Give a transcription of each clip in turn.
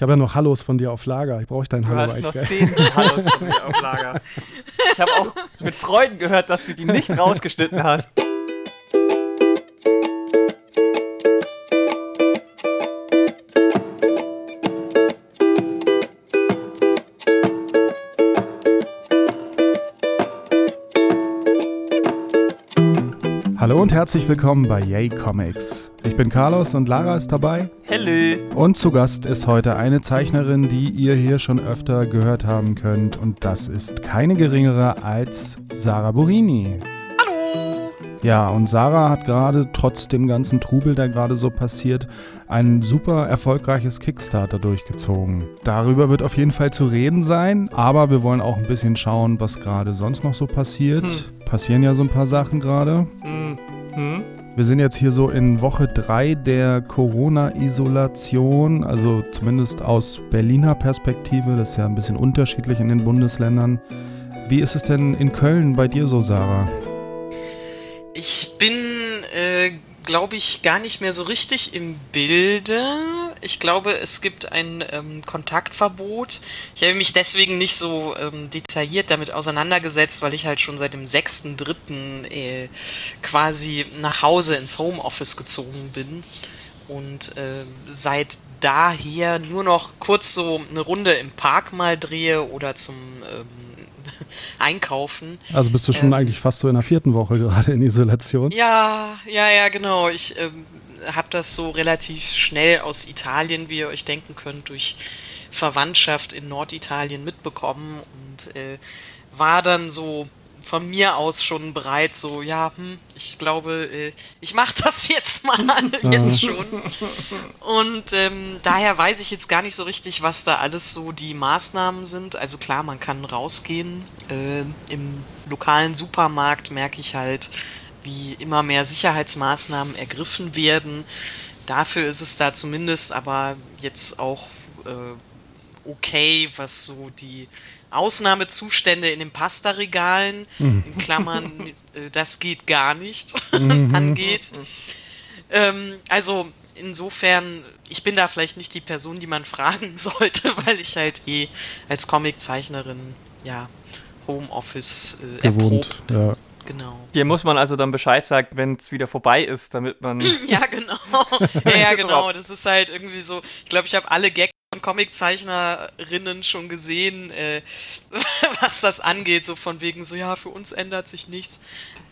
Ich habe ja noch Hallos von dir auf Lager. Ich brauche dein Du Hallo hast eigentlich. noch gell? zehn Hallos von mir auf Lager. Ich habe auch mit Freuden gehört, dass du die nicht rausgeschnitten hast. Hallo und herzlich willkommen bei Yay Comics. Ich bin Carlos und Lara ist dabei. Hello. Und zu Gast ist heute eine Zeichnerin, die ihr hier schon öfter gehört haben könnt. Und das ist keine geringere als Sarah Burini. Ja, und Sarah hat gerade trotz dem ganzen Trubel, der gerade so passiert, ein super erfolgreiches Kickstarter durchgezogen. Darüber wird auf jeden Fall zu reden sein, aber wir wollen auch ein bisschen schauen, was gerade sonst noch so passiert. Passieren ja so ein paar Sachen gerade. Hm. Hm? Wir sind jetzt hier so in Woche 3 der Corona-Isolation, also zumindest aus Berliner Perspektive. Das ist ja ein bisschen unterschiedlich in den Bundesländern. Wie ist es denn in Köln bei dir so, Sarah? Ich bin, äh, glaube ich, gar nicht mehr so richtig im Bilde. Ich glaube, es gibt ein ähm, Kontaktverbot. Ich habe mich deswegen nicht so ähm, detailliert damit auseinandergesetzt, weil ich halt schon seit dem 6.3. Äh, quasi nach Hause ins Homeoffice gezogen bin. Und äh, seit daher nur noch kurz so eine Runde im Park mal drehe oder zum ähm, Einkaufen. Also bist du schon Ähm. eigentlich fast so in der vierten Woche gerade in Isolation? Ja, ja, ja, genau. Ich ähm, habe das so relativ schnell aus Italien, wie ihr euch denken könnt, durch Verwandtschaft in Norditalien mitbekommen und äh, war dann so von mir aus schon bereit, so, ja, hm, ich glaube, äh, ich mache das jetzt mal jetzt schon. Und ähm, daher weiß ich jetzt gar nicht so richtig, was da alles so die Maßnahmen sind. Also klar, man kann rausgehen. Äh, Im lokalen Supermarkt merke ich halt, wie immer mehr Sicherheitsmaßnahmen ergriffen werden. Dafür ist es da zumindest aber jetzt auch äh, okay, was so die Ausnahmezustände in den Pasta-Regalen, in Klammern, äh, das geht gar nicht, angeht. Ähm, also insofern, ich bin da vielleicht nicht die Person, die man fragen sollte, weil ich halt eh als Comiczeichnerin, ja, Homeoffice äh, Gewohnt, erprobt. ja. Genau. Hier muss man also dann Bescheid sagen, wenn es wieder vorbei ist, damit man. Ja, genau. Ja, ja, genau. Das ist halt irgendwie so. Ich glaube, ich habe alle Gags von Comiczeichnerinnen schon gesehen, äh, was das angeht. So von wegen so, ja, für uns ändert sich nichts.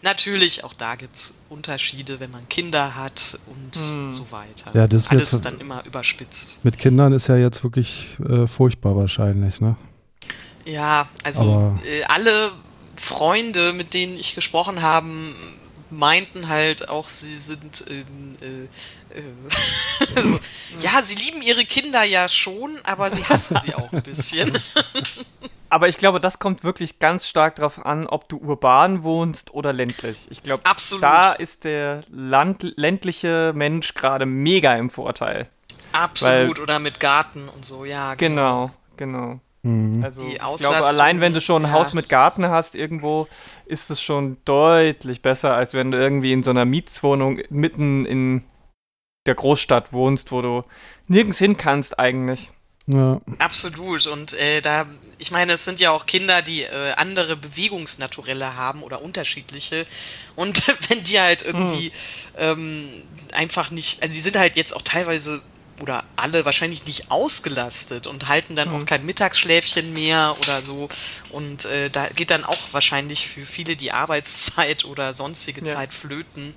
Natürlich, auch da gibt es Unterschiede, wenn man Kinder hat und Hm. so weiter. Ja, das ist Alles jetzt- dann immer überspitzt. Mit Kindern ist ja jetzt wirklich äh, furchtbar wahrscheinlich, ne? Ja, also äh, alle Freunde, mit denen ich gesprochen habe, meinten halt auch, sie sind ähm, äh, äh, so, ja, sie lieben ihre Kinder ja schon, aber sie hassen sie auch ein bisschen. Aber ich glaube, das kommt wirklich ganz stark darauf an, ob du urban wohnst oder ländlich. Ich glaube, da ist der Land ländliche Mensch gerade mega im Vorteil. Absolut, oder mit Garten und so, ja. Genau, genau. Mhm. Also Die ich glaube, allein wenn du schon ein ja. Haus mit Garten hast irgendwo, ist es schon deutlich besser, als wenn du irgendwie in so einer Mietswohnung mitten in der Großstadt wohnst, wo du nirgends hin kannst eigentlich. Ja. Absolut. Und äh, da, ich meine, es sind ja auch Kinder, die äh, andere Bewegungsnaturelle haben oder unterschiedliche. Und wenn die halt irgendwie ähm, einfach nicht, also die sind halt jetzt auch teilweise oder alle wahrscheinlich nicht ausgelastet und halten dann auch kein Mittagsschläfchen mehr oder so. Und äh, da geht dann auch wahrscheinlich für viele die Arbeitszeit oder sonstige Ja. Zeit flöten.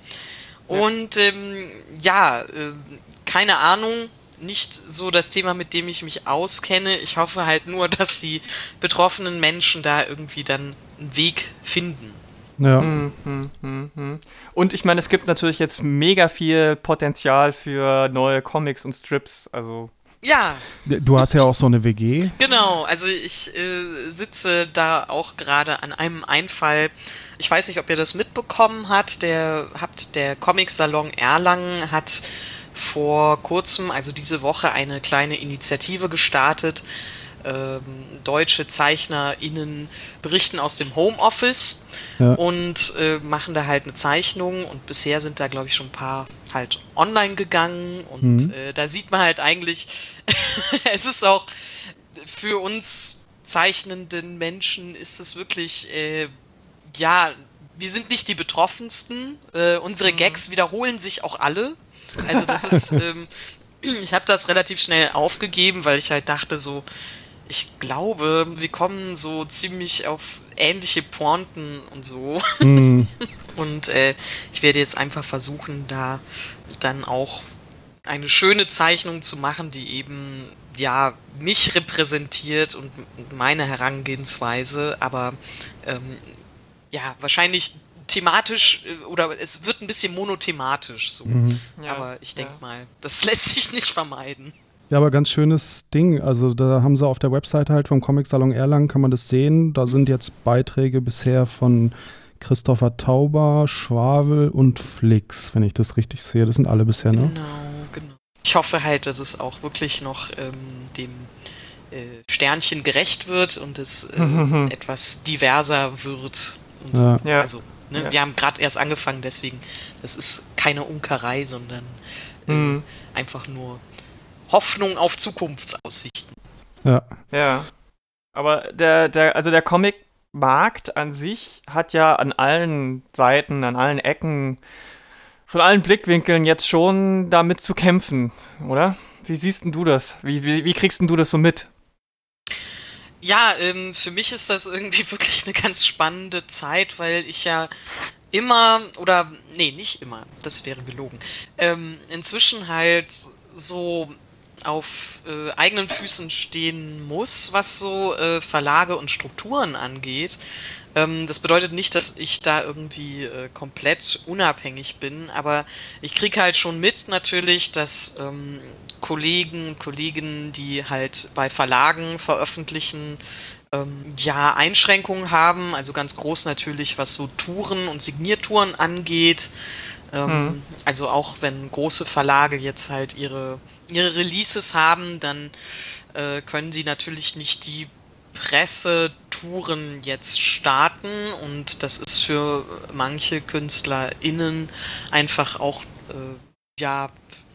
Und ähm, ja, äh, keine Ahnung, nicht so das Thema, mit dem ich mich auskenne. Ich hoffe halt nur, dass die betroffenen Menschen da irgendwie dann einen Weg finden. Ja. Hm, hm, hm. Und ich meine, es gibt natürlich jetzt mega viel Potenzial für neue Comics und Strips. Also Ja, Du hast ja auch so eine WG. genau. Also ich äh, sitze da auch gerade an einem Einfall. Ich weiß nicht, ob ihr das mitbekommen habt. Der, habt der Comic-Salon Erlangen hat vor kurzem, also diese Woche, eine kleine Initiative gestartet, ähm, deutsche ZeichnerInnen berichten aus dem Homeoffice ja. und äh, machen da halt eine Zeichnung und bisher sind da, glaube ich, schon ein paar halt online gegangen und mhm. äh, da sieht man halt eigentlich, es ist auch für uns zeichnenden Menschen ist es wirklich, äh, ja, wir sind nicht die Betroffensten. Äh, unsere mhm. Gags wiederholen sich auch alle. Also das ist, ähm, ich habe das relativ schnell aufgegeben, weil ich halt dachte so, ich glaube, wir kommen so ziemlich auf ähnliche Pointen und so. Mhm. und äh, ich werde jetzt einfach versuchen, da dann auch eine schöne Zeichnung zu machen, die eben ja mich repräsentiert und meine Herangehensweise, aber ähm, ja, wahrscheinlich thematisch äh, oder es wird ein bisschen monothematisch so. Mhm. Ja, aber ich denke ja. mal, das lässt sich nicht vermeiden. Ja, aber ganz schönes Ding. Also da haben sie auf der Website halt vom Comic Salon Erlangen kann man das sehen. Da sind jetzt Beiträge bisher von Christopher Tauber, Schwabel und Flix, wenn ich das richtig sehe. Das sind alle bisher, ne? Genau, genau. Ich hoffe halt, dass es auch wirklich noch ähm, dem äh, Sternchen gerecht wird und es äh, etwas diverser wird. So. Ja. Also, ne, ja. wir haben gerade erst angefangen, deswegen, das ist keine Unkerei, sondern äh, mhm. einfach nur Hoffnung auf Zukunftsaussichten. Ja. Ja. Aber der, der, also der Comic-Markt an sich hat ja an allen Seiten, an allen Ecken, von allen Blickwinkeln jetzt schon damit zu kämpfen, oder? Wie siehst denn du das? Wie, wie, wie kriegst denn du das so mit? Ja, ähm, für mich ist das irgendwie wirklich eine ganz spannende Zeit, weil ich ja immer, oder nee, nicht immer, das wäre gelogen, ähm, inzwischen halt so auf äh, eigenen Füßen stehen muss, was so äh, Verlage und Strukturen angeht. Ähm, das bedeutet nicht, dass ich da irgendwie äh, komplett unabhängig bin, aber ich kriege halt schon mit natürlich, dass ähm, Kollegen und Kolleginnen, die halt bei Verlagen veröffentlichen, ähm, ja, Einschränkungen haben, also ganz groß natürlich, was so Touren und Signiertouren angeht. Ähm, mhm. Also auch wenn große Verlage jetzt halt ihre, ihre Releases haben, dann äh, können sie natürlich nicht die Pressetouren jetzt starten und das ist für manche KünstlerInnen einfach auch äh, ja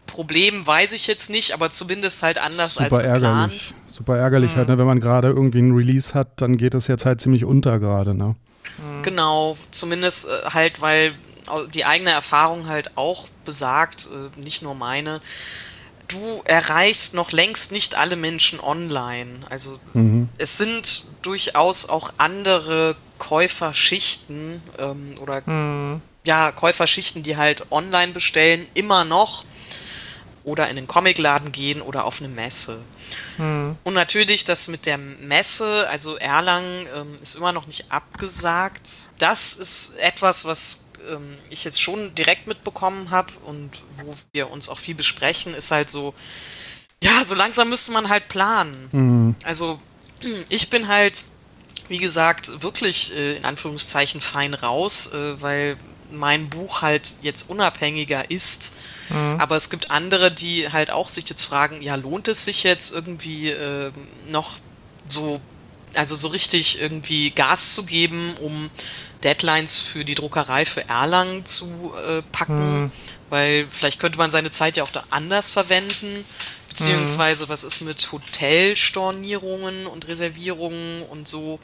Problem weiß ich jetzt nicht, aber zumindest halt anders Super als geplant. Ärgerlich. Super ärgerlich mhm. halt, ne? wenn man gerade irgendwie einen Release hat, dann geht das jetzt halt ziemlich unter gerade, ne? Mhm. Genau, zumindest äh, halt, weil die eigene Erfahrung halt auch besagt, äh, nicht nur meine, du erreichst noch längst nicht alle Menschen online. Also mhm. es sind durchaus auch andere Käuferschichten ähm, oder mhm. ja, Käuferschichten, die halt online bestellen, immer noch oder in den Comicladen gehen oder auf eine Messe. Mhm. Und natürlich das mit der Messe, also Erlangen ähm, ist immer noch nicht abgesagt. Das ist etwas, was ähm, ich jetzt schon direkt mitbekommen habe und wo wir uns auch viel besprechen, ist halt so, ja, so langsam müsste man halt planen. Mhm. Also ich bin halt, wie gesagt, wirklich äh, in Anführungszeichen fein raus, äh, weil mein Buch halt jetzt unabhängiger ist Mhm. Aber es gibt andere, die halt auch sich jetzt fragen, ja, lohnt es sich jetzt irgendwie äh, noch so, also so richtig irgendwie Gas zu geben, um Deadlines für die Druckerei für Erlangen zu äh, packen? Mhm. Weil vielleicht könnte man seine Zeit ja auch da anders verwenden. Beziehungsweise, mhm. was ist mit Hotelstornierungen und Reservierungen und so?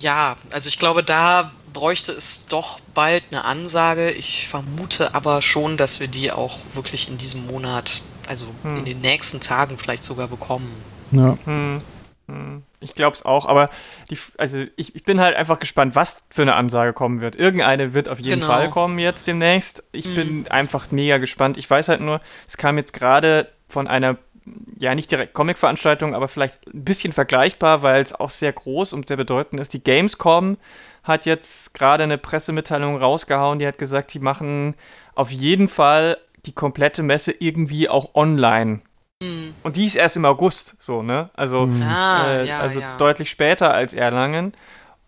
Ja, also ich glaube, da bräuchte es doch bald eine Ansage. Ich vermute aber schon, dass wir die auch wirklich in diesem Monat, also hm. in den nächsten Tagen vielleicht sogar bekommen. Ja. Ich glaube es auch, aber die, also ich, ich, bin halt einfach gespannt, was für eine Ansage kommen wird. Irgendeine wird auf jeden genau. Fall kommen jetzt demnächst. Ich mhm. bin einfach mega gespannt. Ich weiß halt nur, es kam jetzt gerade von einer, ja nicht direkt Comic-Veranstaltung, aber vielleicht ein bisschen vergleichbar, weil es auch sehr groß und sehr bedeutend ist. Die Gamescom hat jetzt gerade eine Pressemitteilung rausgehauen, die hat gesagt, die machen auf jeden Fall die komplette Messe irgendwie auch online. Mhm. Und die ist erst im August, so, ne? Also, mhm. ah, äh, ja, also ja. deutlich später als Erlangen.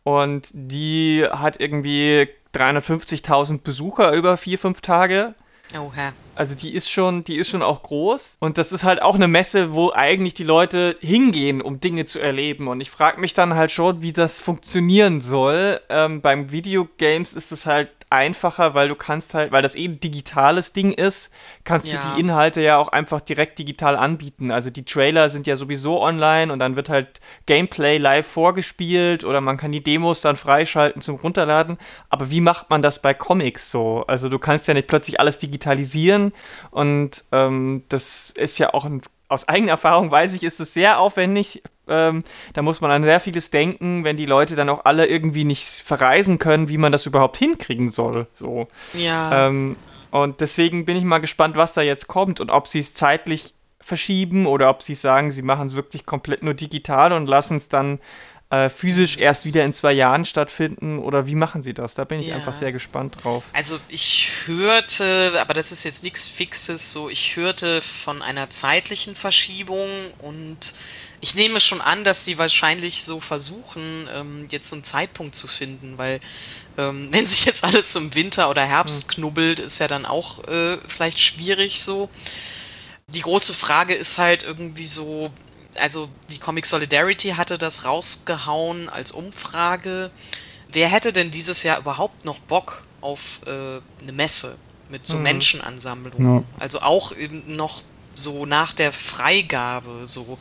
Und die hat irgendwie 350.000 Besucher über vier, fünf Tage. Oha. Also die ist schon, die ist schon auch groß und das ist halt auch eine Messe, wo eigentlich die Leute hingehen, um Dinge zu erleben. Und ich frage mich dann halt schon, wie das funktionieren soll. Ähm, beim Videogames ist es halt einfacher, weil du kannst halt, weil das eben eh digitales Ding ist, kannst ja. du die Inhalte ja auch einfach direkt digital anbieten. Also die Trailer sind ja sowieso online und dann wird halt Gameplay live vorgespielt oder man kann die Demos dann freischalten zum Runterladen. Aber wie macht man das bei Comics so? Also du kannst ja nicht plötzlich alles digitalisieren und ähm, das ist ja auch ein aus eigener Erfahrung weiß ich, ist es sehr aufwendig. Ähm, da muss man an sehr vieles denken, wenn die Leute dann auch alle irgendwie nicht verreisen können, wie man das überhaupt hinkriegen soll. So. Ja. Ähm, und deswegen bin ich mal gespannt, was da jetzt kommt und ob sie es zeitlich verschieben oder ob sie sagen, sie machen es wirklich komplett nur digital und lassen es dann äh, physisch erst wieder in zwei Jahren stattfinden oder wie machen sie das? Da bin ich ja. einfach sehr gespannt drauf. Also ich hörte, aber das ist jetzt nichts Fixes, so ich hörte von einer zeitlichen Verschiebung und ich nehme schon an, dass sie wahrscheinlich so versuchen, ähm, jetzt so einen Zeitpunkt zu finden, weil ähm, wenn sich jetzt alles zum Winter oder Herbst hm. knubbelt, ist ja dann auch äh, vielleicht schwierig so. Die große Frage ist halt irgendwie so, also die Comic Solidarity hatte das rausgehauen als Umfrage. Wer hätte denn dieses Jahr überhaupt noch Bock auf äh, eine Messe mit so mhm. Menschenansammlungen? Ja. Also auch noch so nach der Freigabe, so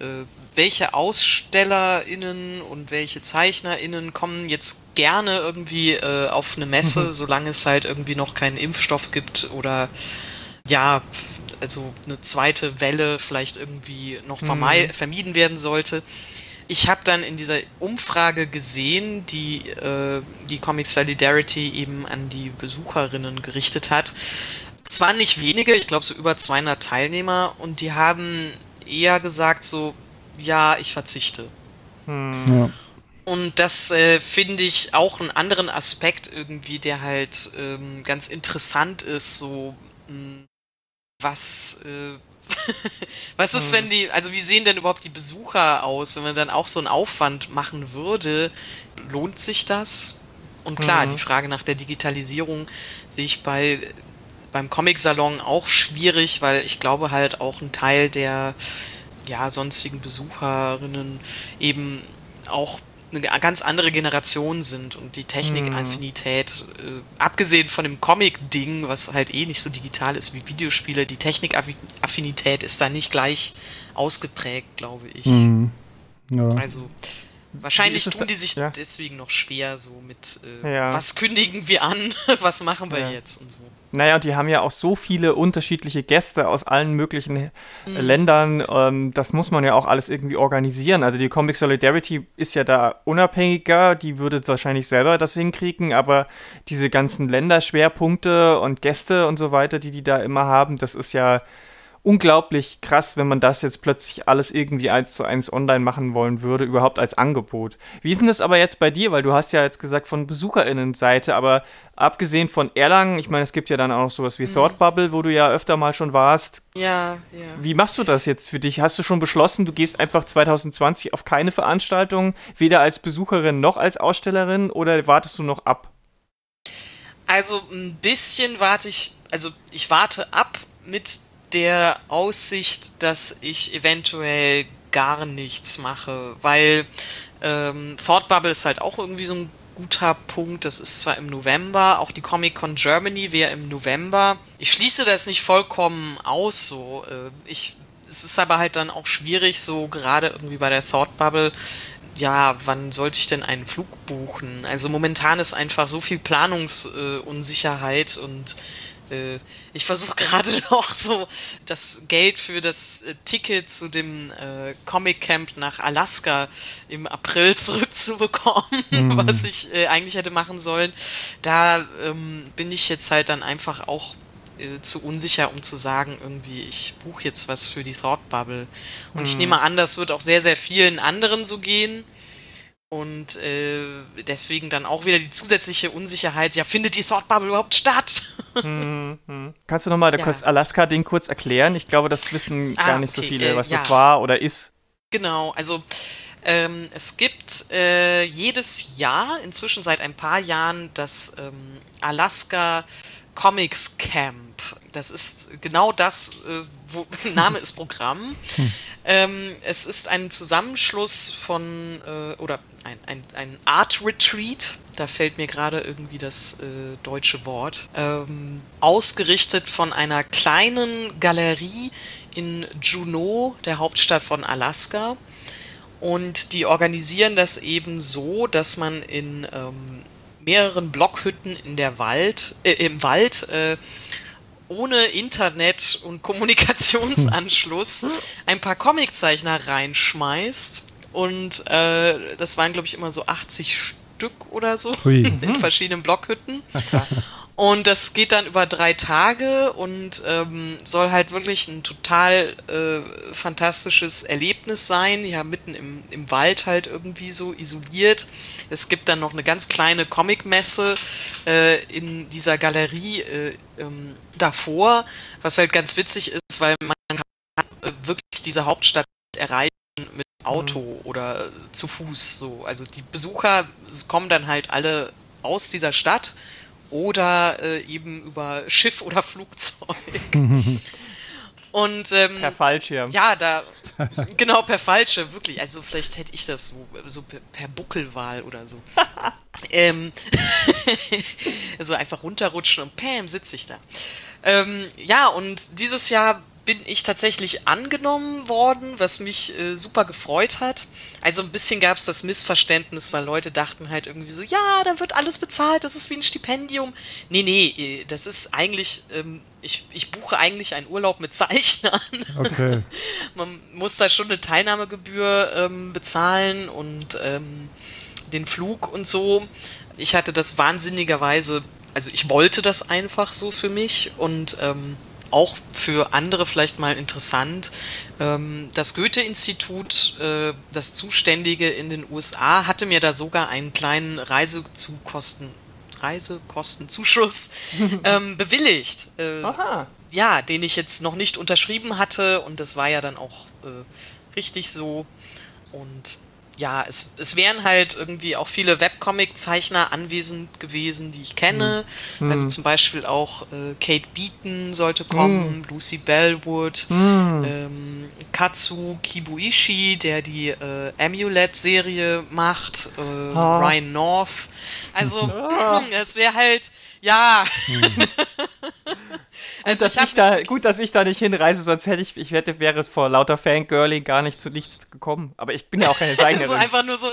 äh, welche AusstellerInnen und welche ZeichnerInnen kommen jetzt gerne irgendwie äh, auf eine Messe, mhm. solange es halt irgendwie noch keinen Impfstoff gibt oder ja, also eine zweite Welle vielleicht irgendwie noch mhm. vermieden werden sollte. Ich habe dann in dieser Umfrage gesehen, die äh, die Comic Solidarity eben an die Besucherinnen gerichtet hat. Es waren nicht wenige, ich glaube so über 200 Teilnehmer und die haben eher gesagt so, ja, ich verzichte. Mhm. Ja. Und das äh, finde ich auch einen anderen Aspekt irgendwie, der halt ähm, ganz interessant ist, so mh, hm, was, äh, was ist, wenn hm. die, also wie sehen denn überhaupt die Besucher aus, wenn man dann auch so einen Aufwand machen würde? Lohnt sich das? Und klar, mhm. die Frage nach der Digitalisierung sehe ich bei beim Comic-Salon auch schwierig, weil ich glaube halt auch ein Teil der ja, sonstigen Besucherinnen eben auch eine ganz andere Generation sind und die Technikaffinität, mhm. äh, abgesehen von dem Comic-Ding, was halt eh nicht so digital ist wie Videospiele, die Technikaffinität ist da nicht gleich ausgeprägt, glaube ich. Mhm. Ja. Also wahrscheinlich tun die sich ja? deswegen noch schwer, so mit äh, ja. was kündigen wir an, was machen wir jetzt und so. Naja, und die haben ja auch so viele unterschiedliche Gäste aus allen möglichen äh, mhm. Ländern. Ähm, das muss man ja auch alles irgendwie organisieren. Also die Comic Solidarity ist ja da unabhängiger, die würde wahrscheinlich selber das hinkriegen, aber diese ganzen Länderschwerpunkte und Gäste und so weiter, die die da immer haben, das ist ja unglaublich krass, wenn man das jetzt plötzlich alles irgendwie eins zu eins online machen wollen würde, überhaupt als Angebot. Wie ist denn das aber jetzt bei dir? Weil du hast ja jetzt gesagt von BesucherInnenseite, aber abgesehen von Erlangen, ich meine, es gibt ja dann auch noch sowas wie mhm. Thought Bubble, wo du ja öfter mal schon warst. Ja, ja. Wie machst du das jetzt für dich? Hast du schon beschlossen, du gehst einfach 2020 auf keine Veranstaltung, weder als Besucherin noch als Ausstellerin oder wartest du noch ab? Also ein bisschen warte ich, also ich warte ab mit der Aussicht, dass ich eventuell gar nichts mache, weil ähm, Thought Bubble ist halt auch irgendwie so ein guter Punkt. Das ist zwar im November, auch die Comic Con Germany wäre im November. Ich schließe das nicht vollkommen aus, so. Äh, ich, es ist aber halt dann auch schwierig, so gerade irgendwie bei der Thought Bubble. Ja, wann sollte ich denn einen Flug buchen? Also momentan ist einfach so viel Planungsunsicherheit äh, und äh, ich versuche gerade noch so das Geld für das äh, Ticket zu dem äh, Comic Camp nach Alaska im April zurückzubekommen, mhm. was ich äh, eigentlich hätte machen sollen. Da ähm, bin ich jetzt halt dann einfach auch äh, zu unsicher, um zu sagen, irgendwie, ich buche jetzt was für die Thought Bubble. Und mhm. ich nehme an, das wird auch sehr, sehr vielen anderen so gehen. Und äh, deswegen dann auch wieder die zusätzliche Unsicherheit, ja, findet die Thought Bubble überhaupt statt? hm, hm. Kannst du nochmal ja. das Alaska-Ding kurz erklären? Ich glaube, das wissen ah, gar nicht okay, so viele, was äh, ja. das war oder ist. Genau, also ähm, es gibt äh, jedes Jahr, inzwischen seit ein paar Jahren, das ähm, Alaska Comics Camp. das ist genau das, äh, wo, Name ist Programm. Hm. Ähm, es ist ein Zusammenschluss von, äh, oder ein, ein, ein Art Retreat, da fällt mir gerade irgendwie das äh, deutsche Wort, ähm, ausgerichtet von einer kleinen Galerie in Juneau, der Hauptstadt von Alaska. Und die organisieren das eben so, dass man in ähm, mehreren Blockhütten in der Wald, äh, im Wald äh, ohne Internet und Kommunikationsanschluss ein paar Comiczeichner reinschmeißt. Und äh, das waren, glaube ich, immer so 80 Stück oder so Hui. in verschiedenen Blockhütten. Und das geht dann über drei Tage und ähm, soll halt wirklich ein total äh, fantastisches Erlebnis sein. Ja, mitten im, im Wald halt irgendwie so isoliert. Es gibt dann noch eine ganz kleine Comicmesse äh, in dieser Galerie äh, ähm, davor, was halt ganz witzig ist, weil man kann äh, wirklich diese Hauptstadt erreichen mit Auto mhm. oder zu Fuß so. Also die Besucher kommen dann halt alle aus dieser Stadt oder äh, eben über Schiff oder Flugzeug. Und ähm, per Fallschirm. Ja, da genau per Fallschirm, wirklich. Also vielleicht hätte ich das so, so per, per Buckelwahl oder so. ähm, also einfach runterrutschen und pam, sitze ich da. Ähm, ja, und dieses Jahr bin ich tatsächlich angenommen worden, was mich äh, super gefreut hat. Also ein bisschen gab es das Missverständnis, weil Leute dachten halt irgendwie so, ja, dann wird alles bezahlt, das ist wie ein Stipendium. Nee, nee, äh, das ist eigentlich, ähm, ich, ich buche eigentlich einen Urlaub mit Zeichnern. Okay. Man muss da schon eine Teilnahmegebühr ähm, bezahlen und ähm, den Flug und so. Ich hatte das wahnsinnigerweise, also ich wollte das einfach so für mich und ähm, auch für andere vielleicht mal interessant. Ähm, das Goethe-Institut, äh, das Zuständige in den USA, hatte mir da sogar einen kleinen Reisezukosten, Reisekostenzuschuss ähm, bewilligt. Äh, Aha. Ja, den ich jetzt noch nicht unterschrieben hatte und das war ja dann auch äh, richtig so. Und ja, es, es wären halt irgendwie auch viele Webcomic-Zeichner anwesend gewesen, die ich kenne. Mhm. Also zum Beispiel auch äh, Kate Beaton sollte kommen, mhm. Lucy Bellwood, mhm. ähm, Katsu Kibuishi, der die äh, Amulet-Serie macht, äh, ah. Ryan North. Also, ah. es wäre halt, ja. Also dass ich da, gut, dass ich da nicht hinreise, sonst hätte ich, ich hätte, wäre vor lauter Fangirling gar nicht zu nichts gekommen. Aber ich bin ja auch keine Zeichnerin. so einfach nur so.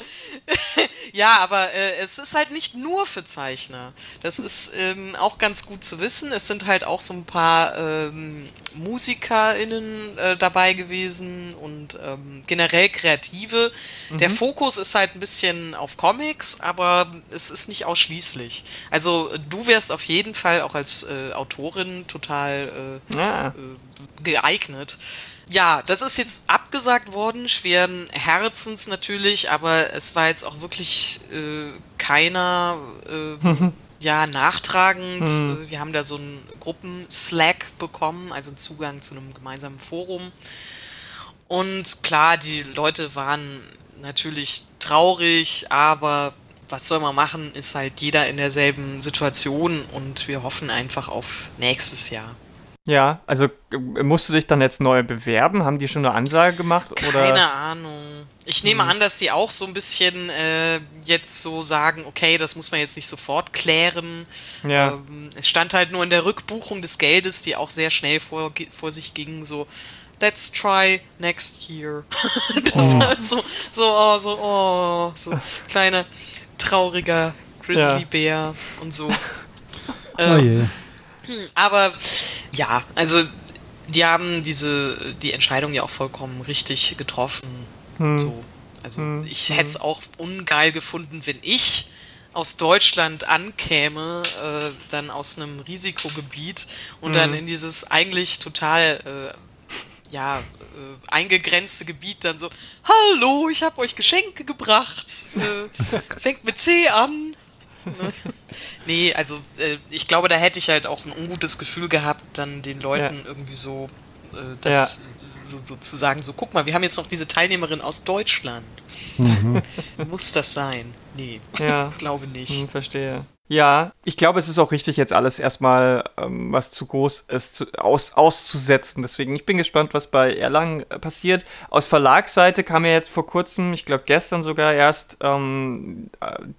ja, aber äh, es ist halt nicht nur für Zeichner. Das ist ähm, auch ganz gut zu wissen. Es sind halt auch so ein paar ähm, MusikerInnen äh, dabei gewesen und ähm, generell Kreative. Mhm. Der Fokus ist halt ein bisschen auf Comics, aber es ist nicht ausschließlich. Also du wärst auf jeden Fall auch als äh, Autorin total äh, ja. Äh, geeignet. Ja, das ist jetzt abgesagt worden, schweren Herzens natürlich, aber es war jetzt auch wirklich äh, keiner äh, ja, nachtragend. Hm. Wir haben da so einen Gruppen-Slack bekommen, also einen Zugang zu einem gemeinsamen Forum. Und klar, die Leute waren natürlich traurig, aber was soll man machen, ist halt jeder in derselben Situation und wir hoffen einfach auf nächstes Jahr. Ja, also äh, musst du dich dann jetzt neu bewerben? Haben die schon eine Ansage gemacht? Keine oder? Ahnung. Ich nehme hm. an, dass sie auch so ein bisschen äh, jetzt so sagen, okay, das muss man jetzt nicht sofort klären. Ja. Ähm, es stand halt nur in der Rückbuchung des Geldes, die auch sehr schnell vor, vor sich ging, so, let's try next year. das oh. so, so, oh, so, oh, so kleiner trauriger Grizzlybär ja. und so. Ähm, oh. Aber ja, also die haben diese die Entscheidung ja auch vollkommen richtig getroffen. Hm. So. Also hm. ich hätte es hm. auch ungeil gefunden, wenn ich aus Deutschland ankäme, äh, dann aus einem Risikogebiet und hm. dann in dieses eigentlich total äh, ja, äh, eingegrenzte Gebiet dann so, hallo, ich habe euch Geschenke gebracht, äh, fängt mit C an. Ne? nee, also äh, ich glaube, da hätte ich halt auch ein ungutes Gefühl gehabt, dann den Leuten ja. irgendwie so äh, das ja. so, so, zu sagen, so guck mal, wir haben jetzt noch diese Teilnehmerin aus Deutschland. Mhm. Muss das sein? Nee, ja. glaube nicht. Hm, verstehe. Ja, ich glaube, es ist auch richtig, jetzt alles erstmal, ähm, was zu groß ist, zu, aus, auszusetzen. Deswegen, ich bin gespannt, was bei Erlangen äh, passiert. Aus Verlagsseite kam ja jetzt vor kurzem, ich glaube gestern sogar erst, ähm,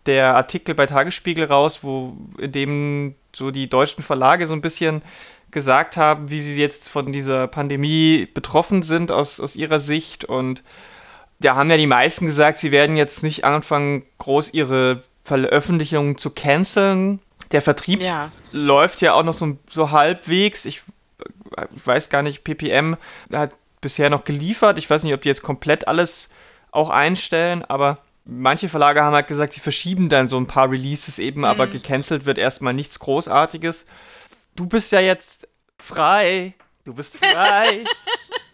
der Artikel bei Tagesspiegel raus, wo in dem so die deutschen Verlage so ein bisschen gesagt haben, wie sie jetzt von dieser Pandemie betroffen sind aus, aus ihrer Sicht. Und da haben ja die meisten gesagt, sie werden jetzt nicht anfangen, groß ihre Veröffentlichungen zu canceln. Der Vertrieb ja. läuft ja auch noch so, so halbwegs. Ich, ich weiß gar nicht, PPM hat bisher noch geliefert. Ich weiß nicht, ob die jetzt komplett alles auch einstellen, aber manche Verlage haben halt gesagt, sie verschieben dann so ein paar Releases eben, mhm. aber gecancelt wird erstmal nichts Großartiges. Du bist ja jetzt frei. Du bist frei.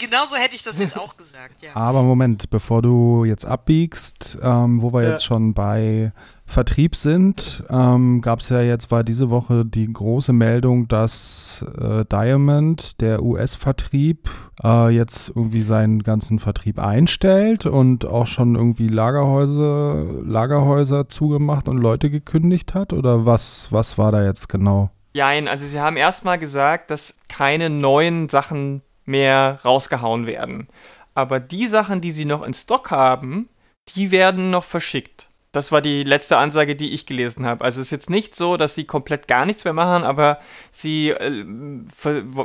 genau so hätte ich das jetzt auch gesagt, ja. Aber Moment, bevor du jetzt abbiegst, ähm, wo wir ja. jetzt schon bei Vertrieb sind, ähm, gab es ja jetzt, war diese Woche die große Meldung, dass äh, Diamond, der US-Vertrieb, äh, jetzt irgendwie seinen ganzen Vertrieb einstellt und auch schon irgendwie Lagerhäuser, Lagerhäuser zugemacht und Leute gekündigt hat? Oder was, was war da jetzt genau? Nein, also sie haben erstmal gesagt, dass keine neuen Sachen mehr rausgehauen werden. Aber die Sachen, die sie noch in Stock haben, die werden noch verschickt. Das war die letzte Ansage, die ich gelesen habe. Also es ist jetzt nicht so, dass sie komplett gar nichts mehr machen, aber sie äh,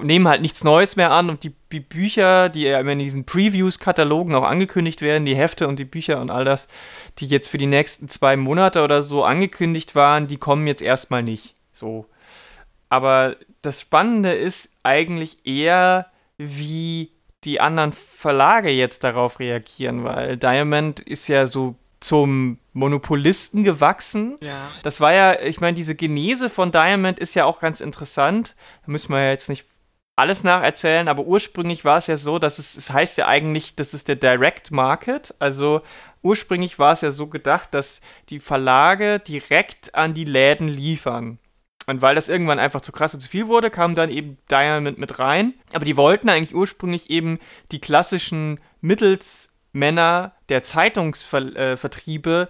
nehmen halt nichts Neues mehr an und die, die Bücher, die ja in diesen Previews-Katalogen auch angekündigt werden, die Hefte und die Bücher und all das, die jetzt für die nächsten zwei Monate oder so angekündigt waren, die kommen jetzt erstmal nicht. So. Aber das Spannende ist eigentlich eher, wie die anderen Verlage jetzt darauf reagieren, weil Diamond ist ja so zum Monopolisten gewachsen. Ja. Das war ja, ich meine, diese Genese von Diamond ist ja auch ganz interessant. Da müssen wir ja jetzt nicht alles nacherzählen, aber ursprünglich war es ja so, dass es, es heißt ja eigentlich, das ist der Direct Market. Also ursprünglich war es ja so gedacht, dass die Verlage direkt an die Läden liefern. Und weil das irgendwann einfach zu krass und zu viel wurde, kam dann eben Diamond mit rein. Aber die wollten eigentlich ursprünglich eben die klassischen Mittelsmänner der Zeitungsvertriebe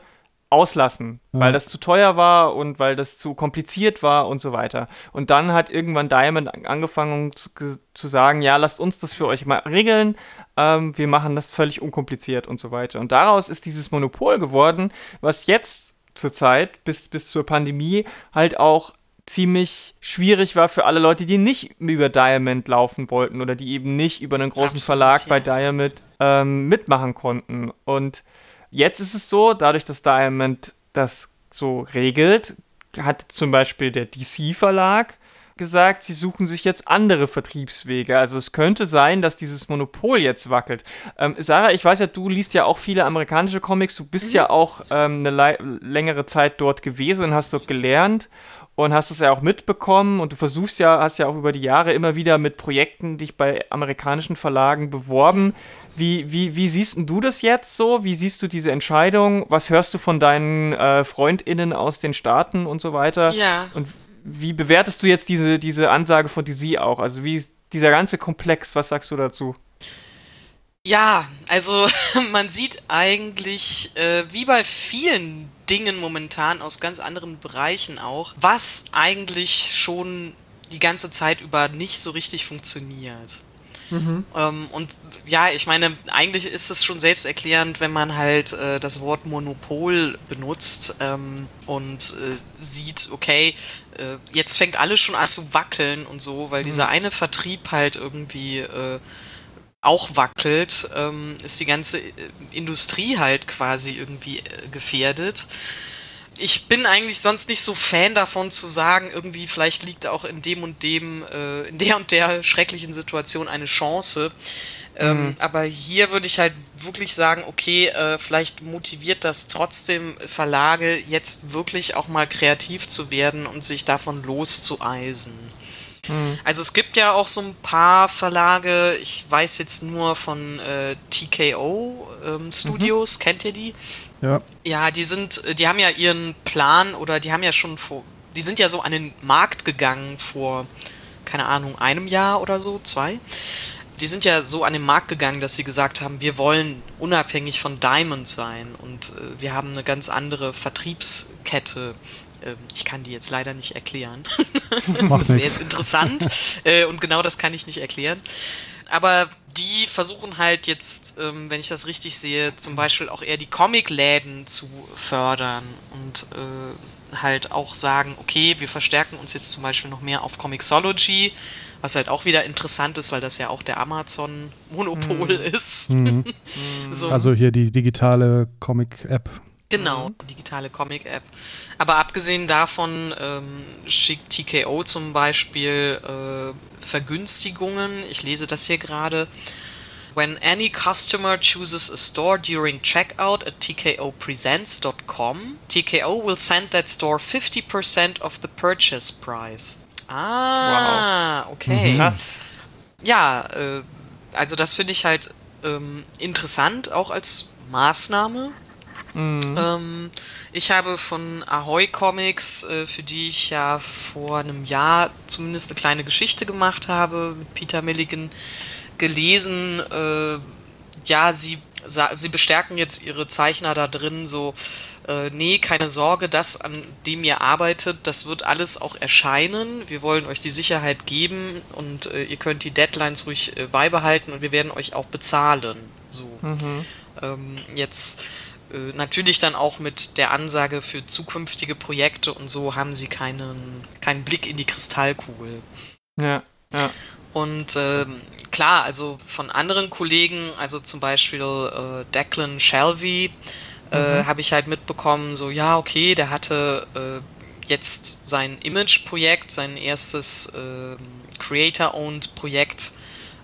auslassen, ja. weil das zu teuer war und weil das zu kompliziert war und so weiter. Und dann hat irgendwann Diamond angefangen zu, zu sagen, ja, lasst uns das für euch mal regeln, ähm, wir machen das völlig unkompliziert und so weiter. Und daraus ist dieses Monopol geworden, was jetzt zur Zeit bis, bis zur Pandemie halt auch ziemlich schwierig war für alle Leute, die nicht über Diamond laufen wollten oder die eben nicht über einen großen Absolut, Verlag ja. bei Diamond ähm, mitmachen konnten. Und jetzt ist es so, dadurch, dass Diamond das so regelt, hat zum Beispiel der DC-Verlag gesagt, sie suchen sich jetzt andere Vertriebswege. Also es könnte sein, dass dieses Monopol jetzt wackelt. Ähm, Sarah, ich weiß ja, du liest ja auch viele amerikanische Comics, du bist mhm. ja auch ähm, eine längere Zeit dort gewesen und hast dort gelernt und hast es ja auch mitbekommen und du versuchst ja, hast ja auch über die Jahre immer wieder mit Projekten dich bei amerikanischen Verlagen beworben. Wie, wie, wie siehst du das jetzt so? Wie siehst du diese Entscheidung? Was hörst du von deinen äh, FreundInnen aus den Staaten und so weiter? Ja. Und wie bewertest du jetzt diese, diese Ansage von DC auch? Also wie ist dieser ganze Komplex, was sagst du dazu? Ja, also man sieht eigentlich, äh, wie bei vielen Dingen momentan aus ganz anderen Bereichen auch, was eigentlich schon die ganze Zeit über nicht so richtig funktioniert. Mhm. Ähm, und ja, ich meine, eigentlich ist es schon selbsterklärend, wenn man halt äh, das Wort Monopol benutzt ähm, und äh, sieht, okay, äh, jetzt fängt alles schon an zu wackeln und so, weil mhm. dieser eine Vertrieb halt irgendwie äh, auch wackelt, ähm, ist die ganze äh, Industrie halt quasi irgendwie äh, gefährdet. Ich bin eigentlich sonst nicht so Fan davon zu sagen, irgendwie vielleicht liegt auch in dem und dem, äh, in der und der schrecklichen Situation eine Chance. Ähm, mhm. aber hier würde ich halt wirklich sagen, okay, äh, vielleicht motiviert das trotzdem Verlage, jetzt wirklich auch mal kreativ zu werden und sich davon loszueisen. Mhm. Also es gibt ja auch so ein paar Verlage, ich weiß jetzt nur von äh, TKO ähm, Studios, mhm. kennt ihr die? Ja. Ja, die sind, die haben ja ihren Plan oder die haben ja schon vor, die sind ja so an den Markt gegangen vor, keine Ahnung, einem Jahr oder so, zwei. Die sind ja so an den Markt gegangen, dass sie gesagt haben, wir wollen unabhängig von Diamond sein und äh, wir haben eine ganz andere Vertriebskette ich kann die jetzt leider nicht erklären. das wäre jetzt interessant. Äh, und genau das kann ich nicht erklären. Aber die versuchen halt jetzt, ähm, wenn ich das richtig sehe, zum Beispiel auch eher die Comicläden zu fördern und äh, halt auch sagen, okay, wir verstärken uns jetzt zum Beispiel noch mehr auf Comixology, was halt auch wieder interessant ist, weil das ja auch der Amazon-Monopol mhm. ist. Mhm. so. Also hier die digitale Comic-App. Genau, digitale Comic-App. Aber abgesehen davon ähm, schickt TKO zum Beispiel äh, Vergünstigungen. Ich lese das hier gerade. When any customer chooses a store during checkout at tkopresents.com, TKO will send that store 50% of the purchase price. Ah, wow. okay. Mhm. Krass. Ja, äh, also das finde ich halt ähm, interessant, auch als Maßnahme. Mhm. Ähm, ich habe von Ahoy Comics, äh, für die ich ja vor einem Jahr zumindest eine kleine Geschichte gemacht habe, mit Peter Milligan gelesen. Äh, ja, sie, sie bestärken jetzt ihre Zeichner da drin so. Äh, nee, keine Sorge, das, an dem ihr arbeitet, das wird alles auch erscheinen. Wir wollen euch die Sicherheit geben und äh, ihr könnt die Deadlines ruhig äh, beibehalten und wir werden euch auch bezahlen. So. Mhm. Ähm, jetzt natürlich dann auch mit der Ansage für zukünftige Projekte und so haben sie keinen, keinen Blick in die Kristallkugel. Ja, ja. Und ähm, klar, also von anderen Kollegen, also zum Beispiel äh, Declan Shelby, äh, mhm. habe ich halt mitbekommen, so ja, okay, der hatte äh, jetzt sein Image-Projekt, sein erstes äh, Creator-Owned Projekt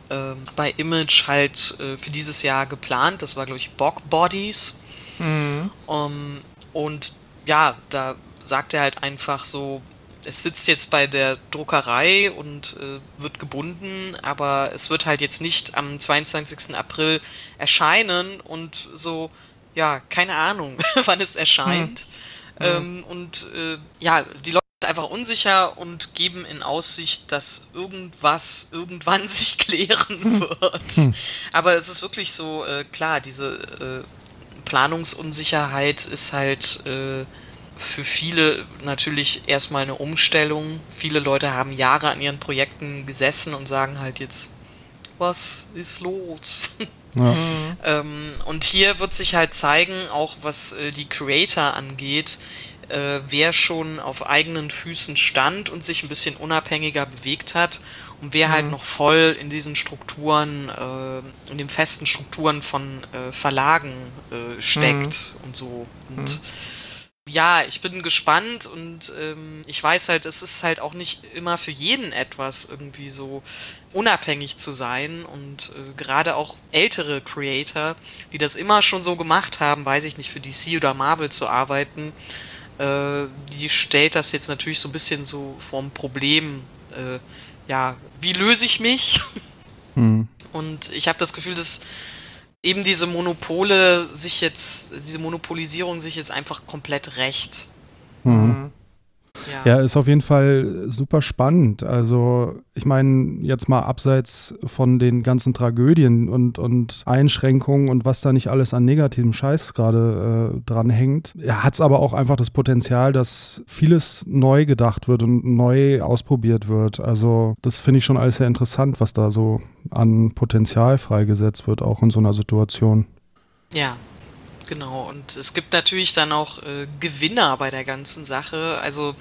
äh, bei Image halt äh, für dieses Jahr geplant. Das war, glaube ich, Bog Bodies. Mhm. Um, und ja, da sagt er halt einfach so, es sitzt jetzt bei der Druckerei und äh, wird gebunden, aber es wird halt jetzt nicht am 22. April erscheinen und so, ja, keine Ahnung, wann es erscheint. Mhm. Ähm, und äh, ja, die Leute sind einfach unsicher und geben in Aussicht, dass irgendwas irgendwann sich klären wird. Mhm. Aber es ist wirklich so, äh, klar, diese äh, Planungsunsicherheit ist halt äh, für viele natürlich erstmal eine Umstellung. Viele Leute haben Jahre an ihren Projekten gesessen und sagen halt jetzt, was ist los? Ja. ähm, und hier wird sich halt zeigen, auch was äh, die Creator angeht, äh, wer schon auf eigenen Füßen stand und sich ein bisschen unabhängiger bewegt hat und wer halt mhm. halt noch voll in diesen Strukturen, äh, in den festen Strukturen von äh, Verlagen äh, steckt mhm. und so. Und mhm. ja, ich bin gespannt und ähm, ich weiß halt, es ist halt auch nicht immer für jeden etwas irgendwie so unabhängig zu sein und äh, gerade auch ältere Creator, die das immer schon so gemacht haben, weiß ich nicht, für DC oder Marvel zu arbeiten, äh, die stellt das jetzt natürlich so ein bisschen so vorm Problem, äh, ja, wie löse ich mich? Mhm. Und ich habe das Gefühl, dass eben diese Monopole sich jetzt, diese Monopolisierung sich jetzt einfach komplett rächt. Mhm. Ja. ja, ist auf jeden Fall super spannend. Also, ich meine, jetzt mal abseits von den ganzen Tragödien und, und Einschränkungen und was da nicht alles an negativem Scheiß gerade äh, dran hängt, hat es aber auch einfach das Potenzial, dass vieles neu gedacht wird und neu ausprobiert wird. Also, das finde ich schon alles sehr interessant, was da so an Potenzial freigesetzt wird, auch in so einer Situation. Ja, Genau, und es gibt natürlich dann auch äh, Gewinner bei der ganzen Sache. Also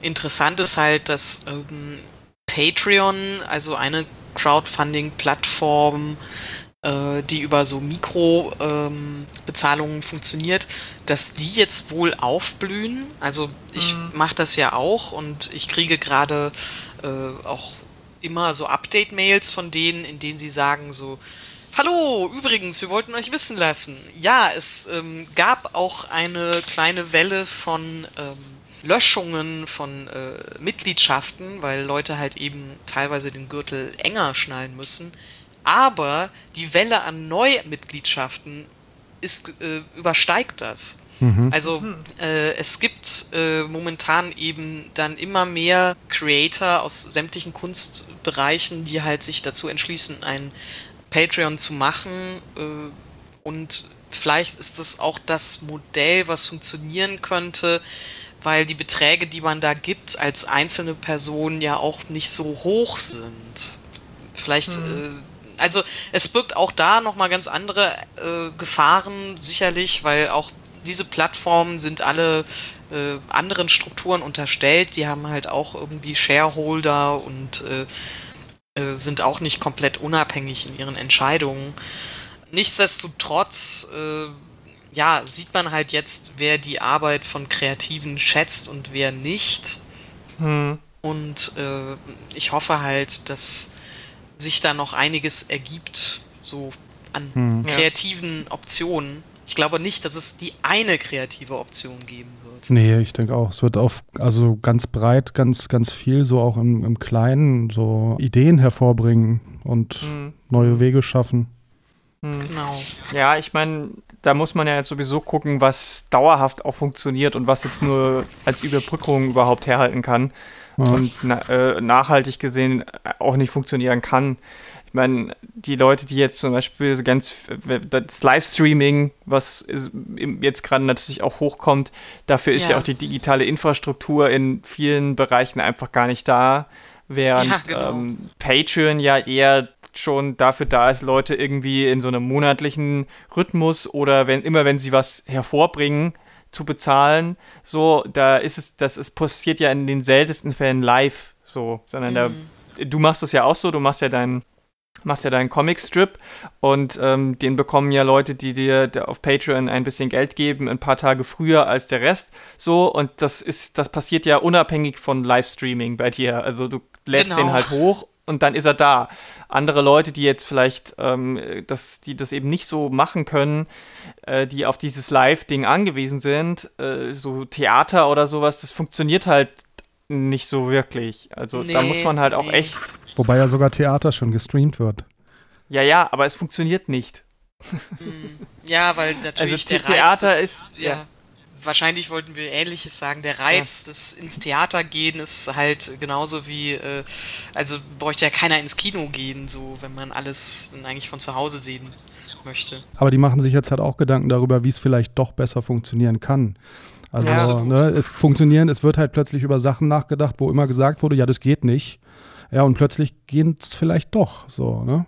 interessant ist halt, dass ähm, Patreon, also eine Crowdfunding-Plattform, äh, die über so Mikrobezahlungen ähm, funktioniert, dass die jetzt wohl aufblühen. Also ich mhm. mache das ja auch und ich kriege gerade äh, auch immer so Update-Mails von denen, in denen sie sagen so, Hallo, übrigens, wir wollten euch wissen lassen. Ja, es ähm, gab auch eine kleine Welle von ähm, Löschungen von äh, Mitgliedschaften, weil Leute halt eben teilweise den Gürtel enger schnallen müssen. Aber die Welle an Neumitgliedschaften ist, äh, übersteigt das. Mhm. Also äh, es gibt äh, momentan eben dann immer mehr Creator aus sämtlichen Kunstbereichen, die halt sich dazu entschließen, ein Patreon zu machen. Äh, und vielleicht ist das auch das Modell, was funktionieren könnte, weil die Beträge, die man da gibt, als einzelne Person ja auch nicht so hoch sind. Vielleicht, mhm. äh, also es birgt auch da nochmal ganz andere äh, Gefahren, sicherlich, weil auch diese Plattformen sind alle äh, anderen Strukturen unterstellt. Die haben halt auch irgendwie Shareholder und äh, äh, sind auch nicht komplett unabhängig in ihren Entscheidungen. Nichtsdestotrotz, äh, ja, sieht man halt jetzt, wer die Arbeit von Kreativen schätzt und wer nicht. Hm. Und äh, ich hoffe halt, dass sich da noch einiges ergibt, so an hm. kreativen ja. Optionen. Ich glaube nicht, dass es die eine kreative Option geben wird. Nee, ich denke auch. Es wird auf, also ganz breit, ganz, ganz viel, so auch im, im Kleinen, so Ideen hervorbringen und hm. neue Wege schaffen. Hm. Genau. Ja, ich meine, da muss man ja jetzt sowieso gucken, was dauerhaft auch funktioniert und was jetzt nur als Überbrückung überhaupt herhalten kann ja. und na, äh, nachhaltig gesehen auch nicht funktionieren kann. Ich meine, die Leute, die jetzt zum Beispiel ganz das Livestreaming, was jetzt gerade natürlich auch hochkommt, dafür ist ja. ja. auch die digitale Infrastruktur in vielen Bereichen einfach gar nicht da. Während ja, genau. ähm, Patreon ja eher schon dafür da ist, Leute irgendwie in so einem monatlichen Rhythmus oder wenn immer wenn sie was hervorbringen, zu bezahlen. So, da ist es, das ist passiert ja in den seltensten Fällen live, so, sondern mhm. da, du machst es ja auch so, du machst ja deinen machst ja deinen Comicstrip und ähm, den bekommen ja Leute, die dir auf Patreon ein bisschen Geld geben, ein paar Tage früher als der Rest. So, und das ist, das passiert ja unabhängig von Livestreaming bei dir. Also du lädst genau. den halt hoch und dann ist er da. Andere Leute, die jetzt vielleicht, ähm, das, die das eben nicht so machen können, äh, die auf dieses Live-Ding angewiesen sind, äh, so Theater oder sowas, das funktioniert halt nicht so wirklich. Also nee, da muss man halt auch echt. Wobei ja sogar Theater schon gestreamt wird. Ja, ja, aber es funktioniert nicht. Mm, ja, weil natürlich also, der Theater Reiz ist, ist ja. ja wahrscheinlich wollten wir Ähnliches sagen. Der Reiz ja. des ins Theater gehen ist halt genauso wie, äh, also bräuchte ja keiner ins Kino gehen, so wenn man alles eigentlich von zu Hause sehen möchte. Aber die machen sich jetzt halt auch Gedanken darüber, wie es vielleicht doch besser funktionieren kann. Also ja. ne, es funktionieren, es wird halt plötzlich über Sachen nachgedacht, wo immer gesagt wurde, ja, das geht nicht. Ja, und plötzlich geht es vielleicht doch so, ne?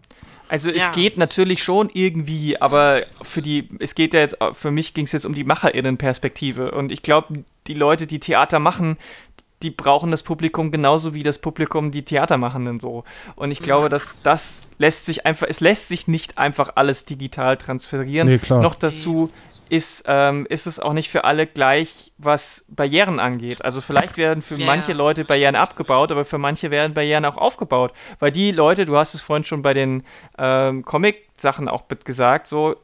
Also ja. es geht natürlich schon irgendwie, aber für die, es geht ja jetzt, für mich ging es jetzt um die MacherInnen-Perspektive. Und ich glaube, die Leute, die Theater machen, die brauchen das Publikum genauso wie das Publikum die Theatermachenden so. Und ich glaube, dass das lässt sich einfach, es lässt sich nicht einfach alles digital transferieren. Nee, klar. Noch dazu ist, ähm, ist es auch nicht für alle gleich, was Barrieren angeht. Also vielleicht werden für ja, manche Leute Barrieren abgebaut, aber für manche werden Barrieren auch aufgebaut. Weil die Leute, du hast es vorhin schon bei den ähm, Comic-Sachen auch gesagt, so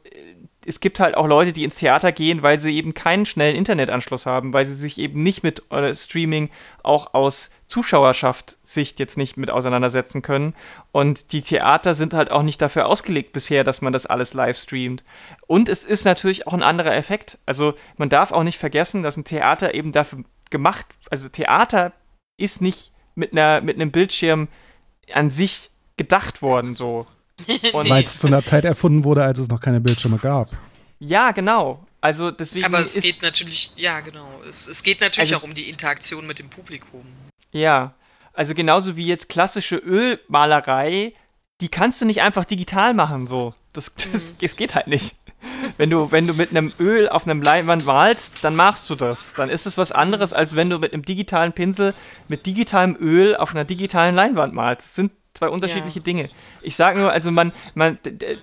es gibt halt auch Leute, die ins Theater gehen, weil sie eben keinen schnellen Internetanschluss haben, weil sie sich eben nicht mit äh, Streaming auch aus Zuschauerschaft-Sicht jetzt nicht mit auseinandersetzen können. Und die Theater sind halt auch nicht dafür ausgelegt bisher, dass man das alles live streamt. Und es ist natürlich auch ein anderer Effekt. Also man darf auch nicht vergessen, dass ein Theater eben dafür gemacht, also Theater ist nicht mit einer mit einem Bildschirm an sich gedacht worden so. Weil es zu einer Zeit erfunden wurde, als es noch keine Bildschirme gab. Ja, genau. Also deswegen. Aber es geht natürlich, ja, genau. Es, es geht natürlich also, auch um die Interaktion mit dem Publikum. Ja. Also genauso wie jetzt klassische Ölmalerei, die kannst du nicht einfach digital machen, so. Das, das, mhm. das geht halt nicht. Wenn du, wenn du mit einem Öl auf einem Leinwand malst, dann machst du das. Dann ist es was anderes, als wenn du mit einem digitalen Pinsel mit digitalem Öl auf einer digitalen Leinwand malst. Das sind zwei unterschiedliche ja. Dinge. Ich sage nur, also man, man,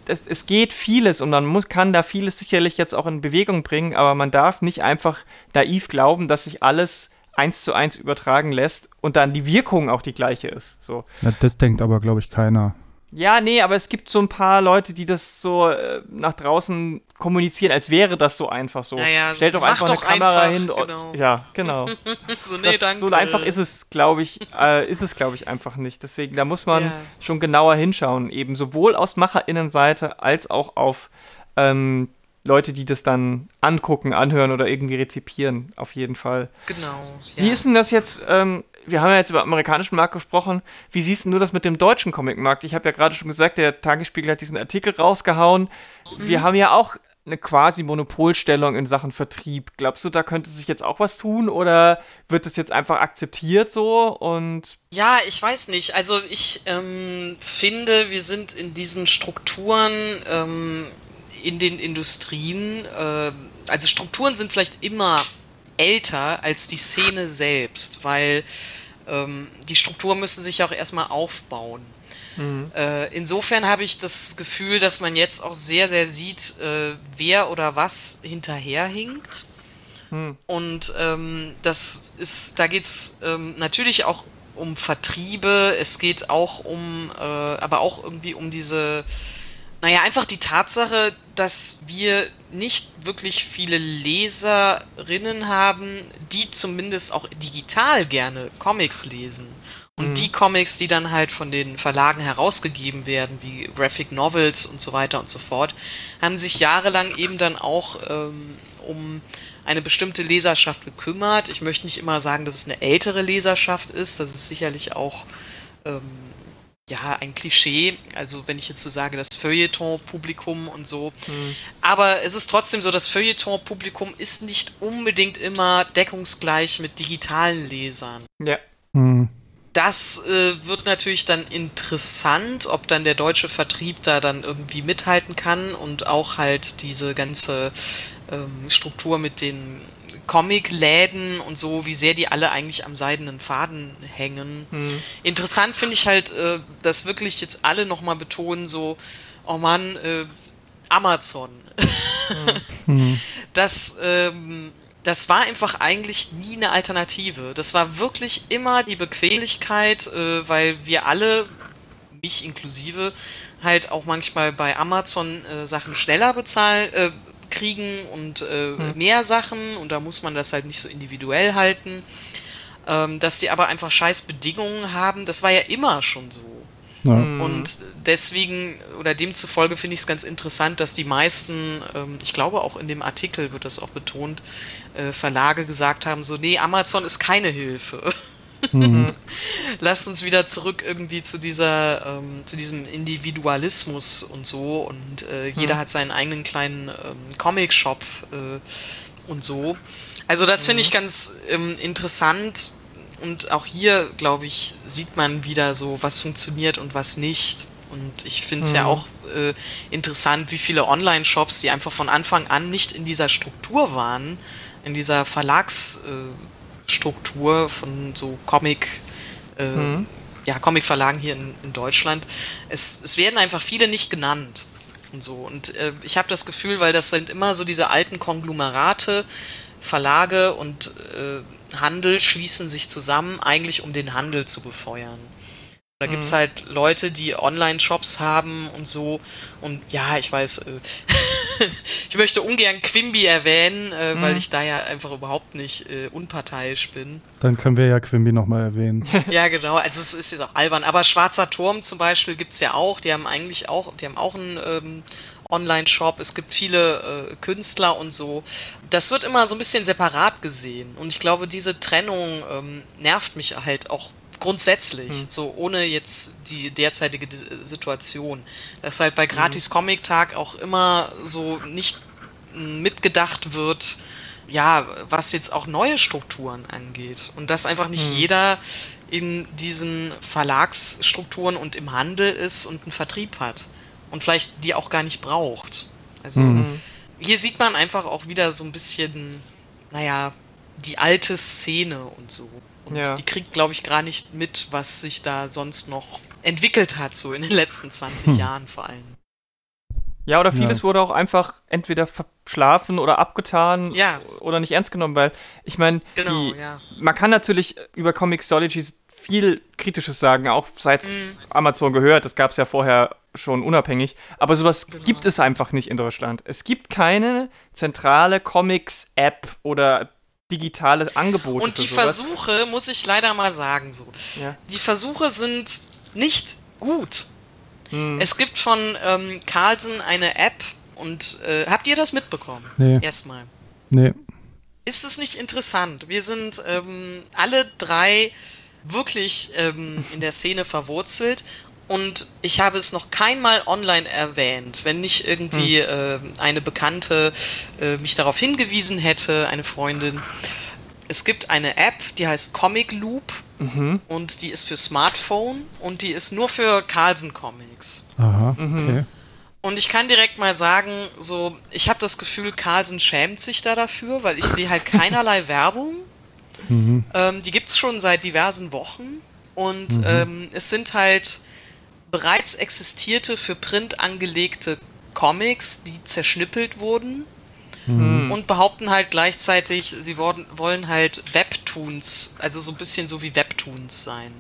das, es geht vieles und man muss, kann da vieles sicherlich jetzt auch in Bewegung bringen, aber man darf nicht einfach naiv glauben, dass sich alles eins zu eins übertragen lässt und dann die Wirkung auch die gleiche ist. So. Ja, das denkt aber, glaube ich, keiner. Ja, nee, aber es gibt so ein paar Leute, die das so äh, nach draußen kommunizieren, als wäre das so einfach so. Naja, Stellt doch einfach doch eine Kamera einfach, hin. Genau. Ja, genau. so, nee, das, so einfach ist es, glaube ich, äh, ist es, glaube ich, einfach nicht. Deswegen, da muss man ja. schon genauer hinschauen, eben sowohl aus MacherInnenseite als auch auf ähm, Leute, die das dann angucken, anhören oder irgendwie rezipieren, auf jeden Fall. Genau. Ja. Wie ist denn das jetzt? Ähm, wir haben ja jetzt über den amerikanischen Markt gesprochen. Wie siehst du das mit dem deutschen Comicmarkt? Ich habe ja gerade schon gesagt, der Tagesspiegel hat diesen Artikel rausgehauen. Mhm. Wir haben ja auch eine quasi Monopolstellung in Sachen Vertrieb. Glaubst du, da könnte sich jetzt auch was tun oder wird das jetzt einfach akzeptiert so und ja, ich weiß nicht. Also ich ähm, finde, wir sind in diesen Strukturen ähm, in den Industrien, äh, also Strukturen sind vielleicht immer älter als die Szene selbst, weil ähm, die Strukturen müssen sich auch erstmal aufbauen. Mhm. Äh, insofern habe ich das Gefühl, dass man jetzt auch sehr, sehr sieht, äh, wer oder was hinterherhinkt. Mhm. Und ähm, das ist, da geht es ähm, natürlich auch um Vertriebe, es geht auch um, äh, aber auch irgendwie um diese, naja, einfach die Tatsache, dass wir nicht wirklich viele Leserinnen haben, die zumindest auch digital gerne Comics lesen. Und mhm. die Comics, die dann halt von den Verlagen herausgegeben werden, wie Graphic Novels und so weiter und so fort, haben sich jahrelang eben dann auch ähm, um eine bestimmte Leserschaft gekümmert. Ich möchte nicht immer sagen, dass es eine ältere Leserschaft ist. Das ist sicherlich auch ähm, ja ein Klischee. Also wenn ich jetzt so sage, das Feuilleton-Publikum und so. Mhm. Aber es ist trotzdem so, das Feuilleton-Publikum ist nicht unbedingt immer deckungsgleich mit digitalen Lesern. Ja. Mhm das äh, wird natürlich dann interessant, ob dann der deutsche Vertrieb da dann irgendwie mithalten kann und auch halt diese ganze ähm, Struktur mit den Comicläden und so, wie sehr die alle eigentlich am seidenen Faden hängen. Mhm. Interessant finde ich halt, äh, dass wirklich jetzt alle nochmal betonen, so, oh Mann, äh, Amazon. Mhm. das ähm, das war einfach eigentlich nie eine Alternative. Das war wirklich immer die Bequemlichkeit, äh, weil wir alle, mich inklusive, halt auch manchmal bei Amazon äh, Sachen schneller bezahlen, äh, kriegen und äh, hm. mehr Sachen und da muss man das halt nicht so individuell halten. Ähm, dass sie aber einfach scheiß Bedingungen haben, das war ja immer schon so. Ja. Mhm. Und deswegen oder demzufolge finde ich es ganz interessant, dass die meisten, ähm, ich glaube auch in dem Artikel wird das auch betont, äh, Verlage gesagt haben, so, nee, Amazon ist keine Hilfe. Mhm. Lasst uns wieder zurück irgendwie zu dieser, ähm, zu diesem Individualismus und so und äh, jeder mhm. hat seinen eigenen kleinen ähm, Comic-Shop äh, und so. Also das finde ich mhm. ganz ähm, interessant und auch hier, glaube ich, sieht man wieder so, was funktioniert und was nicht. Und ich finde es mhm. ja auch äh, interessant, wie viele Online-Shops, die einfach von Anfang an nicht in dieser Struktur waren, in dieser Verlagsstruktur äh, von so Comic, äh, mhm. ja, Comic-Verlagen hier in, in Deutschland. Es, es werden einfach viele nicht genannt und so. Und äh, ich habe das Gefühl, weil das sind immer so diese alten Konglomerate, Verlage und äh, Handel schließen sich zusammen, eigentlich um den Handel zu befeuern. Da mhm. gibt es halt Leute, die Online-Shops haben und so. Und ja, ich weiß, äh, ich möchte ungern Quimby erwähnen, äh, mhm. weil ich da ja einfach überhaupt nicht äh, unparteiisch bin. Dann können wir ja Quimby nochmal erwähnen. ja, genau. Also es ist jetzt auch albern. Aber Schwarzer Turm zum Beispiel gibt es ja auch. Die haben eigentlich auch, die haben auch einen ähm, Online-Shop. Es gibt viele äh, Künstler und so. Das wird immer so ein bisschen separat gesehen. Und ich glaube, diese Trennung ähm, nervt mich halt auch grundsätzlich, hm. so ohne jetzt die derzeitige Situation. Dass halt bei Gratis Comic Tag auch immer so nicht mitgedacht wird, ja, was jetzt auch neue Strukturen angeht. Und dass einfach nicht hm. jeder in diesen Verlagsstrukturen und im Handel ist und einen Vertrieb hat. Und vielleicht die auch gar nicht braucht. Also hm. hier sieht man einfach auch wieder so ein bisschen, naja, die alte Szene und so. Und ja. die kriegt, glaube ich, gar nicht mit, was sich da sonst noch entwickelt hat, so in den letzten 20 hm. Jahren vor allem. Ja, oder vieles ja. wurde auch einfach entweder verschlafen oder abgetan ja. oder nicht ernst genommen, weil ich meine, genau, ja. man kann natürlich über Comixology viel Kritisches sagen, auch seit mm. Amazon gehört, das gab es ja vorher schon unabhängig, aber sowas genau. gibt es einfach nicht in Deutschland. Es gibt keine zentrale Comics-App oder digitale Angebote. Und die Versuche, muss ich leider mal sagen, so. Ja. Die Versuche sind nicht gut. Hm. Es gibt von ähm, Carlsen eine App und äh, habt ihr das mitbekommen? Nee. Erstmal. Nee. Ist es nicht interessant? Wir sind ähm, alle drei wirklich ähm, in der Szene verwurzelt und ich habe es noch keinmal online erwähnt, wenn nicht irgendwie äh, eine Bekannte äh, mich darauf hingewiesen hätte, eine Freundin. Es gibt eine App, die heißt Comic Loop und die ist für Smartphone und die ist nur für Carlsen Comics. Aha, okay. Und ich kann direkt mal sagen, so, ich habe das Gefühl, Carlsen schämt sich da dafür, weil ich sehe halt keinerlei Werbung. Ähm, die gibt's schon seit diversen Wochen. Und ähm, es sind halt bereits existierte, für Print angelegte Comics, die zerschnippelt wurden. Und behaupten halt gleichzeitig, sie worden, wollen halt Webtoons, also so ein bisschen so wie Webtoons sein.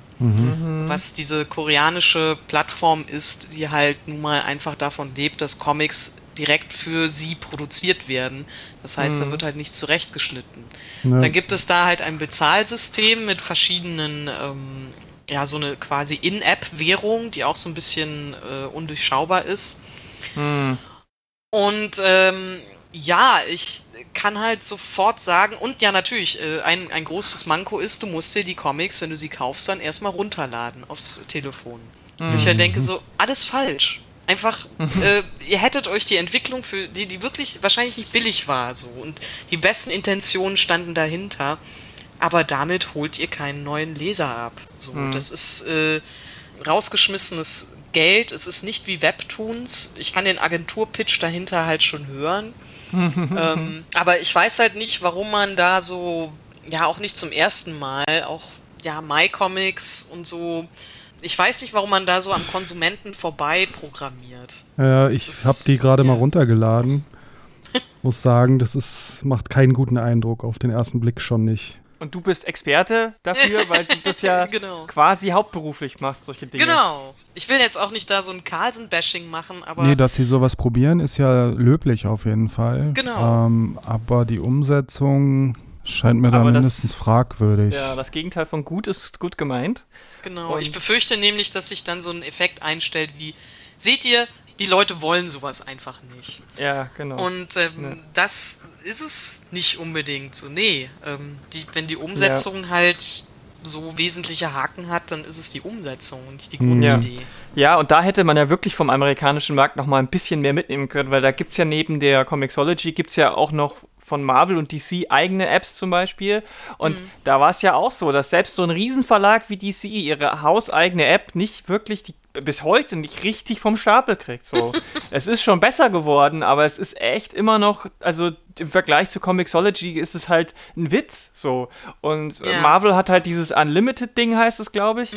Was diese koreanische Plattform ist, die halt nun mal einfach davon lebt, dass Comics direkt für sie produziert werden. Das heißt, da wird halt nicht zurechtgeschnitten. Ja. Dann gibt es da halt ein Bezahlsystem mit verschiedenen, ähm, ja, so eine quasi In-App-Währung, die auch so ein bisschen äh, undurchschaubar ist. Und ähm, ja, ich kann halt sofort sagen, und ja, natürlich, äh, ein, ein großes Manko ist, du musst dir die Comics, wenn du sie kaufst, dann erstmal runterladen aufs Telefon. Und ich halt denke so, alles falsch. Einfach, äh, ihr hättet euch die Entwicklung für die, die wirklich wahrscheinlich nicht billig war, so und die besten Intentionen standen dahinter, aber damit holt ihr keinen neuen Leser ab. So, das ist äh, rausgeschmissenes Geld. Es ist nicht wie Webtoons. Ich kann den Agenturpitch dahinter halt schon hören. ähm, aber ich weiß halt nicht, warum man da so, ja, auch nicht zum ersten Mal, auch, ja, MyComics und so, ich weiß nicht, warum man da so am Konsumenten vorbei programmiert. Ja, ich habe die gerade mal ja. runtergeladen. Muss sagen, das ist, macht keinen guten Eindruck, auf den ersten Blick schon nicht. Und du bist Experte dafür, weil du das ja Genau. quasi hauptberuflich machst, solche Dinge. Genau. Ich will jetzt auch nicht da so ein Carlsen-Bashing machen, aber Nee, dass sie sowas probieren, ist ja löblich auf jeden Fall. Genau. Ähm, aber die Umsetzung scheint mir da Aber das- mindestens fragwürdig. Ja, das Gegenteil von gut ist gut gemeint. Genau, ich Und- befürchte nämlich, dass sich dann so ein Effekt einstellt wie, seht ihr, die Leute wollen sowas einfach nicht. Ja, genau. Und ähm, Ja. das ist es nicht unbedingt so. Nee, ähm, die, wenn die Umsetzung halt so wesentliche Haken hat, dann ist es die Umsetzung und nicht die Hm. Ja. Grundidee. Ja, und da hätte man ja wirklich vom amerikanischen Markt noch mal ein bisschen mehr mitnehmen können, weil da gibt's ja neben der Comixology gibt's ja auch noch von Marvel und DC eigene Apps zum Beispiel. Und da war es ja auch so, dass selbst so ein Riesenverlag wie DC ihre hauseigene App nicht wirklich die bis heute nicht richtig vom Stapel kriegt. So. es ist schon besser geworden, aber es ist echt immer noch, also im Vergleich zu Comixology ist es halt ein Witz. So. Und Ja. Marvel hat halt dieses Unlimited-Ding, heißt es, glaube ich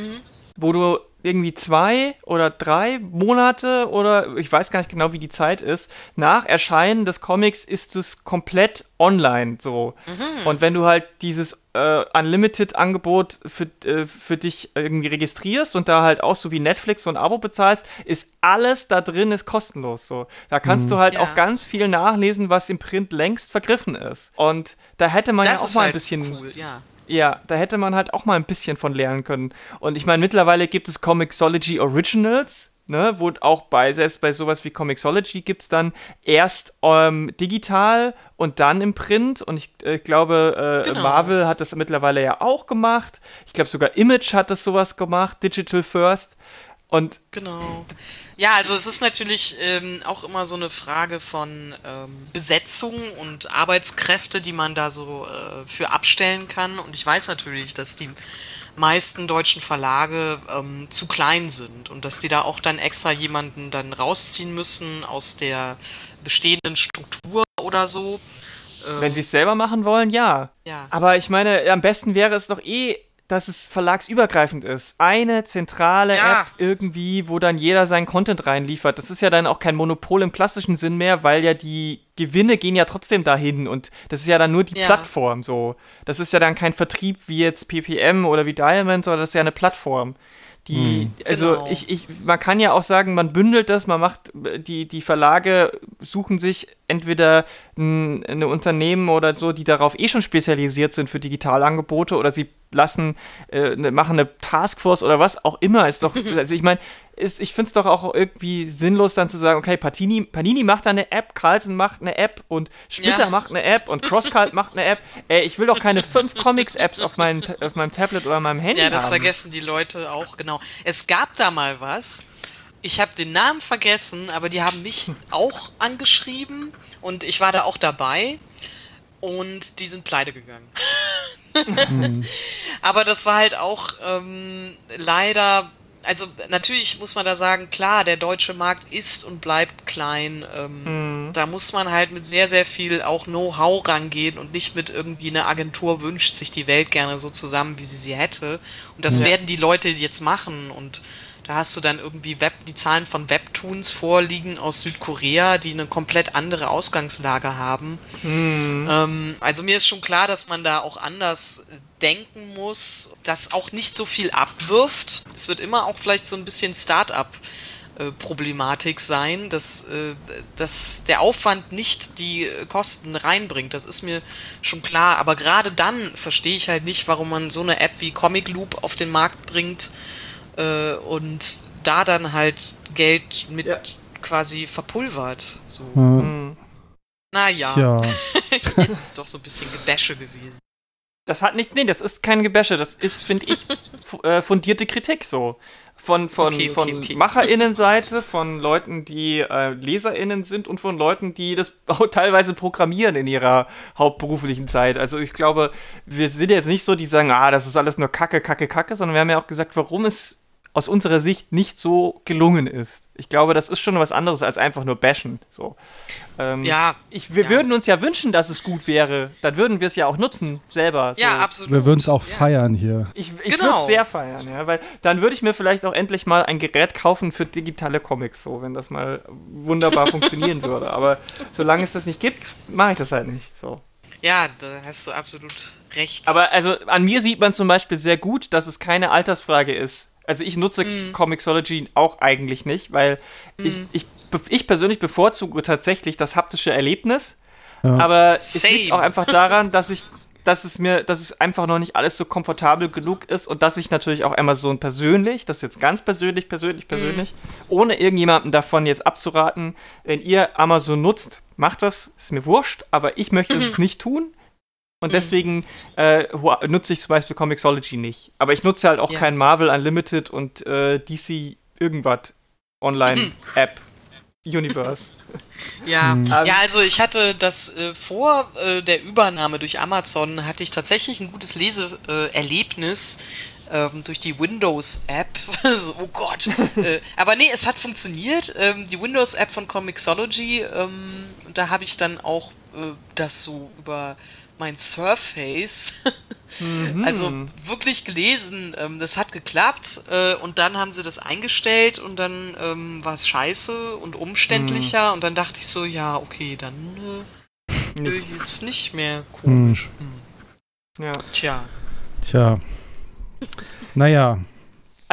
wo du irgendwie zwei oder drei Monate oder ich weiß gar nicht genau, wie die Zeit ist, nach Erscheinen des Comics ist es komplett online so. Und wenn du halt dieses äh, Unlimited-Angebot für, äh, für dich irgendwie registrierst und da halt auch so wie Netflix so ein Abo bezahlst, ist alles da drin ist kostenlos so. Da kannst du halt Ja. auch ganz viel nachlesen, was im Print längst vergriffen ist. Und da hätte man Das ja auch mal ein halt bisschen cool, ja. Ja, da hätte man halt auch mal ein bisschen von lernen können. Und ich meine, mittlerweile gibt es Comixology Originals, ne, wo auch bei, selbst bei sowas wie Comixology gibt es dann erst ähm, digital und dann im Print. Und ich äh, glaube, äh, Genau. Marvel hat das mittlerweile ja auch gemacht. Ich glaube, sogar Image hat das sowas gemacht, Digital First. Und Genau. Ja, also es ist natürlich ähm, auch immer so eine Frage von ähm, Besetzung und Arbeitskräfte, die man da so äh, für abstellen kann. Und ich weiß natürlich, dass die meisten deutschen Verlage ähm, zu klein sind und dass die da auch dann extra jemanden dann rausziehen müssen aus der bestehenden Struktur oder so. Wenn sie es selber machen wollen, ja. Ja. Aber ich meine, am besten wäre es doch eh, dass es verlagsübergreifend ist. Eine zentrale Ja. App irgendwie, wo dann jeder seinen Content reinliefert. Das ist ja dann auch kein Monopol im klassischen Sinn mehr, weil ja die Gewinne gehen ja trotzdem dahin und das ist ja dann nur die Ja. Plattform so. Das ist ja dann kein Vertrieb wie jetzt PPM oder wie Diamond, sondern das ist ja eine Plattform. Die, also Genau. ich, ich, man kann ja auch sagen, man bündelt das, man macht, die, die Verlage suchen sich entweder ein, ein Unternehmen oder so, die darauf eh schon spezialisiert sind für Digitalangebote oder sie lassen, äh, ne, machen eine Taskforce oder was auch immer. Ist doch, also ich meine, ich finde es doch auch irgendwie sinnlos, dann zu sagen, okay, Patini, Panini macht da eine App, Carlsen macht eine App und Splitter ja. macht eine App und Crosscult macht eine App. Ey, ich will doch keine fünf Comics-Apps auf, auf meinem Tablet oder meinem Handy. Ja, das haben. vergessen die Leute auch, genau. Es gab da mal was. Ich habe den Namen vergessen, aber die haben mich auch angeschrieben und ich war da auch dabei und die sind pleite gegangen. mhm. Aber das war halt auch ähm, leider, also natürlich muss man da sagen, klar, der deutsche Markt ist und bleibt klein. Ähm, mhm. Da muss man halt mit sehr, sehr viel auch Know-how rangehen und nicht mit irgendwie einer Agentur wünscht sich die Welt gerne so zusammen, wie sie sie hätte. Und das ja. werden die Leute jetzt machen und da hast du dann irgendwie Web, die Zahlen von Webtoons vorliegen aus Südkorea, die eine komplett andere Ausgangslage haben. Mhm. Ähm, also mir ist schon klar, dass man da auch anders denken muss, das auch nicht so viel abwirft. Es wird immer auch vielleicht so ein bisschen Start-up. Problematik sein, dass, äh, dass der Aufwand nicht die Kosten reinbringt. Das ist mir schon klar. Aber gerade dann verstehe ich halt nicht, warum man so eine App wie Comic Loop auf den Markt bringt, äh, und da dann halt Geld mit ja. quasi verpulvert. So. Mhm. Naja, ja. jetzt ist es doch so ein bisschen Gebäsche gewesen. Das hat nichts, nee, das ist kein Gebäsche, das ist, finde ich, äh, fundierte Kritik so. Von, von, okay, okay, von okay. MacherInnenseite, von Leuten, die äh, LeserInnen sind und von Leuten, die das auch teilweise programmieren in ihrer hauptberuflichen Zeit. Also ich glaube, wir sind jetzt nicht so, die sagen, ah, das ist alles nur Kacke, Kacke, Kacke, sondern wir haben ja auch gesagt, warum es aus unserer Sicht nicht so gelungen ist. Ich glaube, das ist schon was anderes als einfach nur bashen. So. Ähm, ja. Ich, wir ja. würden uns ja wünschen, dass es gut wäre. Dann würden wir es ja auch nutzen, selber. So. Ja, absolut. Wir würden es auch ja. feiern hier. Ich, ich genau. würde es sehr feiern, ja, weil dann würde ich mir vielleicht auch endlich mal ein Gerät kaufen für digitale Comics, so, wenn das mal wunderbar funktionieren würde. Aber solange es das nicht gibt, mache ich das halt nicht. So. Ja, da hast du absolut recht. Aber also an mir sieht man zum Beispiel sehr gut, dass es keine Altersfrage ist also ich nutze mm. Comixology auch eigentlich nicht, weil mm. ich, ich, ich persönlich bevorzuge tatsächlich das haptische Erlebnis. Ja. Aber Same. es liegt auch einfach daran, dass ich dass es mir, dass es einfach noch nicht alles so komfortabel genug ist und dass ich natürlich auch Amazon persönlich, das ist jetzt ganz persönlich, persönlich, persönlich, mm. ohne irgendjemanden davon jetzt abzuraten, wenn ihr Amazon nutzt, macht das, ist mir wurscht, aber ich möchte es nicht tun. Und mhm. deswegen äh, nutze ich zum Beispiel Comixology nicht. Aber ich nutze halt auch ja. kein Marvel Unlimited und äh, DC irgendwas Online-App Universe. Ja, mhm. ja, also ich hatte das äh, vor äh, der Übernahme durch Amazon hatte ich tatsächlich ein gutes Leseerlebnis ähm, durch die Windows-App. so, oh Gott. äh, aber nee, es hat funktioniert. Ähm, die Windows-App von Comixology, ähm, da habe ich dann auch äh, das so über mein Surface. Mhm. Also wirklich gelesen, ähm, das hat geklappt äh, und dann haben sie das eingestellt und dann ähm, war es scheiße und umständlicher mhm. und dann dachte ich so, ja, okay, dann äh, nicht. jetzt nicht mehr komisch. Mhm. Ja. Tja. Tja. Naja,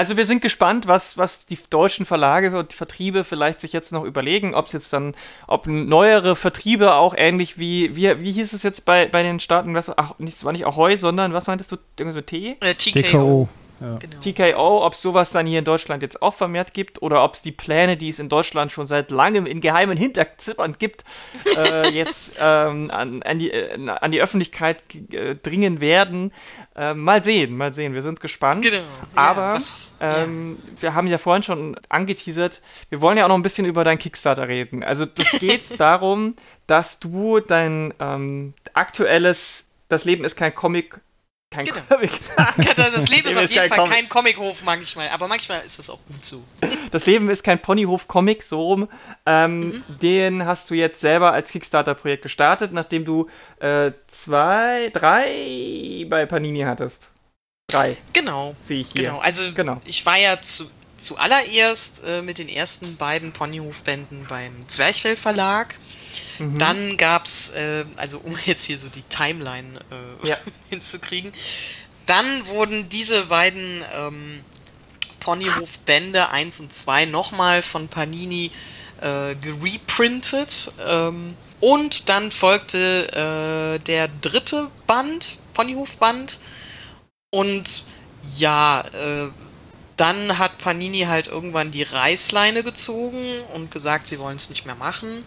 also wir sind gespannt, was, was die deutschen Verlage und Vertriebe vielleicht sich jetzt noch überlegen, ob es jetzt dann, ob neuere Vertriebe auch ähnlich wie, wie, wie hieß es jetzt bei, bei den Staaten, was, ach, es war nicht Ahoi, sondern was meintest du, irgendwas mit T? Äh, TKO. Ja. Genau. TKO, ob es sowas dann hier in Deutschland jetzt auch vermehrt gibt oder ob es die Pläne, die es in Deutschland schon seit langem in geheimen Hinterzippern gibt, äh, jetzt ähm, an, an, die, äh, an die Öffentlichkeit äh, dringen werden. Äh, mal sehen, mal sehen. Wir sind gespannt. Genau. Aber ja, was, ähm, ja. wir haben ja vorhin schon angeteasert, wir wollen ja auch noch ein bisschen über deinen Kickstarter reden. Also das geht darum, dass du dein ähm, aktuelles Das Leben ist kein Comic kein genau. Comic. das Leben ist auf jeden kein Fall Comic. kein Comichof manchmal, aber manchmal ist es auch gut so. Das Leben ist kein Ponyhof-Comic, so rum. Ähm, mhm. Den hast du jetzt selber als Kickstarter-Projekt gestartet, nachdem du äh, zwei, drei bei Panini hattest. Drei. Genau. Sehe ich hier. Genau, also genau. ich war ja zu, zuallererst äh, mit den ersten beiden Ponyhof-Bänden beim Zwerchfell Verlag. Mhm. Dann gab es, äh, also um jetzt hier so die Timeline äh, ja. hinzukriegen, dann wurden diese beiden ähm, Ponyhof-Bände 1 und 2 nochmal von Panini äh, gereprintet. Ähm, Und dann folgte äh, der dritte Band, Ponyhof-Band. Und ja, äh, dann hat Panini halt irgendwann die Reißleine gezogen und gesagt, sie wollen es nicht mehr machen.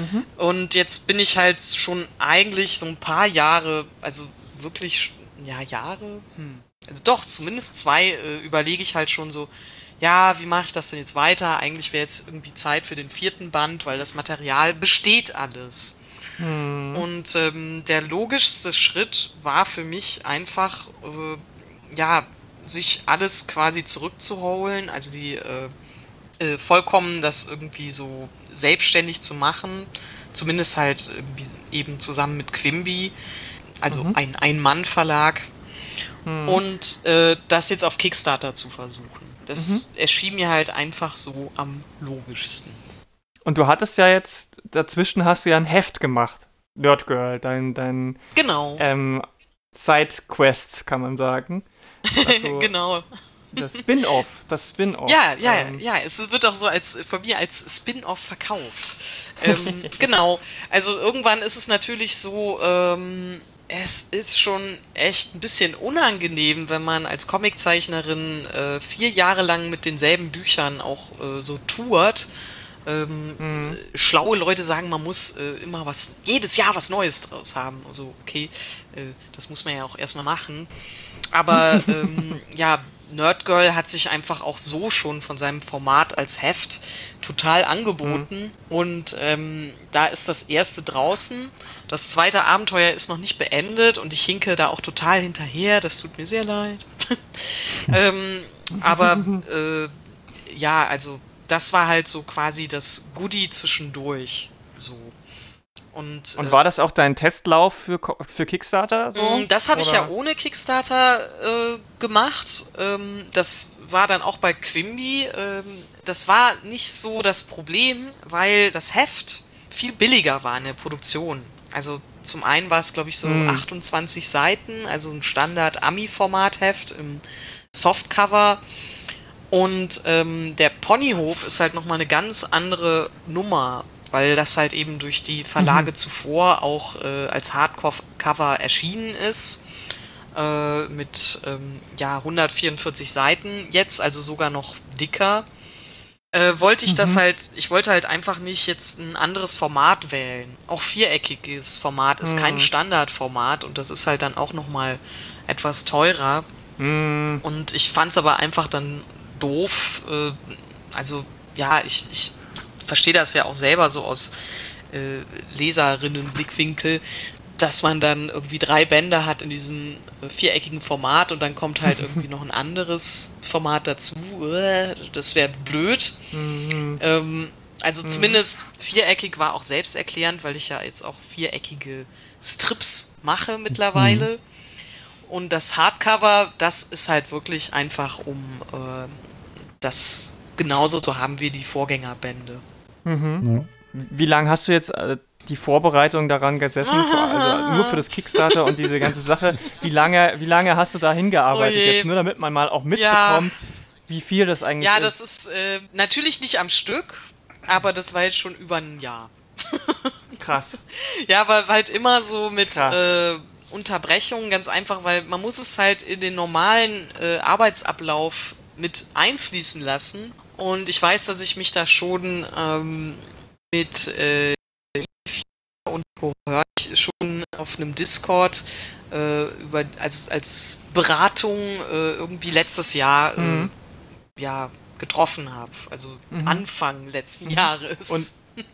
Mhm. Und jetzt bin ich halt schon eigentlich so ein paar Jahre, also wirklich, ja, Jahre, hm. also doch, zumindest zwei äh, überlege ich halt schon so, ja, wie mache ich das denn jetzt weiter? Eigentlich wäre jetzt irgendwie Zeit für den vierten Band, weil das Material besteht alles. Hm. Und ähm, der logischste Schritt war für mich einfach, äh, ja, sich alles quasi zurückzuholen, also die äh, äh, vollkommen das irgendwie so selbstständig zu machen, zumindest halt eben zusammen mit Quimby, also mhm. ein Ein-Mann-Verlag, mhm. und äh, das jetzt auf Kickstarter zu versuchen. Das mhm. erschien mir halt einfach so am logischsten. Und du hattest ja jetzt, dazwischen hast du ja ein Heft gemacht. Nerd Girl, dein, dein genau. ähm, Side-Quest, kann man sagen. Also, genau. Das Spin-off, das Spin-off. Ja, ja, ähm. ja, es wird auch so als von mir als Spin-off verkauft. ähm, genau. Also irgendwann ist es natürlich so, ähm, es ist schon echt ein bisschen unangenehm, wenn man als Comiczeichnerin äh, vier Jahre lang mit denselben Büchern auch äh, so tourt. Ähm, mhm. Schlaue Leute sagen, man muss äh, immer was, jedes Jahr was Neues draus haben. Also, okay, äh, das muss man ja auch erstmal machen. Aber ähm, ja, Nerdgirl hat sich einfach auch so schon von seinem Format als Heft total angeboten. Mhm. Und ähm, da ist das erste draußen. Das zweite Abenteuer ist noch nicht beendet und ich hinke da auch total hinterher. Das tut mir sehr leid. ähm, aber äh, ja, also das war halt so quasi das Goodie zwischendurch. Und, und war das auch dein Testlauf für, für Kickstarter? So? Mm, das habe ich ja ohne Kickstarter äh, gemacht. Ähm, das war dann auch bei Quimby. Ähm, das war nicht so das Problem, weil das Heft viel billiger war in der Produktion. Also zum einen war es, glaube ich, so mm. 28 Seiten, also ein Standard-Ami-Format-Heft im Softcover. Und ähm, der Ponyhof ist halt nochmal eine ganz andere Nummer weil das halt eben durch die Verlage mhm. zuvor auch äh, als Hardcover erschienen ist. Äh, mit ähm, ja, 144 Seiten jetzt, also sogar noch dicker. Äh, wollte ich mhm. das halt, ich wollte halt einfach nicht jetzt ein anderes Format wählen. Auch viereckiges Format ist mhm. kein Standardformat und das ist halt dann auch nochmal etwas teurer. Mhm. Und ich fand es aber einfach dann doof. Äh, also ja, ich, ich verstehe das ja auch selber so aus äh, Leserinnenblickwinkel, dass man dann irgendwie drei Bände hat in diesem äh, viereckigen Format und dann kommt halt irgendwie noch ein anderes Format dazu. Äh, das wäre blöd. Mhm. Ähm, also mhm. zumindest viereckig war auch selbsterklärend, weil ich ja jetzt auch viereckige Strips mache mittlerweile. Mhm. Und das Hardcover, das ist halt wirklich einfach, um äh, das genauso zu haben wie die Vorgängerbände. Mhm. Ja. Wie lange hast du jetzt äh, die Vorbereitung daran gesessen? also nur für das Kickstarter und diese ganze Sache. Wie lange, wie lange hast du da hingearbeitet? Oh jetzt nur damit man mal auch mitbekommt, ja. wie viel das eigentlich ja, ist. Ja, das ist äh, natürlich nicht am Stück, aber das war jetzt schon über ein Jahr. Krass. ja, aber halt immer so mit äh, Unterbrechungen, ganz einfach, weil man muss es halt in den normalen äh, Arbeitsablauf mit einfließen lassen. Und ich weiß, dass ich mich da schon ähm, mit äh, und schon auf einem Discord äh, über, als, als Beratung äh, irgendwie letztes Jahr äh, mhm. ja, getroffen habe. Also mhm. Anfang letzten mhm. Jahres. Und,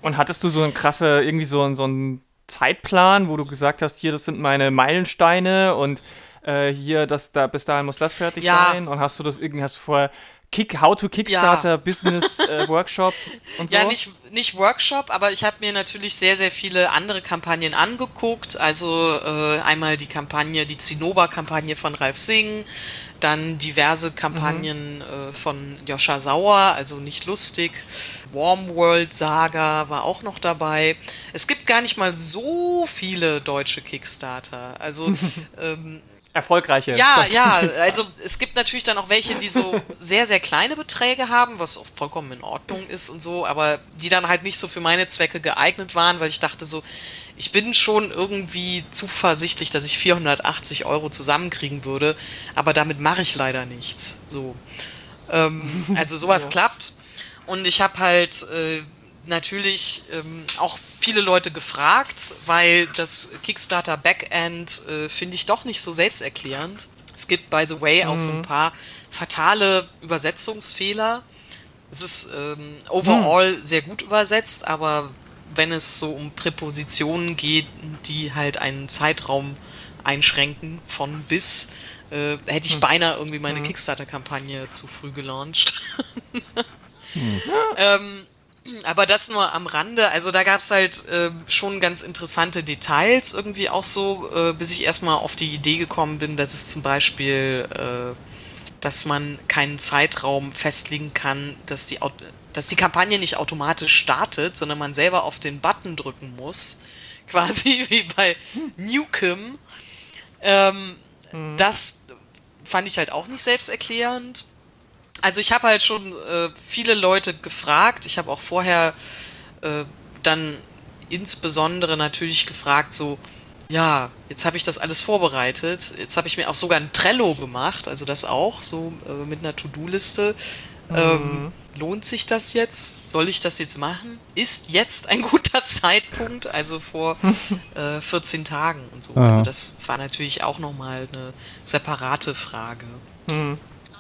und hattest du so ein krasse, irgendwie so, so einen Zeitplan, wo du gesagt hast, hier, das sind meine Meilensteine und äh, hier, das, da, bis dahin muss das fertig ja. sein? Und hast du das irgendwie, hast du vorher Kick, How to Kickstarter ja. Business äh, Workshop und so? Ja, nicht, nicht Workshop, aber ich habe mir natürlich sehr, sehr viele andere Kampagnen angeguckt. Also äh, einmal die Kampagne, die Zinnober-Kampagne von Ralf Singh, dann diverse Kampagnen mhm. äh, von Joscha Sauer, also nicht lustig. Warm World Saga war auch noch dabei. Es gibt gar nicht mal so viele deutsche Kickstarter. Also ähm, erfolgreiche. Ja, ja, also es gibt natürlich dann auch welche, die so sehr, sehr kleine Beträge haben, was auch vollkommen in Ordnung ist und so, aber die dann halt nicht so für meine Zwecke geeignet waren, weil ich dachte so, ich bin schon irgendwie zuversichtlich, dass ich 480 Euro zusammenkriegen würde, aber damit mache ich leider nichts. So. Ähm, also sowas ja. klappt. Und ich habe halt äh, natürlich ähm, auch viele Leute gefragt, weil das Kickstarter Backend äh, finde ich doch nicht so selbsterklärend. Es gibt, by the way, auch mhm. so ein mhm. paar fatale Übersetzungsfehler. Es ist ähm, overall mhm. sehr gut übersetzt, aber wenn es so um Präpositionen geht, die halt einen Zeitraum einschränken von bis, äh, hätte ich mhm. beinahe irgendwie meine mhm. Kickstarter-Kampagne zu früh gelauncht. Mhm. ähm, aber das nur am Rande. Also da gab es halt äh, schon ganz interessante Details irgendwie auch so, äh, bis ich erstmal auf die Idee gekommen bin, dass es zum Beispiel, äh, dass man keinen Zeitraum festlegen kann, dass die, dass die Kampagne nicht automatisch startet, sondern man selber auf den Button drücken muss. Quasi wie bei Newcom. Ähm, mhm. Das fand ich halt auch nicht selbsterklärend also ich habe halt schon äh, viele Leute gefragt. Ich habe auch vorher äh, dann insbesondere natürlich gefragt, so, ja, jetzt habe ich das alles vorbereitet. Jetzt habe ich mir auch sogar ein Trello gemacht, also das auch, so äh, mit einer To-Do-Liste. Mhm. Ähm, lohnt sich das jetzt? Soll ich das jetzt machen? Ist jetzt ein guter Zeitpunkt? Also vor äh, 14 Tagen und so. Aha. Also das war natürlich auch nochmal eine separate Frage. Mhm.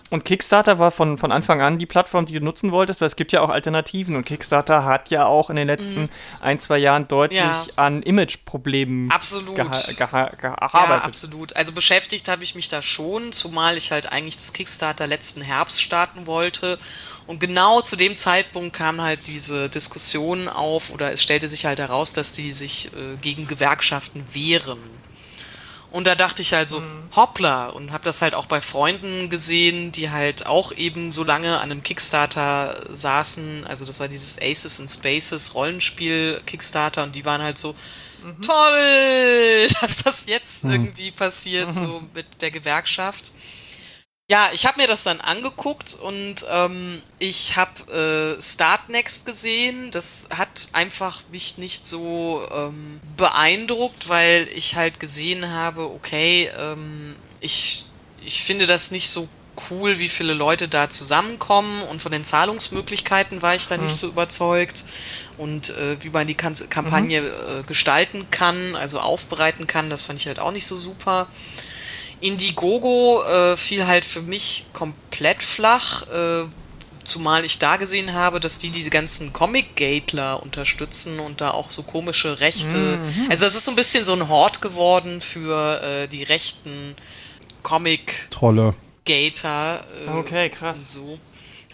Und Kickstarter war von, von Anfang an die Plattform, die du nutzen wolltest, weil es gibt ja auch Alternativen und Kickstarter hat ja auch in den letzten mhm. ein, zwei Jahren deutlich ja. an Imageproblemen gearbeitet. Ja, absolut. Also beschäftigt habe ich mich da schon, zumal ich halt eigentlich das Kickstarter letzten Herbst starten wollte. Und genau zu dem Zeitpunkt kam halt diese Diskussion auf oder es stellte sich halt heraus, dass sie sich äh, gegen Gewerkschaften wehren. Und da dachte ich halt so, mhm. hoppla, und habe das halt auch bei Freunden gesehen, die halt auch eben so lange an einem Kickstarter saßen. Also das war dieses Aces in Spaces Rollenspiel Kickstarter und die waren halt so, mhm. toll, dass das jetzt mhm. irgendwie passiert, so mit der Gewerkschaft. Ja, ich habe mir das dann angeguckt und ähm, ich habe äh, Start Next gesehen. Das hat einfach mich nicht so ähm, beeindruckt, weil ich halt gesehen habe, okay, ähm, ich, ich finde das nicht so cool, wie viele Leute da zusammenkommen und von den Zahlungsmöglichkeiten war ich da mhm. nicht so überzeugt und äh, wie man die Kan Kampagne mhm. äh, gestalten kann, also aufbereiten kann, das fand ich halt auch nicht so super. Indiegogo äh, fiel halt für mich komplett flach, äh, zumal ich da gesehen habe, dass die diese ganzen Comic-Gatler unterstützen und da auch so komische Rechte. Mhm. Also das ist so ein bisschen so ein Hort geworden für äh, die rechten Comic-Trolle. Gator. Äh, okay, krass. so.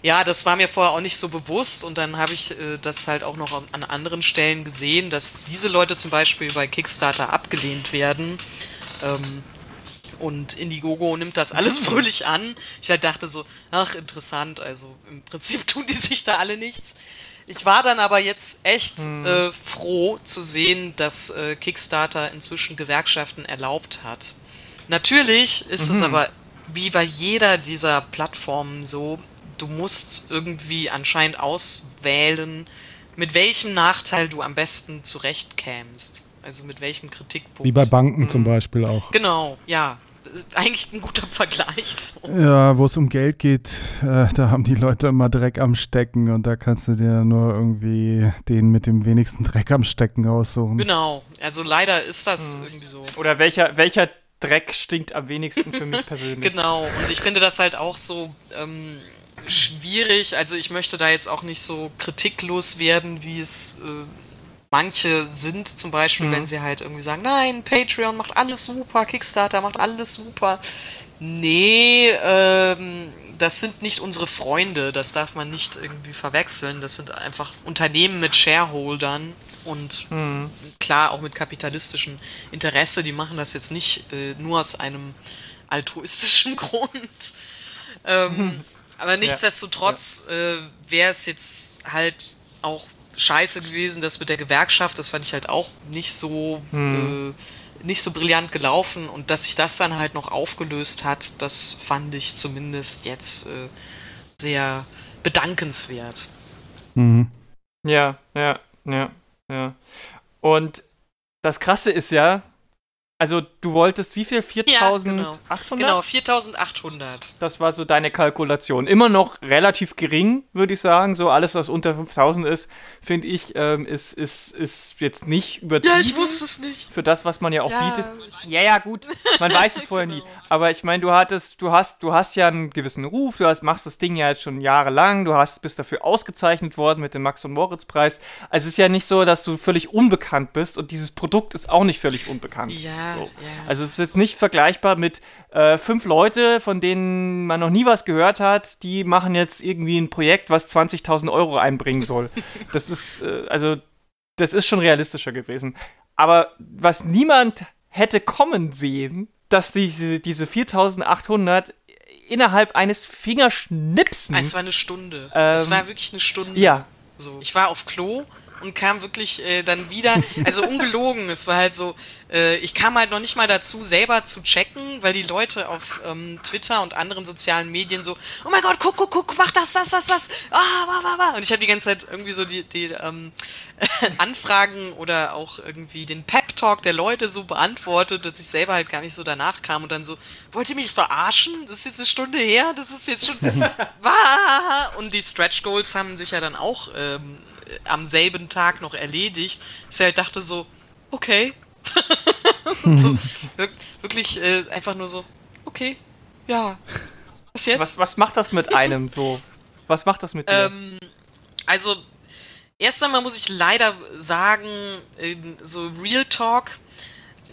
Ja, das war mir vorher auch nicht so bewusst und dann habe ich äh, das halt auch noch an anderen Stellen gesehen, dass diese Leute zum Beispiel bei Kickstarter abgelehnt werden. Ähm, und Indiegogo nimmt das alles mhm. fröhlich an. Ich halt dachte so, ach, interessant, also im Prinzip tun die sich da alle nichts. Ich war dann aber jetzt echt mhm. äh, froh zu sehen, dass äh, Kickstarter inzwischen Gewerkschaften erlaubt hat. Natürlich ist mhm. es aber wie bei jeder dieser Plattformen so, du musst irgendwie anscheinend auswählen, mit welchem Nachteil du am besten zurechtkämst. Also mit welchem Kritikpunkt. Wie bei Banken mhm. zum Beispiel auch. Genau, ja eigentlich ein guter Vergleich. So. Ja, wo es um Geld geht, äh, da haben die Leute immer Dreck am Stecken und da kannst du dir nur irgendwie den mit dem wenigsten Dreck am Stecken aussuchen. Genau, also leider ist das mhm. irgendwie so. Oder welcher, welcher Dreck stinkt am wenigsten für mich persönlich. genau, und ich finde das halt auch so ähm, schwierig. Also ich möchte da jetzt auch nicht so kritiklos werden, wie es äh, manche sind, zum Beispiel, mhm. wenn sie halt irgendwie sagen, nein, Patreon macht alles super, Kickstarter macht alles super. Nee, ähm, das sind nicht unsere Freunde, das darf man nicht irgendwie verwechseln. Das sind einfach Unternehmen mit Shareholdern und mhm. klar auch mit kapitalistischem Interesse. Die machen das jetzt nicht äh, nur aus einem altruistischen Grund. Ähm, mhm. Aber nichtsdestotrotz ja. äh, wäre es jetzt halt auch scheiße gewesen, das mit der Gewerkschaft, das fand ich halt auch nicht so, hm. äh, nicht so brillant gelaufen und dass sich das dann halt noch aufgelöst hat, das fand ich zumindest jetzt äh, sehr bedankenswert. Mhm. Ja, ja, ja, ja. Und das Krasse ist ja, also du wolltest wie viel? 4800? Ja, genau. genau, 4800. Das war so deine Kalkulation. Immer noch relativ gering, würde ich sagen. So alles, was unter 5000 ist, finde ich, ähm, ist, ist, ist jetzt nicht übertrieben. Ja, ich wusste es nicht. Für das, was man ja auch ja, bietet. Ja, ja, gut. Man weiß es vorher genau. nie. Aber ich meine, du hattest, du hast, du hast ja einen gewissen Ruf. Du hast, machst das Ding ja jetzt schon jahrelang. Du hast, bist dafür ausgezeichnet worden mit dem Max- und Moritz-Preis. Also es ist ja nicht so, dass du völlig unbekannt bist und dieses Produkt ist auch nicht völlig unbekannt. Ja. So. Ja. Also es ist jetzt nicht vergleichbar mit äh, fünf Leute, von denen man noch nie was gehört hat, die machen jetzt irgendwie ein Projekt, was 20.000 Euro einbringen soll. das ist, äh, also, das ist schon realistischer gewesen. Aber was niemand hätte kommen sehen, dass diese, diese 4.800 innerhalb eines Fingerschnipsens. Es war eine Stunde. Ähm, es war wirklich eine Stunde. Ja. So. Ich war auf Klo und kam wirklich äh, dann wieder, also ungelogen, es war halt so, äh, ich kam halt noch nicht mal dazu, selber zu checken, weil die Leute auf ähm, Twitter und anderen sozialen Medien so, oh mein Gott, guck, guck, guck, mach das, das, das, das, ah, wah, wah, wah. Und ich habe die ganze Zeit irgendwie so die, die ähm, Anfragen oder auch irgendwie den Pep-Talk der Leute so beantwortet, dass ich selber halt gar nicht so danach kam und dann so, wollt ihr mich verarschen? Das ist jetzt eine Stunde her, das ist jetzt schon, und die Stretch Goals haben sich ja dann auch ähm, am selben Tag noch erledigt, dass er halt dachte so, okay. so, wirklich äh, einfach nur so, okay, ja. Was jetzt? Was, was macht das mit einem so? Was macht das mit dir? Ähm, also, erst einmal muss ich leider sagen, so Real Talk,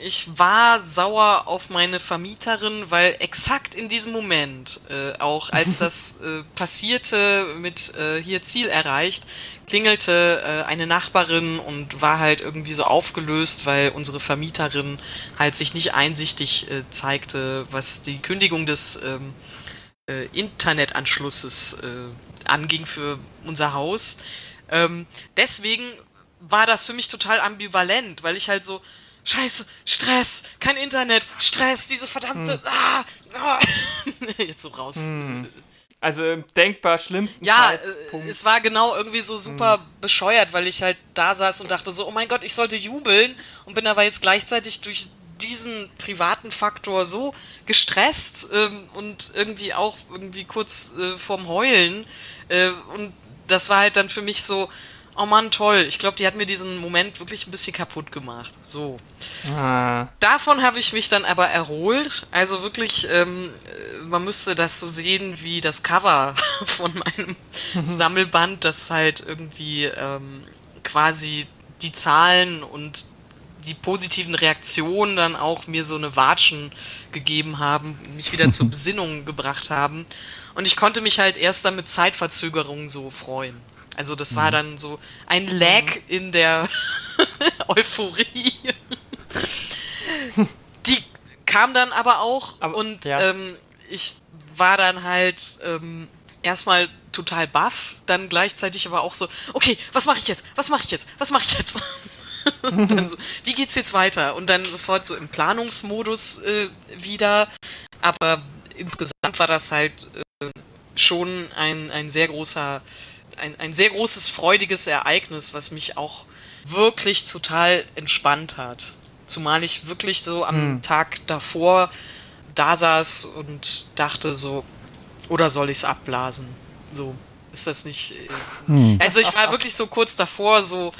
ich war sauer auf meine Vermieterin, weil exakt in diesem Moment, äh, auch als das äh, passierte mit äh, hier Ziel erreicht, klingelte äh, eine Nachbarin und war halt irgendwie so aufgelöst, weil unsere Vermieterin halt sich nicht einsichtig äh, zeigte, was die Kündigung des ähm, äh, Internetanschlusses anging für unser Haus. Ähm, deswegen war das für mich total ambivalent, weil ich halt so, Scheiße, Stress, kein Internet, Stress, diese verdammte. Hm. Ah, ah. Jetzt so raus. Hm. Also im denkbar schlimmsten Ja, Zeitpunkt. es war genau irgendwie so super hm. bescheuert, weil ich halt da saß und dachte so, oh mein Gott, ich sollte jubeln und bin aber jetzt gleichzeitig durch diesen privaten Faktor so gestresst ähm, und irgendwie auch irgendwie kurz äh, vorm Heulen. Äh, und das war halt dann für mich so, oh Mann, toll. Ich glaube, die hat mir diesen Moment wirklich ein bisschen kaputt gemacht. So. Ah. Davon habe ich mich dann aber erholt. Also wirklich, ähm, man müsste das so sehen wie das Cover von meinem Sammelband, das halt irgendwie ähm, quasi die Zahlen und die positiven Reaktionen dann auch mir so eine Watschen gegeben haben, mich wieder zur Besinnung gebracht haben. Und ich konnte mich halt erst dann mit Zeitverzögerungen so freuen. Also das war mhm. dann so ein Lag mhm. in der Euphorie. Die kam dann aber auch aber, und ja. ähm, ich war dann halt ähm, erstmal total baff, dann gleichzeitig aber auch so, okay, was mache ich jetzt? Was mache ich jetzt? Was mache ich jetzt? und dann so, wie geht's jetzt weiter? Und dann sofort so im Planungsmodus äh, wieder. Aber insgesamt war das halt äh, schon ein, ein sehr großer ein, ein sehr großes, freudiges Ereignis, was mich auch wirklich total entspannt hat. Zumal ich wirklich so am hm. Tag davor da saß und dachte so, oder soll ich es abblasen? So, ist das nicht. Äh, hm. Also ich war wirklich so kurz davor, so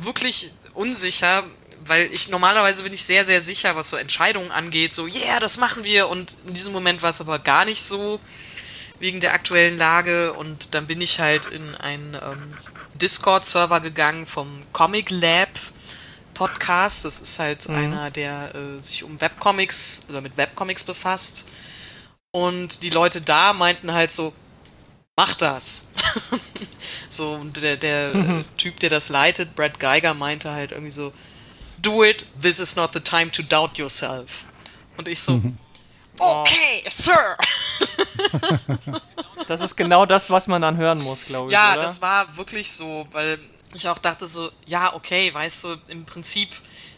wirklich unsicher, weil ich normalerweise bin ich sehr, sehr sicher, was so Entscheidungen angeht, so, yeah, das machen wir. Und in diesem Moment war es aber gar nicht so wegen der aktuellen Lage und dann bin ich halt in einen ähm, Discord-Server gegangen vom Comic Lab Podcast. Das ist halt mhm. einer, der äh, sich um Webcomics oder mit Webcomics befasst. Und die Leute da meinten halt so, mach das. so, und der, der mhm. Typ, der das leitet, Brad Geiger, meinte halt irgendwie so, do it, this is not the time to doubt yourself. Und ich so, mhm. Okay, Sir. das ist genau das, was man dann hören muss, glaube ich. Ja, oder? das war wirklich so, weil ich auch dachte so, ja, okay, weißt du, im Prinzip,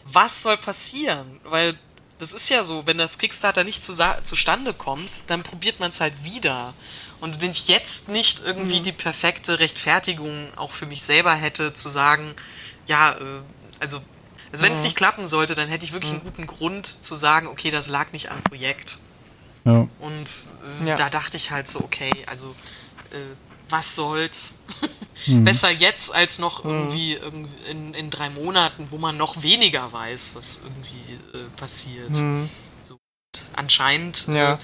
was soll passieren? Weil das ist ja so, wenn das Kickstarter nicht zu, zustande kommt, dann probiert man es halt wieder. Und wenn ich jetzt nicht irgendwie mhm. die perfekte Rechtfertigung auch für mich selber hätte, zu sagen, ja, äh, also, also wenn es nicht klappen sollte, dann hätte ich wirklich einen guten Grund zu sagen, okay, das lag nicht am Projekt. Ja. Und äh, ja. da dachte ich halt so, okay, also äh, was soll's? mhm. Besser jetzt als noch mhm. irgendwie in, in drei Monaten, wo man noch weniger weiß, was irgendwie äh, passiert. Mhm. So, anscheinend ja. äh,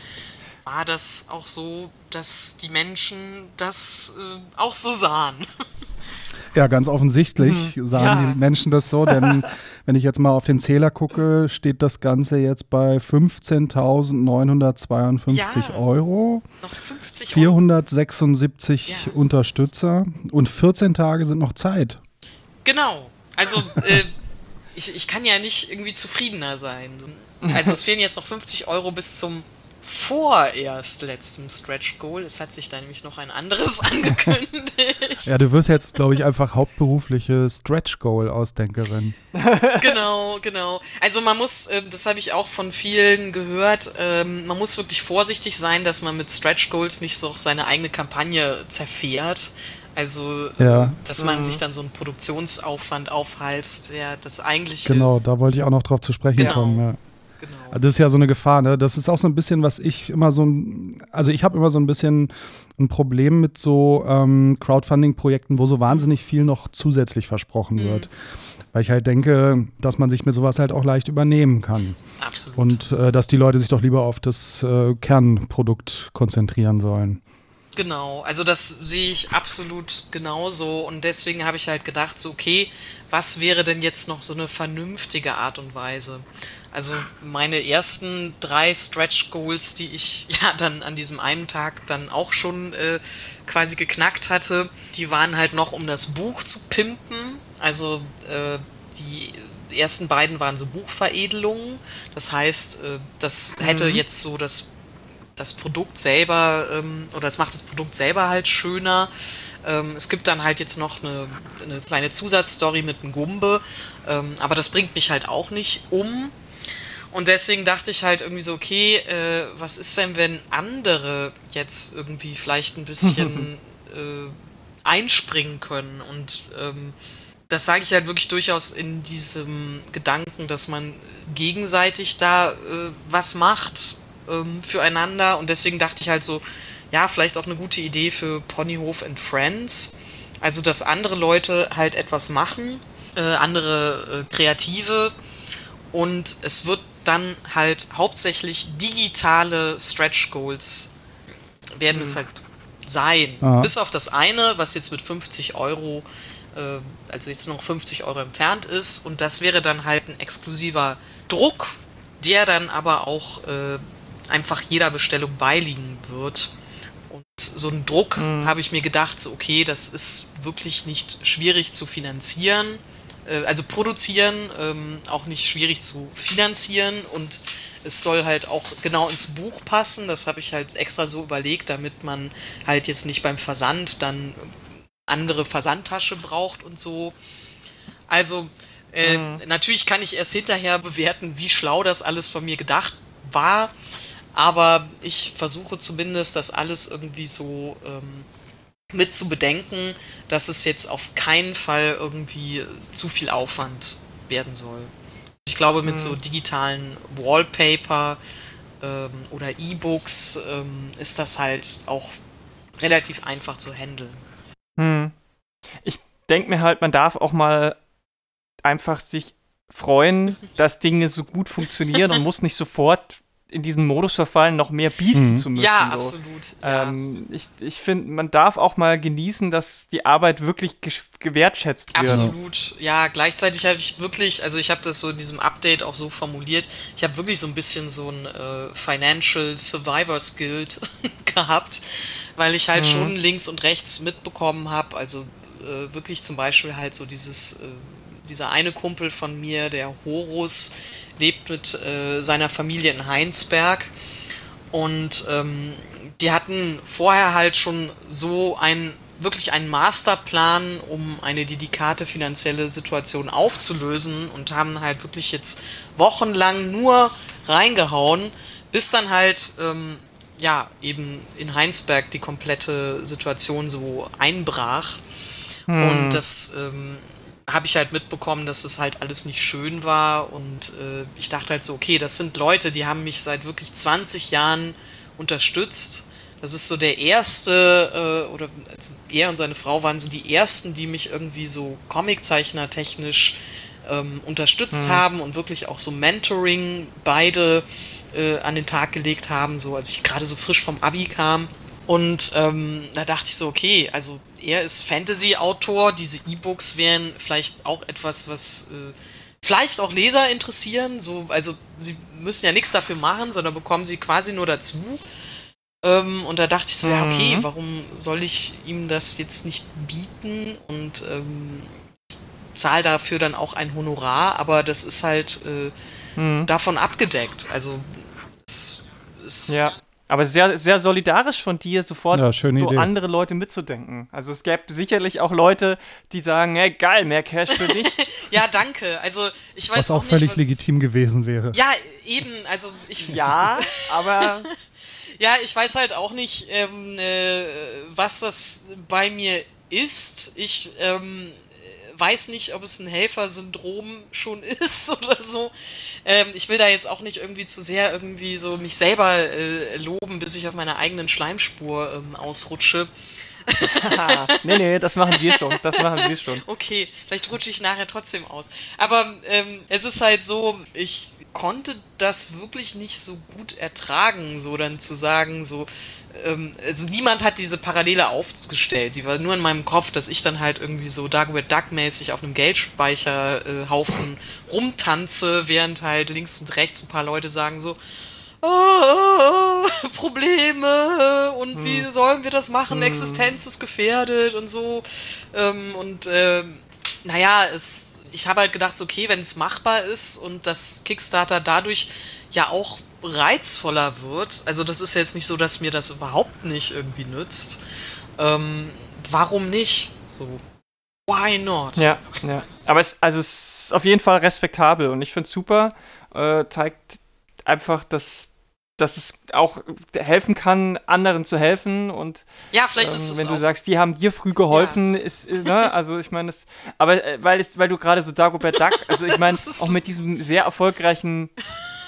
war das auch so, dass die Menschen das äh, auch so sahen. Ja, ganz offensichtlich mhm. sahen ja. die Menschen das so, denn wenn ich jetzt mal auf den Zähler gucke, steht das Ganze jetzt bei 15.952 ja. Euro. Noch 50 Euro. 476 ja. Unterstützer und 14 Tage sind noch Zeit. Genau. Also äh, ich, ich kann ja nicht irgendwie zufriedener sein. Also es fehlen jetzt noch 50 Euro bis zum vorerst letztem Stretch Goal. Es hat sich da nämlich noch ein anderes angekündigt. ja, du wirst jetzt, glaube ich, einfach hauptberufliche Stretch Goal Ausdenkerin. genau, genau. Also man muss, ähm, das habe ich auch von vielen gehört, ähm, man muss wirklich vorsichtig sein, dass man mit Stretch Goals nicht so seine eigene Kampagne zerfährt. Also, ja. dass man mhm. sich dann so einen Produktionsaufwand aufhalst, der das eigentlich. Genau, da wollte ich auch noch drauf zu sprechen genau. kommen. Ja. Genau. Das ist ja so eine Gefahr, ne? Das ist auch so ein bisschen, was ich immer so ein, also ich habe immer so ein bisschen ein Problem mit so ähm, Crowdfunding-Projekten, wo so wahnsinnig viel noch zusätzlich versprochen mhm. wird. Weil ich halt denke, dass man sich mit sowas halt auch leicht übernehmen kann. Absolut. Und äh, dass die Leute sich doch lieber auf das äh, Kernprodukt konzentrieren sollen. Genau, also das sehe ich absolut genauso und deswegen habe ich halt gedacht, so okay, was wäre denn jetzt noch so eine vernünftige Art und Weise? Also meine ersten drei Stretch Goals, die ich ja dann an diesem einen Tag dann auch schon äh, quasi geknackt hatte, die waren halt noch, um das Buch zu pimpen. Also äh, die ersten beiden waren so Buchveredelungen. Das heißt, äh, das hätte mhm. jetzt so das, das Produkt selber ähm, oder das macht das Produkt selber halt schöner. Ähm, es gibt dann halt jetzt noch eine, eine kleine Zusatzstory mit einem Gumbe, ähm, aber das bringt mich halt auch nicht um. Und deswegen dachte ich halt irgendwie so, okay, äh, was ist denn, wenn andere jetzt irgendwie vielleicht ein bisschen äh, einspringen können? Und ähm, das sage ich halt wirklich durchaus in diesem Gedanken, dass man gegenseitig da äh, was macht ähm, füreinander. Und deswegen dachte ich halt so, ja, vielleicht auch eine gute Idee für Ponyhof and Friends. Also, dass andere Leute halt etwas machen, äh, andere äh, Kreative. Und es wird dann halt hauptsächlich digitale Stretch Goals werden mhm. es halt sein. Aha. Bis auf das eine, was jetzt mit 50 Euro, äh, also jetzt noch 50 Euro entfernt ist. Und das wäre dann halt ein exklusiver Druck, der dann aber auch äh, einfach jeder Bestellung beiliegen wird. Und so ein Druck mhm. habe ich mir gedacht, so, okay, das ist wirklich nicht schwierig zu finanzieren äh, also produzieren, ähm, auch nicht schwierig zu finanzieren und es soll halt auch genau ins Buch passen. Das habe ich halt extra so überlegt, damit man halt jetzt nicht beim Versand dann andere Versandtasche braucht und so. Also äh, mhm. natürlich kann ich erst hinterher bewerten, wie schlau das alles von mir gedacht war. Aber ich versuche zumindest, das alles irgendwie so ähm, mit zu bedenken, dass es jetzt auf keinen Fall irgendwie zu viel Aufwand werden soll. Ich glaube, mit so digitalen Wallpaper ähm, oder E-Books ähm, ist das halt auch relativ einfach zu handeln. Hm. Ich denke mir halt, man darf auch mal einfach sich freuen, dass Dinge so gut funktionieren und muss nicht sofort in diesen Modus verfallen, noch mehr bieten mhm. zu müssen. Ja, so. absolut. Ähm, Ich, ich finde, man darf auch mal genießen, dass die Arbeit wirklich gewertschätzt wird. Absolut. Ja, gleichzeitig habe ich wirklich, also ich habe das so in diesem Update auch so formuliert, ich habe wirklich so ein bisschen so ein äh, Financial Survivor Guild gehabt, weil ich halt mhm. schon links und rechts mitbekommen habe, also äh, wirklich zum Beispiel halt so dieses, äh, dieser eine Kumpel von mir, der Horus, lebt mit äh, seiner Familie in Heinsberg. Und ähm, die hatten vorher halt schon so ein wirklich einen Masterplan, um eine dedikate finanzielle Situation aufzulösen und haben halt wirklich jetzt wochenlang nur reingehauen, bis dann halt ähm, ja eben in Heinsberg die komplette Situation so einbrach. Hm. Und das ähm, habe ich halt mitbekommen, dass es halt alles nicht schön war und äh, ich dachte halt so, okay, das sind Leute, die haben mich seit wirklich 20 Jahren unterstützt. Das ist so der erste, äh, oder also er und seine Frau waren so die ersten, die mich irgendwie so Comiczeichner technisch ähm, unterstützt mhm. haben und wirklich auch so Mentoring beide äh, an den Tag gelegt haben, so als ich gerade so frisch vom Abi kam. Und ähm, da dachte ich so, okay, also er ist Fantasy-Autor, diese E-Books wären vielleicht auch etwas, was äh, vielleicht auch Leser interessieren. So, also sie müssen ja nichts dafür machen, sondern bekommen sie quasi nur dazu. Ähm, und da dachte ich so, mhm. ja, okay, warum soll ich ihm das jetzt nicht bieten und ähm, zahle dafür dann auch ein Honorar, aber das ist halt äh, mhm. davon abgedeckt. Also es ist ja. Aber sehr, sehr solidarisch von dir, sofort ja, so Idee. andere Leute mitzudenken. Also es gäbe sicherlich auch Leute, die sagen, hey, geil, mehr Cash für dich. ja, danke. Also ich weiß was auch, auch nicht, völlig was legitim gewesen wäre. Ja, eben. Also ich. Ja, aber. ja, ich weiß halt auch nicht, ähm, äh, was das bei mir ist. Ich ähm, weiß nicht, ob es ein Helfersyndrom schon ist oder so. Ähm, ich will da jetzt auch nicht irgendwie zu sehr irgendwie so mich selber äh, loben, bis ich auf meiner eigenen Schleimspur ähm, ausrutsche. nee, nee, das machen wir schon. Das machen wir schon. Okay, vielleicht rutsche ich nachher trotzdem aus. Aber ähm, es ist halt so, ich konnte das wirklich nicht so gut ertragen, so dann zu sagen, so, ähm, also niemand hat diese Parallele aufgestellt. Die war nur in meinem Kopf, dass ich dann halt irgendwie so Dagobert Duck-mäßig auf einem Geldspeicherhaufen äh, rumtanze, während halt links und rechts ein paar Leute sagen so, oh, Probleme und hm. wie sollen wir das machen? Hm. Existenz ist gefährdet und so. Ähm, und äh, naja, es, ich habe halt gedacht, okay, wenn es machbar ist und das Kickstarter dadurch ja auch reizvoller wird, also das ist jetzt nicht so, dass mir das überhaupt nicht irgendwie nützt, ähm, warum nicht? So. Why not? Ja, ja. Aber es, also es ist auf jeden Fall respektabel und ich finde es super. Äh, zeigt einfach, dass dass es auch helfen kann, anderen zu helfen und ja, vielleicht ähm, ist es wenn du sagst, die haben dir früh geholfen, ja. ist, ne, also ich meine, aber äh, weil es, weil du gerade so Dagobert Duck, also ich meine, auch mit diesem sehr erfolgreichen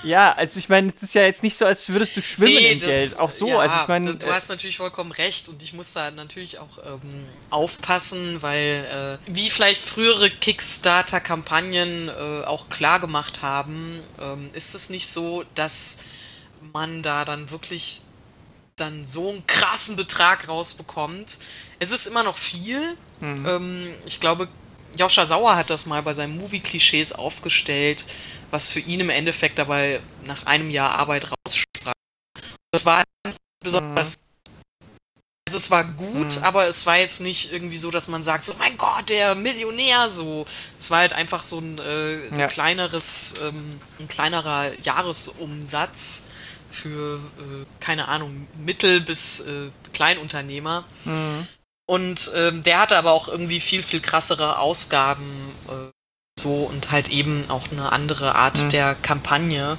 ja, also ich meine, es ist ja jetzt nicht so, als würdest du schwimmen nee, in das, Geld. Auch so, ja, also ich meine. Du, hast natürlich vollkommen recht und ich muss da natürlich auch ähm, aufpassen, weil äh, wie vielleicht frühere Kickstarter-Kampagnen äh, auch klar gemacht haben, ähm, ist es nicht so, dass man da dann wirklich dann so einen krassen Betrag rausbekommt. Es ist immer noch viel. Mhm. Ähm, ich glaube, Joscha Sauer hat das mal bei seinen Movie-Klischees aufgestellt, was für ihn im Endeffekt dabei nach einem Jahr Arbeit raussprach. Das war nicht besonders. Mhm. Also es war gut, mhm. aber es war jetzt nicht irgendwie so, dass man sagt, so mein Gott, der Millionär so. Es war halt einfach so ein, äh, ein ja. kleineres, ähm, ein kleinerer Jahresumsatz für, äh, keine Ahnung, Mittel- bis äh, Kleinunternehmer. Mhm. Und ähm, der hatte aber auch irgendwie viel, viel krassere Ausgaben äh, so und halt eben auch eine andere Art mhm. der Kampagne.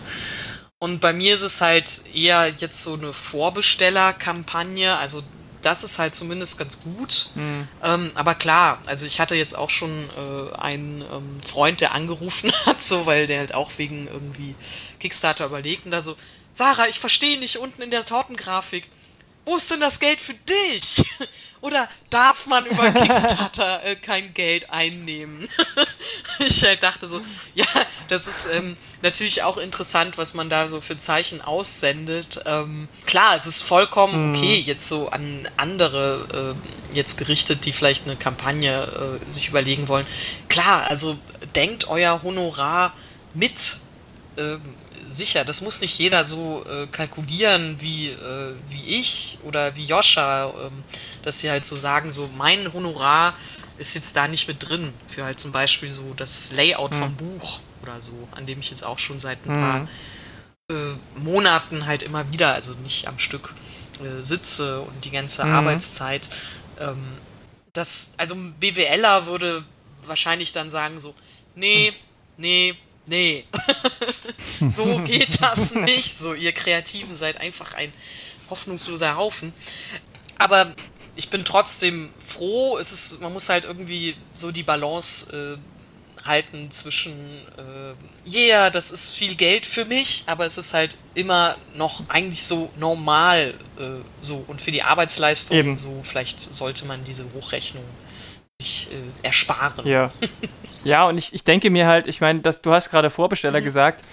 Und bei mir ist es halt eher jetzt so eine Vorbestellerkampagne, also das ist halt zumindest ganz gut. Mhm. Ähm, aber klar, also ich hatte jetzt auch schon äh, einen ähm, Freund, der angerufen hat, so, weil der halt auch wegen irgendwie Kickstarter überlegt und da so, Sarah, ich verstehe nicht unten in der Tortengrafik. Wo ist denn das Geld für dich? Oder darf man über Kickstarter äh, kein Geld einnehmen? ich halt dachte so, ja, das ist ähm, natürlich auch interessant, was man da so für Zeichen aussendet. Ähm, klar, es ist vollkommen mhm. okay, jetzt so an andere äh, jetzt gerichtet, die vielleicht eine Kampagne äh, sich überlegen wollen. Klar, also denkt euer Honorar mit. Ähm, sicher, das muss nicht jeder so äh, kalkulieren wie, äh, wie ich oder wie Joscha, ähm, dass sie halt so sagen, so mein Honorar ist jetzt da nicht mit drin für halt zum Beispiel so das Layout mhm. vom Buch oder so, an dem ich jetzt auch schon seit ein mhm. paar äh, Monaten halt immer wieder, also nicht am Stück, äh, sitze und die ganze mhm. Arbeitszeit. Ähm, das, also ein BWLer würde wahrscheinlich dann sagen so, nee, nee, nee, so geht das nicht. So, ihr Kreativen seid einfach ein hoffnungsloser Haufen. Aber ich bin trotzdem froh. Es ist, man muss halt irgendwie so die Balance äh, halten zwischen, äh, yeah, das ist viel Geld für mich, aber es ist halt immer noch eigentlich so normal äh, so und für die Arbeitsleistung Eben. so. Vielleicht sollte man diese Hochrechnung sich äh, ersparen. Ja. ja, und ich, ich denke mir halt, ich meine, du hast gerade Vorbesteller mhm. gesagt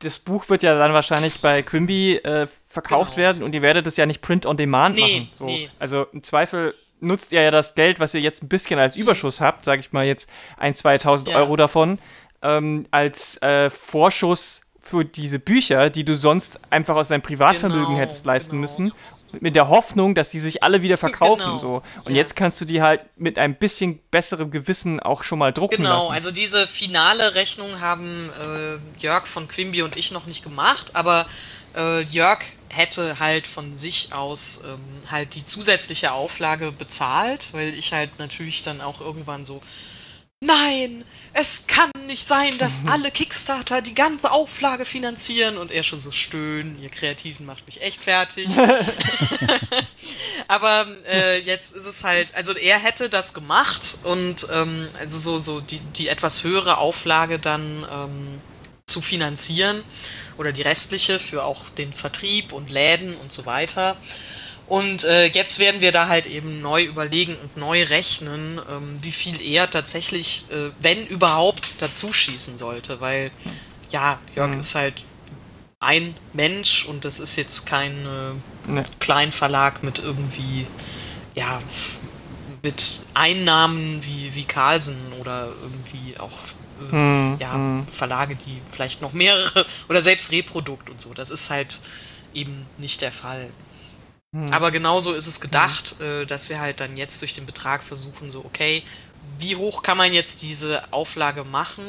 das Buch wird ja dann wahrscheinlich bei Quimby äh, verkauft genau. werden und ihr werdet es ja nicht Print on Demand nee, machen. So. Nee. Also im Zweifel nutzt ihr ja das Geld, was ihr jetzt ein bisschen als Überschuss habt, sage ich mal jetzt ein, 2000 ja. Euro davon, ähm, als äh, Vorschuss für diese Bücher, die du sonst einfach aus deinem Privatvermögen genau, hättest leisten genau. müssen mit der Hoffnung, dass die sich alle wieder verkaufen. Genau. So. Und ja. jetzt kannst du die halt mit ein bisschen besserem Gewissen auch schon mal drucken genau. lassen. Also diese finale Rechnung haben äh, Jörg von Quimby und ich noch nicht gemacht, aber äh, Jörg hätte halt von sich aus ähm, halt die zusätzliche Auflage bezahlt, weil ich halt natürlich dann auch irgendwann so nein, es kann nicht sein, dass mhm. alle Kickstarter die ganze Auflage finanzieren und er schon so stöhnen, ihr Kreativen macht mich echt fertig. Aber äh, jetzt ist es halt, also er hätte das gemacht und ähm, also so, so die, die etwas höhere Auflage dann ähm, zu finanzieren oder die restliche für auch den Vertrieb und Läden und so weiter. Und äh, jetzt werden wir da halt eben neu überlegen und neu rechnen, ähm, wie viel er tatsächlich, äh, wenn überhaupt, dazu schießen sollte. Weil, ja, Jörg mhm. ist halt ein Mensch und das ist jetzt kein äh, nee. Kleinverlag mit irgendwie, ja, mit Einnahmen wie, wie Carlsen oder irgendwie auch äh, mhm. ja, mhm. Verlage, die vielleicht noch mehrere oder selbst Reprodukt und so. Das ist halt eben nicht der Fall. Hm. Aber genauso ist es gedacht, hm. dass wir halt dann jetzt durch den Betrag versuchen, so, okay, wie hoch kann man jetzt diese Auflage machen?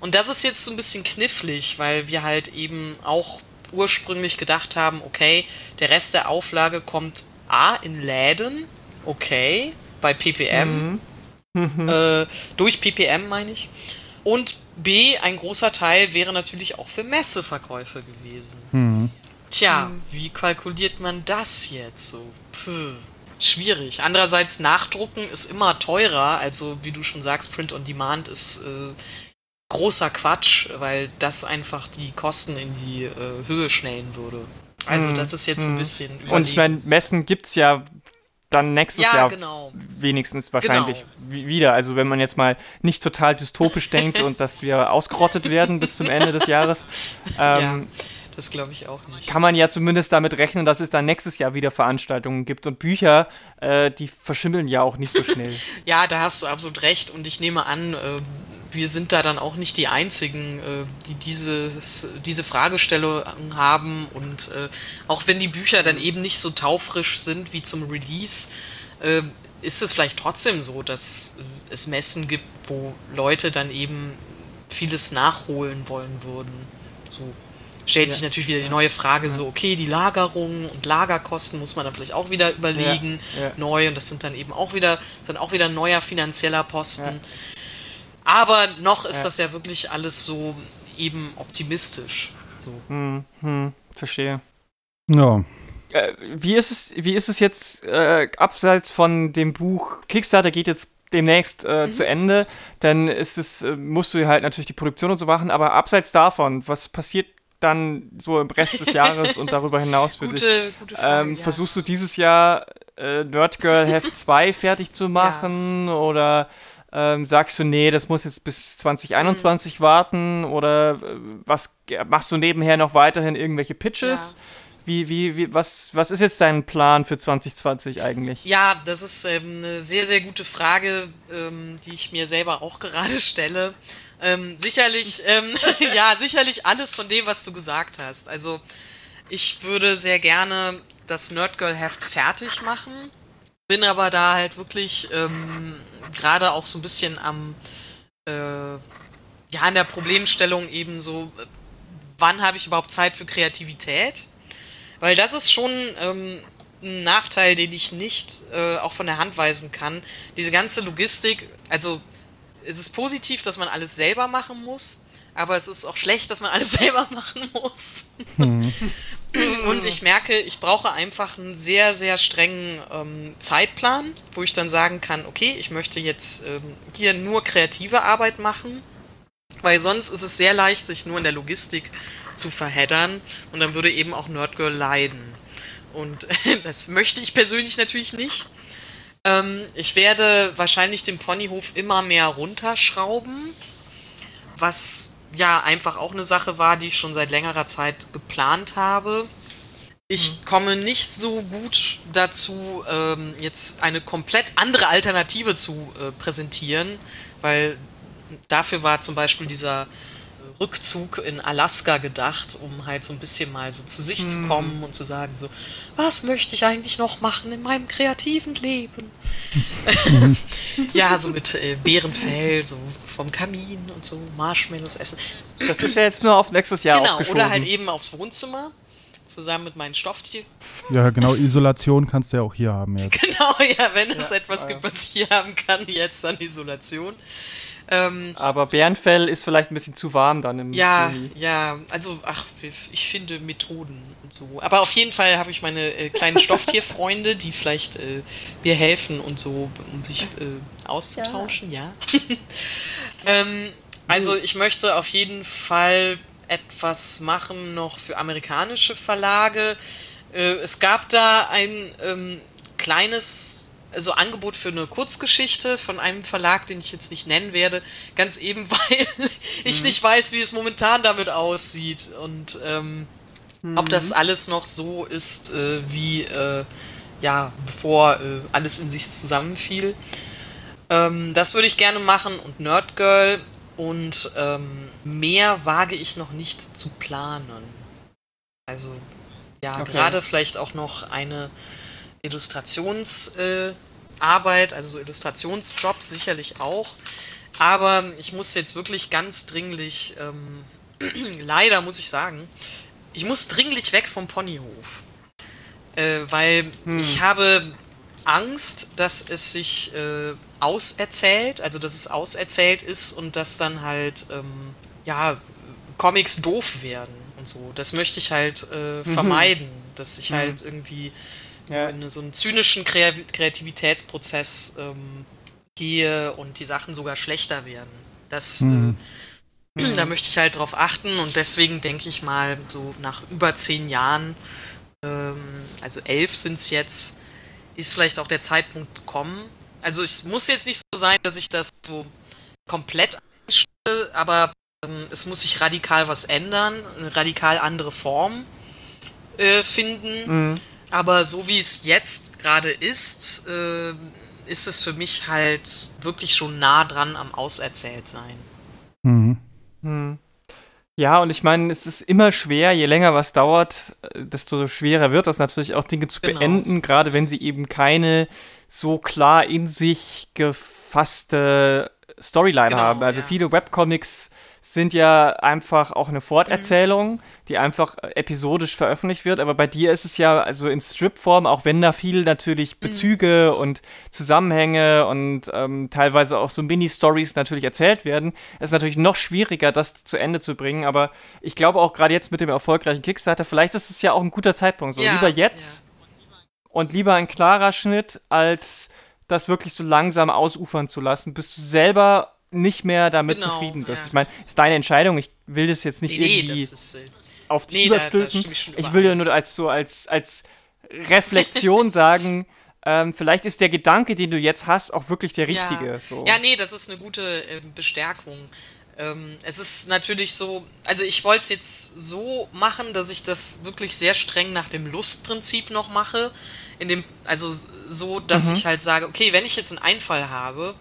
Und das ist jetzt so ein bisschen knifflig, weil wir halt eben auch ursprünglich gedacht haben, okay, der Rest der Auflage kommt A in Läden, okay, bei PPM, mhm. Äh, durch PPM meine ich. Und B, ein großer Teil wäre natürlich auch für Messeverkäufe gewesen. Mhm. Tja, hm. wie kalkuliert man das jetzt so? Puh, schwierig. Andererseits, Nachdrucken ist immer teurer. Also, wie du schon sagst, Print on Demand ist äh, großer Quatsch, weil das einfach die Kosten in die äh, Höhe schnellen würde. Also, hm. das ist jetzt hm. ein bisschen. Überlegen. Und ich meine, Messen gibt es ja dann nächstes ja, Jahr genau. wenigstens wahrscheinlich genau. wieder. Also wenn man jetzt mal nicht total dystopisch denkt und dass wir ausgerottet werden bis zum Ende des Jahres. Ähm, ja. Das glaube ich auch nicht. Kann man ja zumindest damit rechnen, dass es dann nächstes Jahr wieder Veranstaltungen gibt. Und Bücher, äh, die verschimmeln ja auch nicht so schnell. ja, da hast du absolut recht. Und ich nehme an, äh, wir sind da dann auch nicht die Einzigen, äh, die dieses, diese Fragestellung haben. Und äh, auch wenn die Bücher dann eben nicht so taufrisch sind wie zum Release, äh, ist es vielleicht trotzdem so, dass äh, es Messen gibt, wo Leute dann eben vieles nachholen wollen würden. So stellt ja. sich natürlich wieder die neue Frage, so, okay, die Lagerung und Lagerkosten muss man dann vielleicht auch wieder überlegen, ja. Ja. neu, und das sind dann eben auch wieder, sind auch wieder ein neuer finanzieller Posten. Aber noch ist das ja wirklich alles so eben optimistisch. So. Hm, hm, verstehe. Ja. Äh, wie ist es, wie ist es jetzt äh, abseits von dem Buch Kickstarter geht jetzt demnächst äh, mhm. zu Ende, dann ist es, äh, musst du halt natürlich die Produktion und so machen, aber abseits davon, was passiert dann so im Rest des Jahres und darüber hinaus für gute, dich? Gute Frage, ähm, ja. Versuchst du dieses Jahr äh, Nerdgirl Heft 2 fertig zu machen ja. oder ähm, sagst du, nee, das muss jetzt bis 2021 mhm. warten oder äh, was machst du nebenher noch weiterhin irgendwelche Pitches? Ja. Wie, wie, wie, was, was ist jetzt dein Plan für 2020 eigentlich? Ja, das ist ähm, eine sehr, sehr gute Frage, ähm, die ich mir selber auch gerade stelle. Ähm, sicherlich, ähm, ja, sicherlich alles von dem, was du gesagt hast. Also, ich würde sehr gerne das Nerdgirl-Heft fertig machen, bin aber da halt wirklich ähm, gerade auch so ein bisschen am, äh, ja, an der Problemstellung eben so, wann habe ich überhaupt Zeit für Kreativität? Weil das ist schon ähm, ein Nachteil, den ich nicht äh, auch von der Hand weisen kann. Diese ganze Logistik, also es ist positiv, dass man alles selber machen muss, aber es ist auch schlecht, dass man alles selber machen muss. Hm. Und ich merke, ich brauche einfach einen sehr, sehr strengen ähm, Zeitplan, wo ich dann sagen kann, okay, ich möchte jetzt ähm, hier nur kreative Arbeit machen, weil sonst ist es sehr leicht, sich nur in der Logistik zu verheddern und dann würde eben auch Nerdgirl leiden. Und das möchte ich persönlich natürlich nicht. Ähm, ich werde wahrscheinlich den Ponyhof immer mehr runterschrauben, was ja einfach auch eine Sache war, die ich schon seit längerer Zeit geplant habe. Ich mhm. komme nicht so gut dazu, ähm, jetzt eine komplett andere Alternative zu äh, präsentieren, weil dafür war zum Beispiel dieser Rückzug in Alaska gedacht, um halt so ein bisschen mal so zu sich hm. zu kommen und zu sagen so, was möchte ich eigentlich noch machen in meinem kreativen Leben? ja, so mit äh, Bärenfell, so vom Kamin und so Marshmallows essen. Das ist ja jetzt nur auf nächstes Jahr Genau, oder halt eben aufs Wohnzimmer zusammen mit meinen Stofftieren. Ja, genau, Isolation kannst du ja auch hier haben jetzt. Genau, ja, wenn es ja, etwas gibt, was ich hier haben kann, jetzt dann Isolation. Ähm, Aber Bärenfell ist vielleicht ein bisschen zu warm dann im Ja, Juni. ja, also ach, ich finde Methoden und so. Aber auf jeden Fall habe ich meine äh, kleinen Stofftierfreunde, die vielleicht äh, mir helfen und so, um sich äh, auszutauschen, ja. ja. ähm, also ich möchte auf jeden Fall etwas machen noch für amerikanische Verlage. Äh, es gab da ein ähm, kleines also Angebot für eine Kurzgeschichte von einem Verlag, den ich jetzt nicht nennen werde, ganz eben, weil ich mhm. nicht weiß, wie es momentan damit aussieht und ähm, mhm. ob das alles noch so ist, äh, wie äh, ja, bevor äh, alles in sich zusammenfiel. Ähm, das würde ich gerne machen und Nerdgirl und ähm, mehr wage ich noch nicht zu planen. Also ja, okay. gerade vielleicht auch noch eine Illustrationsarbeit, äh, also so Illustrationsjobs sicherlich auch. Aber ich muss jetzt wirklich ganz dringlich, ähm, leider muss ich sagen, ich muss dringlich weg vom Ponyhof. Äh, weil hm. ich habe Angst, dass es sich äh, auserzählt, also dass es auserzählt ist und dass dann halt, ähm, ja, Comics doof werden und so. Das möchte ich halt äh, mhm. vermeiden, dass ich mhm. halt irgendwie so ja. in so einen zynischen Kreativitätsprozess ähm, gehe und die Sachen sogar schlechter werden. Das, mhm. äh, da möchte ich halt drauf achten und deswegen denke ich mal, so nach über zehn Jahren, ähm, also elf sind es jetzt, ist vielleicht auch der Zeitpunkt gekommen. Also es muss jetzt nicht so sein, dass ich das so komplett einstelle, aber ähm, es muss sich radikal was ändern, eine radikal andere Form äh, finden. Mhm aber so wie es jetzt gerade ist, äh, ist es für mich halt wirklich schon nah dran am Auserzähltsein. Mhm. Mhm. Ja, und ich meine, es ist immer schwer, je länger was dauert, äh, desto schwerer wird das natürlich auch Dinge zu genau. beenden, gerade wenn sie eben keine so klar in sich gefasste Storyline genau, haben. Also ja. viele Webcomics sind ja einfach auch eine Forterzählung, die einfach episodisch veröffentlicht wird. Aber bei dir ist es ja also in Stripform, auch wenn da viel natürlich mhm. Bezüge mhm. und Zusammenhänge und ähm, teilweise auch so Mini-Stories natürlich erzählt werden, ist natürlich noch schwieriger, das zu Ende zu bringen. Aber ich glaube auch gerade jetzt mit dem erfolgreichen Kickstarter, vielleicht ist es ja auch ein guter Zeitpunkt. So ja, lieber jetzt ja. und lieber ein klarer Schnitt, als das wirklich so langsam ausufern zu lassen, bis du selber nicht mehr damit genau, zufrieden bist. Ja. Ich meine, ist deine Entscheidung. Ich will das jetzt nicht nee, irgendwie nee, ist, äh, auf dich nee, überstülpen. Da, da ich, ich will ja nur als so als, als Reflexion sagen, ähm, vielleicht ist der Gedanke, den du jetzt hast, auch wirklich der richtige. Ja, so. ja nee, das ist eine gute äh, Bestärkung. Ähm, es ist natürlich so, also ich wollte es jetzt so machen, dass ich das wirklich sehr streng nach dem Lustprinzip noch mache. In dem, also so, dass mhm. ich halt sage, okay, wenn ich jetzt einen Einfall habe,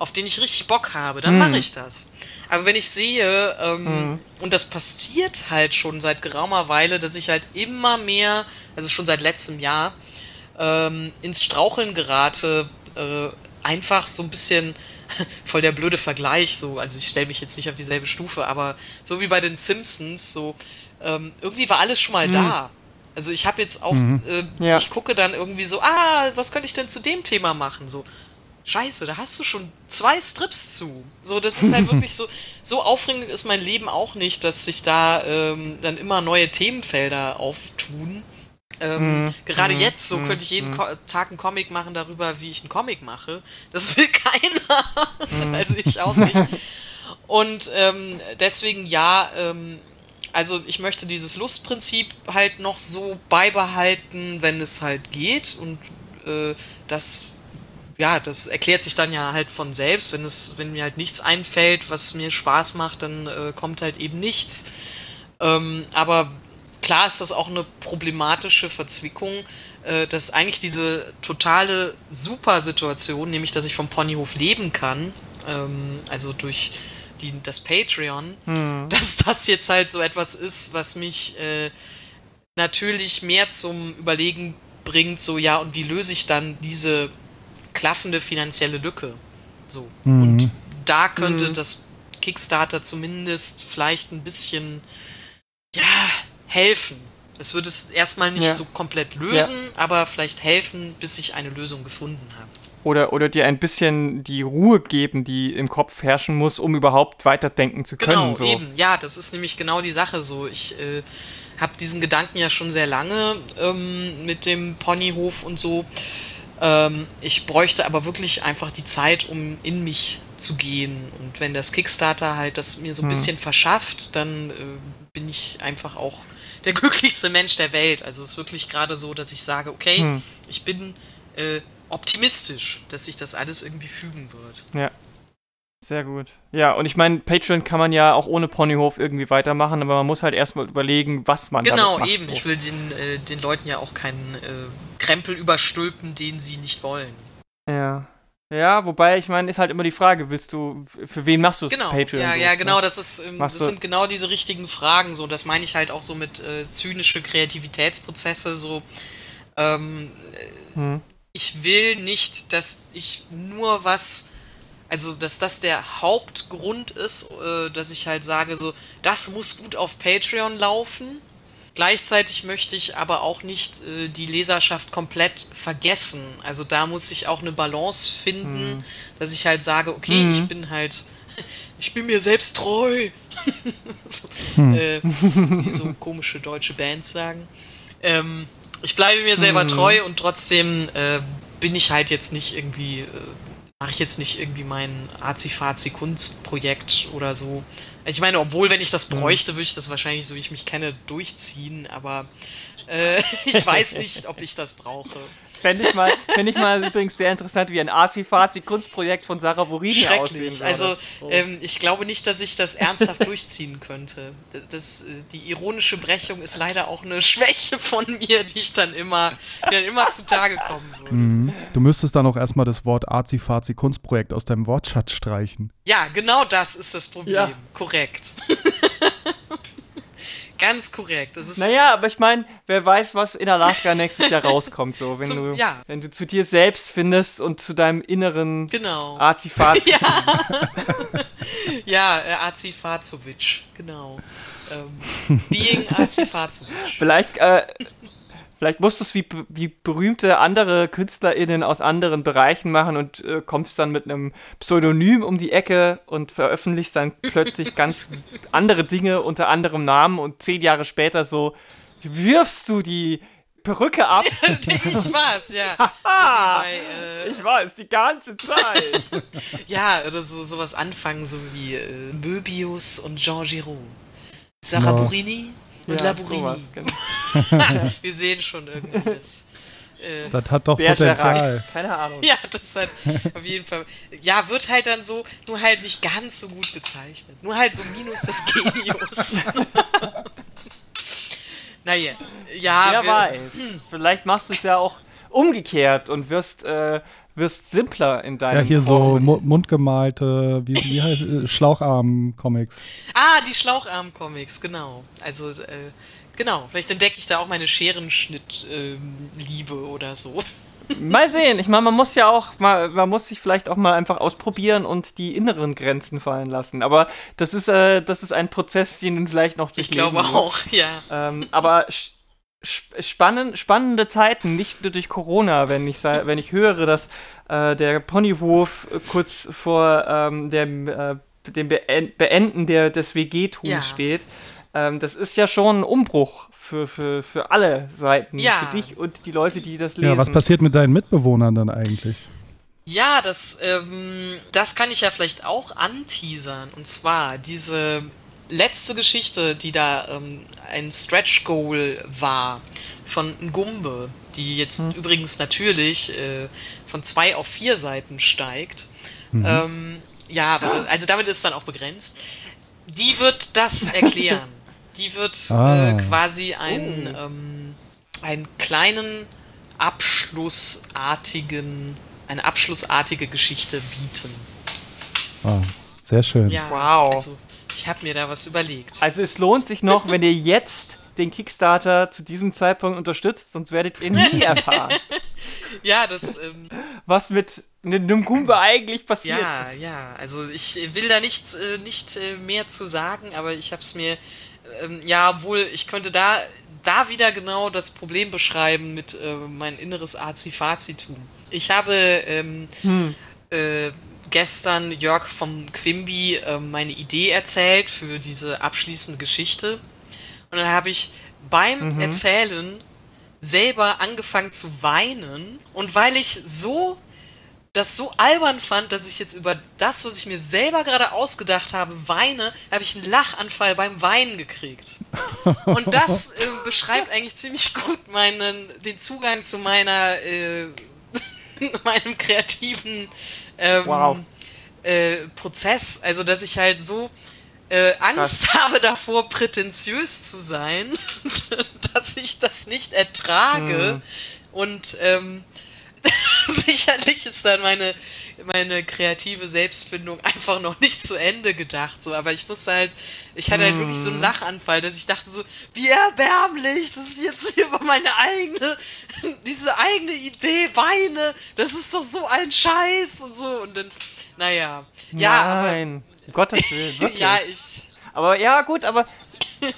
auf den ich richtig Bock habe, dann mhm. mache ich das. Aber wenn ich sehe, ähm, mhm. und das passiert halt schon seit geraumer Weile, dass ich halt immer mehr, also schon seit letztem Jahr, ähm, ins Straucheln gerate, äh, einfach so ein bisschen voll der blöde Vergleich, so, also ich stelle mich jetzt nicht auf dieselbe Stufe, aber so wie bei den Simpsons, so, ähm, irgendwie war alles schon mal mhm. da. Also ich habe jetzt auch, mhm. äh, ja. ich gucke dann irgendwie so, ah, was könnte ich denn zu dem Thema machen? So, scheiße, da hast du schon zwei Strips zu. So, das ist halt wirklich so, so aufregend ist mein Leben auch nicht, dass sich da ähm, dann immer neue Themenfelder auftun. Ähm, mm, gerade mm, jetzt, so mm, könnte ich jeden mhm. Tag einen Comic machen darüber, wie ich einen Comic mache. Das will keiner. Mhm. also ich auch nicht. Und ähm, deswegen ja, ähm, also ich möchte dieses Lustprinzip halt noch so beibehalten, wenn es halt geht. Und äh, das, ja, das erklärt sich dann ja halt von selbst. Wenn es, wenn mir halt nichts einfällt, was mir Spaß macht, dann äh, kommt halt eben nichts. Ähm, aber klar ist das auch eine problematische Verzwickung, äh, dass eigentlich diese totale Super-Situation, nämlich dass ich vom Ponyhof leben kann, ähm, also durch die, das Patreon, hm. dass das jetzt halt so etwas ist, was mich äh, natürlich mehr zum Überlegen bringt, so ja, und wie löse ich dann diese klaffende finanzielle Lücke? So. Mhm. Und da könnte mhm. das Kickstarter zumindest vielleicht ein bisschen, ja, helfen. Es wird es erstmal nicht ja. so komplett lösen, ja. aber vielleicht helfen, bis ich eine Lösung gefunden habe. Oder, oder dir ein bisschen die Ruhe geben, die im Kopf herrschen muss, um überhaupt weiterdenken zu können. Genau, so. eben. Ja, das ist nämlich genau die Sache so. Ich äh, habe diesen Gedanken ja schon sehr lange ähm, mit dem Ponyhof und so. Ähm, ich bräuchte aber wirklich einfach die Zeit, um in mich zu gehen. Und wenn das Kickstarter halt das mir so ein hm. bisschen verschafft, dann äh, bin ich einfach auch der glücklichste Mensch der Welt. Also es ist wirklich gerade so, dass ich sage, okay, hm. ich bin äh, optimistisch, dass sich das alles irgendwie fügen wird. Ja. Sehr gut. Ja, und ich meine, Patreon kann man ja auch ohne Ponyhof irgendwie weitermachen, aber man muss halt erstmal überlegen, was man genau, macht. Eben. Ich will den, äh, den Leuten ja auch keinen äh, Krempel überstülpen, den sie nicht wollen. Ja. Ja, wobei, ich meine, ist halt immer die Frage, willst du, für wen machst du es genau, Patreon? Ja, so, ja, genau, ne? das ist, ähm, das sind genau diese richtigen Fragen, so, das meine ich halt auch so mit äh, zynische Kreativitätsprozesse, so, ähm, hm. ich will nicht, dass ich nur was, also, dass das der Hauptgrund ist, äh, dass ich halt sage, so, das muss gut auf Patreon laufen, Gleichzeitig möchte ich aber auch nicht äh, die Leserschaft komplett vergessen. Also da muss ich auch eine Balance finden, mhm. dass ich halt sage, okay, mhm. ich bin halt, ich bin mir selbst treu. so, mhm. äh, wie so komische deutsche Bands sagen. Ähm, ich bleibe mir selber mhm. treu und trotzdem äh, bin ich halt jetzt nicht irgendwie, äh, mache ich jetzt nicht irgendwie mein Azi-Fazi-Kunstprojekt oder so. Ich meine, obwohl, wenn ich das bräuchte, würde ich das wahrscheinlich, so wie ich mich kenne, durchziehen, aber äh, ich weiß nicht, ob ich das brauche. Fände ich mal, fänd ich mal übrigens sehr interessant, wie ein Azi-Fazi-Kunstprojekt von Sarah Borini aussehen würde. Also, oh. ähm, ich glaube nicht, dass ich das ernsthaft durchziehen könnte. Das, äh, die ironische Brechung ist leider auch eine Schwäche von mir, die ich dann immer, die dann immer zutage kommen würde. Mhm. Du müsstest dann auch erstmal das Wort Azi-Fazi-Kunstprojekt aus deinem Wortschatz streichen. Ja, genau das ist das Problem. Ja. Korrekt. Ganz korrekt. Das ist naja, aber ich meine, wer weiß, was in Alaska nächstes Jahr rauskommt, so wenn Zum, du ja. wenn du zu dir selbst findest und zu deinem inneren genau. Azifazi. ja, ja äh, Azifazovic, genau. Ähm, being Azifazovic. Vielleicht äh, Vielleicht musst du es wie, wie berühmte andere KünstlerInnen aus anderen Bereichen machen und äh, kommst dann mit einem Pseudonym um die Ecke und veröffentlichst dann plötzlich ganz andere Dinge unter anderem Namen und zehn Jahre später so wirfst du die Perücke ab. ich war's, ja. so bei, äh, ich war es die ganze Zeit. ja, oder so sowas anfangen, so wie äh, Möbius und Jean Giraud. Sarah ja. Burini und ja, Laburini. Sowas, genau. Wir sehen schon irgendwie das. Äh, das hat doch Potenzial. Keine Ahnung. Ja, das hat auf jeden Fall. Ja, wird halt dann so, nur halt nicht ganz so gut gezeichnet. Nur halt so minus das Genius. naja, ja. Wer wir, weiß. Hm. Vielleicht machst du es ja auch umgekehrt und wirst äh, wirst simpler in deinem Ja, hier Form. so mundgemalte, wie, wie heißt äh, Schlaucharm-Comics. Ah, die Schlaucharm-Comics, genau. Also, äh, genau, vielleicht entdecke ich da auch meine Scherenschnitt-Liebe ähm, oder so. Mal sehen. Ich meine, man muss ja auch mal, man muss sich vielleicht auch mal einfach ausprobieren und die inneren Grenzen fallen lassen. Aber das ist, äh, das ist ein Prozess, den du vielleicht noch Ich glaube auch, ja. Ähm, aber spannend, spannende Zeiten, nicht nur durch Corona, wenn ich, wenn ich höre, dass äh, der Ponyhof kurz vor ähm, dem, äh, dem Beenden der, des WG-Tuns ja. steht. Ähm, das ist ja schon ein Umbruch für, für, für alle Seiten, ja. für dich und die Leute, die das lesen. Ja, was passiert mit deinen Mitbewohnern dann eigentlich? Ja, das, ähm, das kann ich ja vielleicht auch anteasern. Und zwar diese letzte Geschichte, die da ähm, ein Stretch Goal war von Ngumbe, die jetzt hm. übrigens natürlich äh, von zwei auf vier Seiten steigt. Mhm. Ähm, ja, also damit ist es dann auch begrenzt. Die wird das erklären. die wird ah. äh, quasi ein, oh. ähm, einen kleinen abschlussartigen, eine abschlussartige Geschichte bieten. Oh, sehr schön. Ja, wow. Also ich habe mir da was überlegt. Also es lohnt sich noch, wenn ihr jetzt den Kickstarter zu diesem Zeitpunkt unterstützt, sonst werdet ihr nie erfahren. ja, das. Ähm, was mit einem Gumba eigentlich passiert ja, ist. Ja, ja. Also ich will da nicht, äh, nicht äh, mehr zu sagen, aber ich habe es mir. Ähm, ja, obwohl ich könnte da, da wieder genau das Problem beschreiben mit äh, mein inneres Azi-Fazi-Tum. Ich habe ähm, hm. Gestern Jörg vom Quimby äh, meine Idee erzählt für diese abschließende Geschichte. Und dann habe ich beim mhm. Erzählen selber angefangen zu weinen. Und weil ich so das so albern fand, dass ich jetzt über das, was ich mir selber gerade ausgedacht habe, weine, habe ich einen Lachanfall beim Weinen gekriegt. Und das äh, beschreibt eigentlich ziemlich gut meinen, den Zugang zu meiner, äh, meinem kreativen ähm, wow. äh, Prozess. Also, dass ich halt so äh, Angst Krass. habe davor, prätentiös zu sein, dass ich das nicht ertrage. Mhm. Und ähm, sicherlich ist dann meine, meine kreative Selbstfindung einfach noch nicht zu Ende gedacht. So, aber ich musste halt, ich hatte halt wirklich so einen mhm. Lachanfall, dass ich dachte so, wie erbärmlich, das ist jetzt hier über meine eigene, diese eigene Idee weine, das ist doch so ein Scheiß und so. Und dann, naja. Ja, Nein, aber, um Gottes Willen, wirklich. ja, ich. Aber ja, gut, aber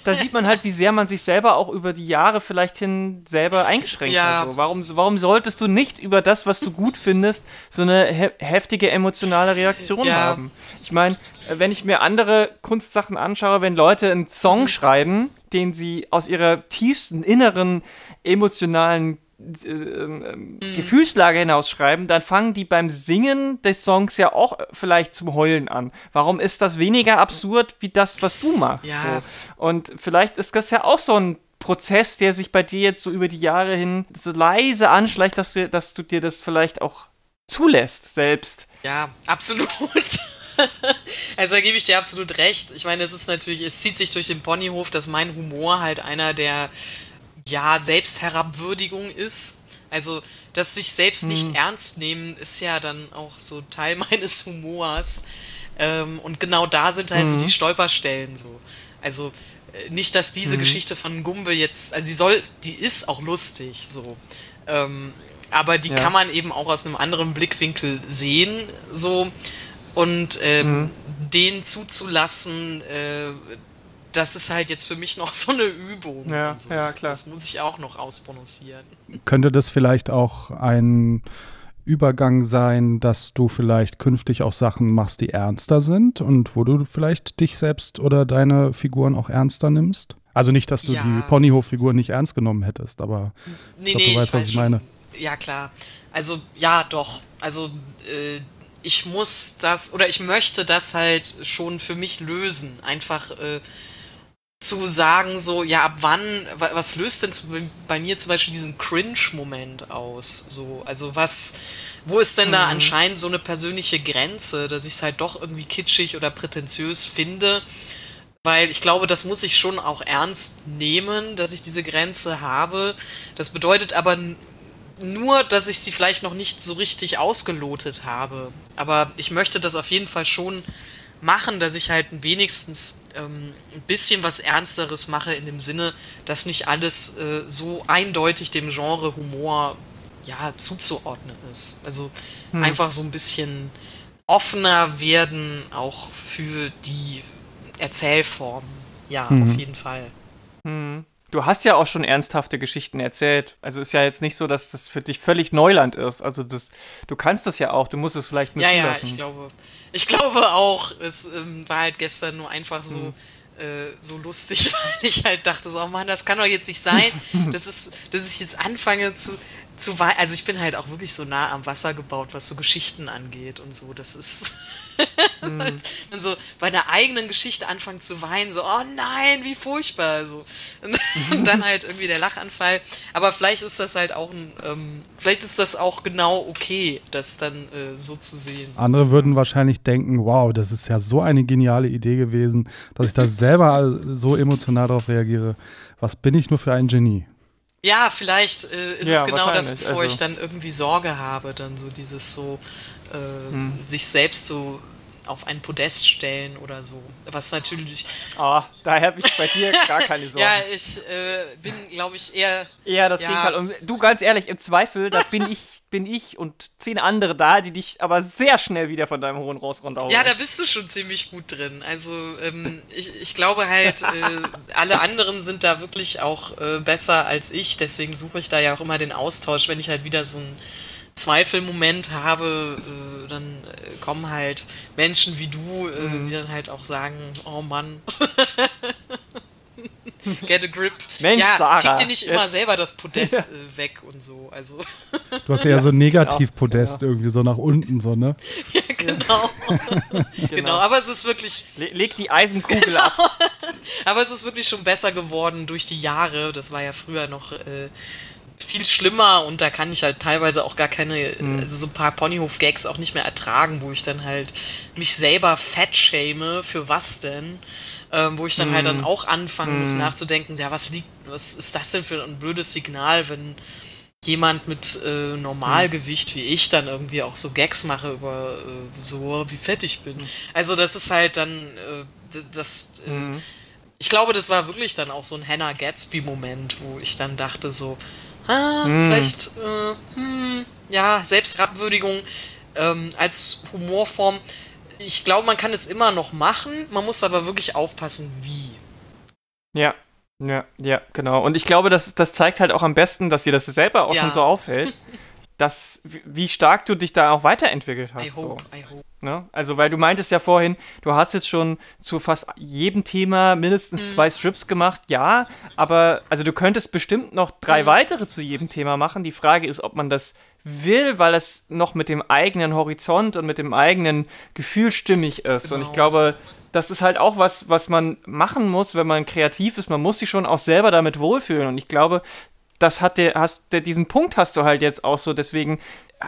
da sieht man halt, wie sehr man sich selber auch über die Jahre vielleicht hin selber eingeschränkt ja. hat. So. Warum, warum solltest du nicht über das, was du gut findest, so eine he heftige emotionale Reaktion ja. haben? Ich meine, wenn ich mir andere Kunstsachen anschaue, wenn Leute einen Song schreiben, den sie aus ihrer tiefsten inneren emotionalen äh, ähm, mhm. Gefühlslage hinausschreiben, dann fangen die beim Singen des Songs ja auch vielleicht zum Heulen an. Warum ist das weniger absurd wie das, was du machst? Ja. So. Und vielleicht ist das ja auch so ein Prozess, der sich bei dir jetzt so über die Jahre hin so leise anschleicht, dass du, dass du dir das vielleicht auch zulässt selbst. Ja, absolut. also da gebe ich dir absolut recht. Ich meine, es ist natürlich, es zieht sich durch den Ponyhof, dass mein Humor halt einer der ja, Selbstherabwürdigung ist. Also, dass sich selbst nicht hm. ernst nehmen, ist ja dann auch so Teil meines Humors. Ähm, und genau da sind halt hm. so die mhm. Stolperstellen so. Also, äh, nicht, dass diese hm. Geschichte von Gumbe jetzt, also sie soll, die ist auch lustig, so. Ähm, aber die ja. kann man eben auch aus einem anderen Blickwinkel sehen, so. Und ähm, mhm. den zuzulassen, äh, das ist halt jetzt für mich noch so eine Übung. Ja, so. ja klar. Das muss ich auch noch ausprononcieren. Könnte das vielleicht auch ein Übergang sein, dass du vielleicht künftig auch Sachen machst, die ernster sind und wo du vielleicht dich selbst oder deine Figuren auch ernster nimmst? Also nicht, dass du ja. die Ponyhof-Figur nicht ernst genommen hättest, aber nee, ich glaub, nee, du weißt, ich was ich meine. Ja, klar. Also ja, doch. Also äh, ich muss das oder ich möchte das halt schon für mich lösen. Einfach äh, zu sagen, so, ja, ab wann, was löst denn bei mir zum Beispiel diesen Cringe-Moment aus? So, also was, wo ist denn da mhm. anscheinend so eine persönliche Grenze, dass ich es halt doch irgendwie kitschig oder prätentiös finde? Weil ich glaube, das muss ich schon auch ernst nehmen, dass ich diese Grenze habe. Das bedeutet aber nur, dass ich sie vielleicht noch nicht so richtig ausgelotet habe. Aber ich möchte das auf jeden Fall schon machen, dass ich halt wenigstens ähm, ein bisschen was Ernsteres mache in dem Sinne, dass nicht alles äh, so eindeutig dem Genre Humor ja, zuzuordnen ist. Also hm. einfach so ein bisschen offener werden, auch für die Erzählform. Ja, hm. auf jeden Fall. Hm. du hast ja auch schon ernsthafte Geschichten erzählt. Also ist ja jetzt nicht so, dass das für dich völlig Neuland ist. Also das, du kannst das ja auch, du musst es vielleicht mit Ja, ja, ich glaube, ich glaube auch, es ähm, war halt gestern nur einfach so. Mhm so lustig, weil ich halt dachte so, oh Mann, das kann doch jetzt nicht sein, das ist, dass ich jetzt anfange zu, zu. Also ich bin halt auch wirklich so nah am Wasser gebaut, was so Geschichten angeht und so. Das ist mhm. dann so bei einer eigenen Geschichte anfangen zu weinen, so, oh nein, wie furchtbar. So. Und dann halt irgendwie der Lachanfall. Aber vielleicht ist das halt auch ein, ähm, vielleicht ist das auch genau okay, das dann äh, so zu sehen. Andere würden wahrscheinlich denken, wow, das ist ja so eine geniale Idee gewesen, dass ich da selber so emotional darauf reagiere. Was bin ich nur für ein Genie? Ja, vielleicht äh, ist ja, es genau das, bevor also. ich dann irgendwie Sorge habe, dann so dieses so äh, hm. sich selbst so auf ein Podest stellen oder so. Was natürlich. Oh, da habe ich bei dir gar keine Sorgen. ja, ich äh, bin, glaube ich, eher. Eher das ja. Gegenteil. Und du, ganz ehrlich, im Zweifel, da bin ich, bin ich und zehn andere da, die dich aber sehr schnell wieder von deinem hohen Ross runterholen. Ja, da bist du schon ziemlich gut drin. Also, ähm, ich, ich glaube halt, äh, alle anderen sind da wirklich auch äh, besser als ich. Deswegen suche ich da ja auch immer den Austausch, wenn ich halt wieder so ein Zweifelmoment habe, äh, dann äh, kommen halt Menschen wie du, äh, mhm. die dann halt auch sagen, oh Mann. Get a grip. Mensch, ja, Sarah, krieg dir nicht immer selber das Podest ja. äh, weg und so. Also. Du hast ja, so ein Negativ-Podest genau. irgendwie so nach unten, so, ne? Ja, genau. genau. genau. aber es ist wirklich. Le leg die Eisenkugel genau. ab. aber es ist wirklich schon besser geworden durch die Jahre. Das war ja früher noch. Äh, viel schlimmer und da kann ich halt teilweise auch gar keine, mhm. also so ein paar Ponyhof-Gags auch nicht mehr ertragen, wo ich dann halt mich selber fett shame, für was denn? Ähm, wo ich dann mhm. halt dann mhm. auch anfangen mhm. muss nachzudenken, ja, was liegt, was ist das denn für ein blödes Signal, wenn jemand mit äh, Normalgewicht wie ich dann irgendwie auch so Gags mache über äh, so, wie fett ich bin. Mhm. Also das ist halt dann, äh, das, äh, mhm. ich glaube, das war wirklich dann auch so ein Hannah Gatsby-Moment, wo ich dann dachte so, ah, hm. vielleicht, äh, hm, ja, Selbstrabwürdigung ähm, als Humorform. Ich glaube, man kann es immer noch machen, man muss aber wirklich aufpassen, wie. Ja, ja, ja, genau. Und ich glaube, das, das zeigt halt auch am besten, dass dir das selber auch ja. schon so auffällt, dass, wie stark du dich da auch weiterentwickelt hast. I hope, so. I hope. Ne? Also, weil du meintest ja vorhin, du hast jetzt schon zu fast jedem Thema mindestens mhm. zwei Strips gemacht, ja, aber also du könntest bestimmt noch drei mhm. weitere zu jedem Thema machen. Die Frage ist, ob man das will, weil es noch mit dem eigenen Horizont und mit dem eigenen Gefühl stimmig ist. Genau. Und ich genau. glaube, das ist halt auch was, was man machen muss, wenn man kreativ ist. Man muss sich schon auch selber damit wohlfühlen. Und ich glaube, das hat der, hast, der, diesen Punkt hast du halt jetzt auch so. Deswegen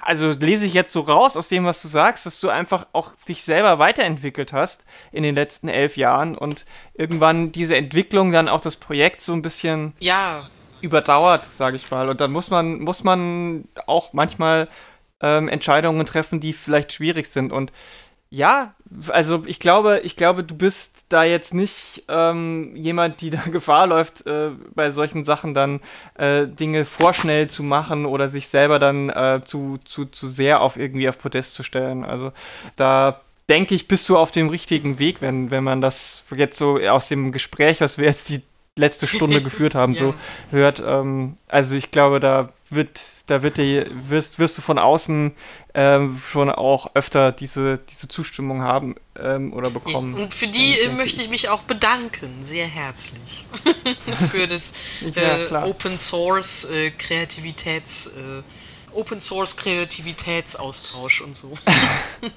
also lese ich jetzt so raus aus dem, was du sagst, dass du einfach auch dich selber weiterentwickelt hast in den letzten elf Jahren und irgendwann diese Entwicklung dann auch das Projekt so ein bisschen ja. überdauert, sage ich mal. Und dann muss man, muss man auch manchmal ähm, Entscheidungen treffen, die vielleicht schwierig sind. Und ja, also ich glaube, ich glaube, du bist da jetzt nicht ähm, jemand, die da Gefahr läuft, äh, bei solchen Sachen dann äh, Dinge vorschnell zu machen oder sich selber dann äh, zu, zu, zu sehr auf irgendwie auf Podest zu stellen. Also da denke ich, bist du auf dem richtigen Weg, wenn, wenn man das jetzt so aus dem Gespräch, was wir jetzt die letzte Stunde geführt haben, ja. so hört. Ähm, also ich glaube, da wird, da wird dir, wirst, wirst du von außen ähm, schon auch öfter diese, diese Zustimmung haben ähm, oder bekommen. Und für die äh, möchte ich mich auch bedanken, sehr herzlich. für das äh, Open Source äh, Kreativitäts, äh, Open Source Kreativitätsaustausch und so.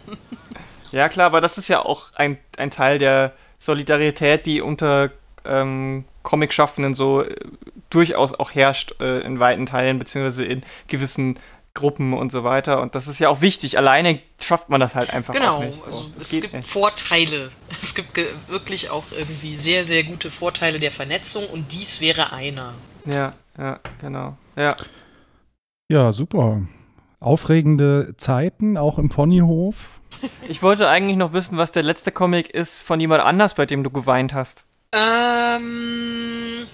ja, klar, aber das ist ja auch ein, ein Teil der Solidarität, die unter ähm, Comic-Schaffenden so äh, durchaus auch herrscht äh, in weiten Teilen, beziehungsweise in gewissen Gruppen und so weiter. Und das ist ja auch wichtig. Alleine schafft man das halt einfach genau, nicht. Genau, so. also es gibt nicht. Vorteile. Es gibt wirklich auch irgendwie sehr, sehr gute Vorteile der Vernetzung und dies wäre einer. Ja, ja, genau. Ja. Ja, super. Aufregende Zeiten, auch im Ponyhof. Ich wollte eigentlich noch wissen, was der letzte Comic ist von jemand anders, bei dem du geweint hast. Ähm,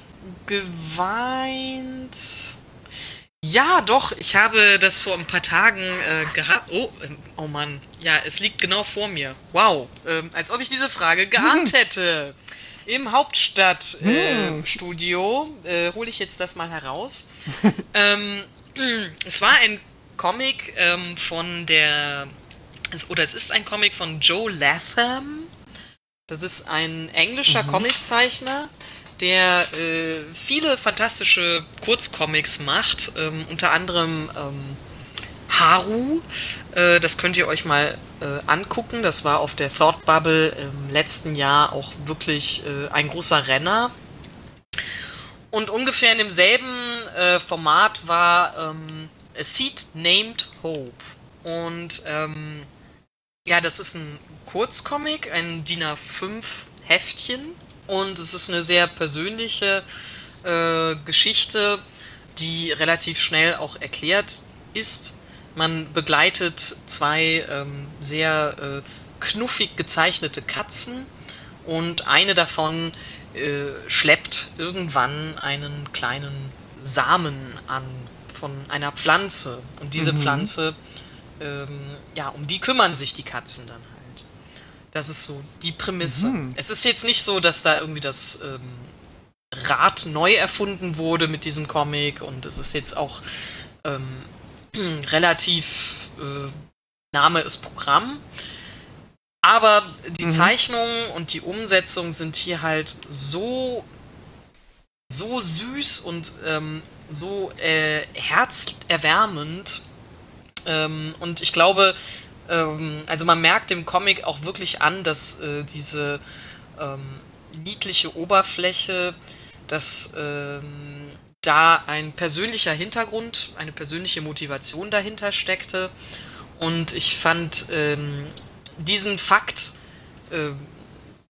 geweint. Ja, doch, ich habe das vor ein paar Tagen äh, gehabt. Oh, ähm, oh Mann. Ja, es liegt genau vor mir. Wow. Ähm, als ob ich diese Frage geahnt hätte. im Hauptstadtstudio äh, äh, hole ich jetzt das mal heraus. ähm, es war ein Comic ähm, von der, oder es ist ein Comic von Joe Latham. Das ist ein englischer mhm. Comiczeichner, der äh, viele fantastische Kurzcomics macht, ähm, unter anderem ähm, Haru. Äh, das könnt ihr euch mal äh, angucken. Das war auf der Thought Bubble im letzten Jahr auch wirklich äh, ein großer Renner. Und ungefähr in demselben äh, Format war ähm, A Seed Named Hope. Und ähm, ja, das ist ein Kurzcomic, ein DIN A5 Heftchen. Und es ist eine sehr persönliche äh, Geschichte, die relativ schnell auch erklärt ist. Man begleitet zwei ähm, sehr äh, knuffig gezeichnete Katzen und eine davon äh, schleppt irgendwann einen kleinen Samen an von einer Pflanze. Und diese mhm. Pflanze, ähm, ja, um die kümmern sich die Katzen dann. Das ist so die Prämisse. Mhm. Es ist jetzt nicht so, dass da irgendwie das ähm, Rad neu erfunden wurde mit diesem Comic und es ist jetzt auch ähm, relativ äh, Name ist Programm. Aber die mhm. Zeichnungen und die Umsetzung sind hier halt so, so süß und ähm, so äh, herzerwärmend. Ähm, und ich glaube, ähm, also man merkt dem Comic auch wirklich an, dass äh, diese ähm, niedliche Oberfläche, dass ähm, da ein persönlicher Hintergrund, eine persönliche Motivation dahinter steckte. Und ich fand ähm, diesen Fakt, äh,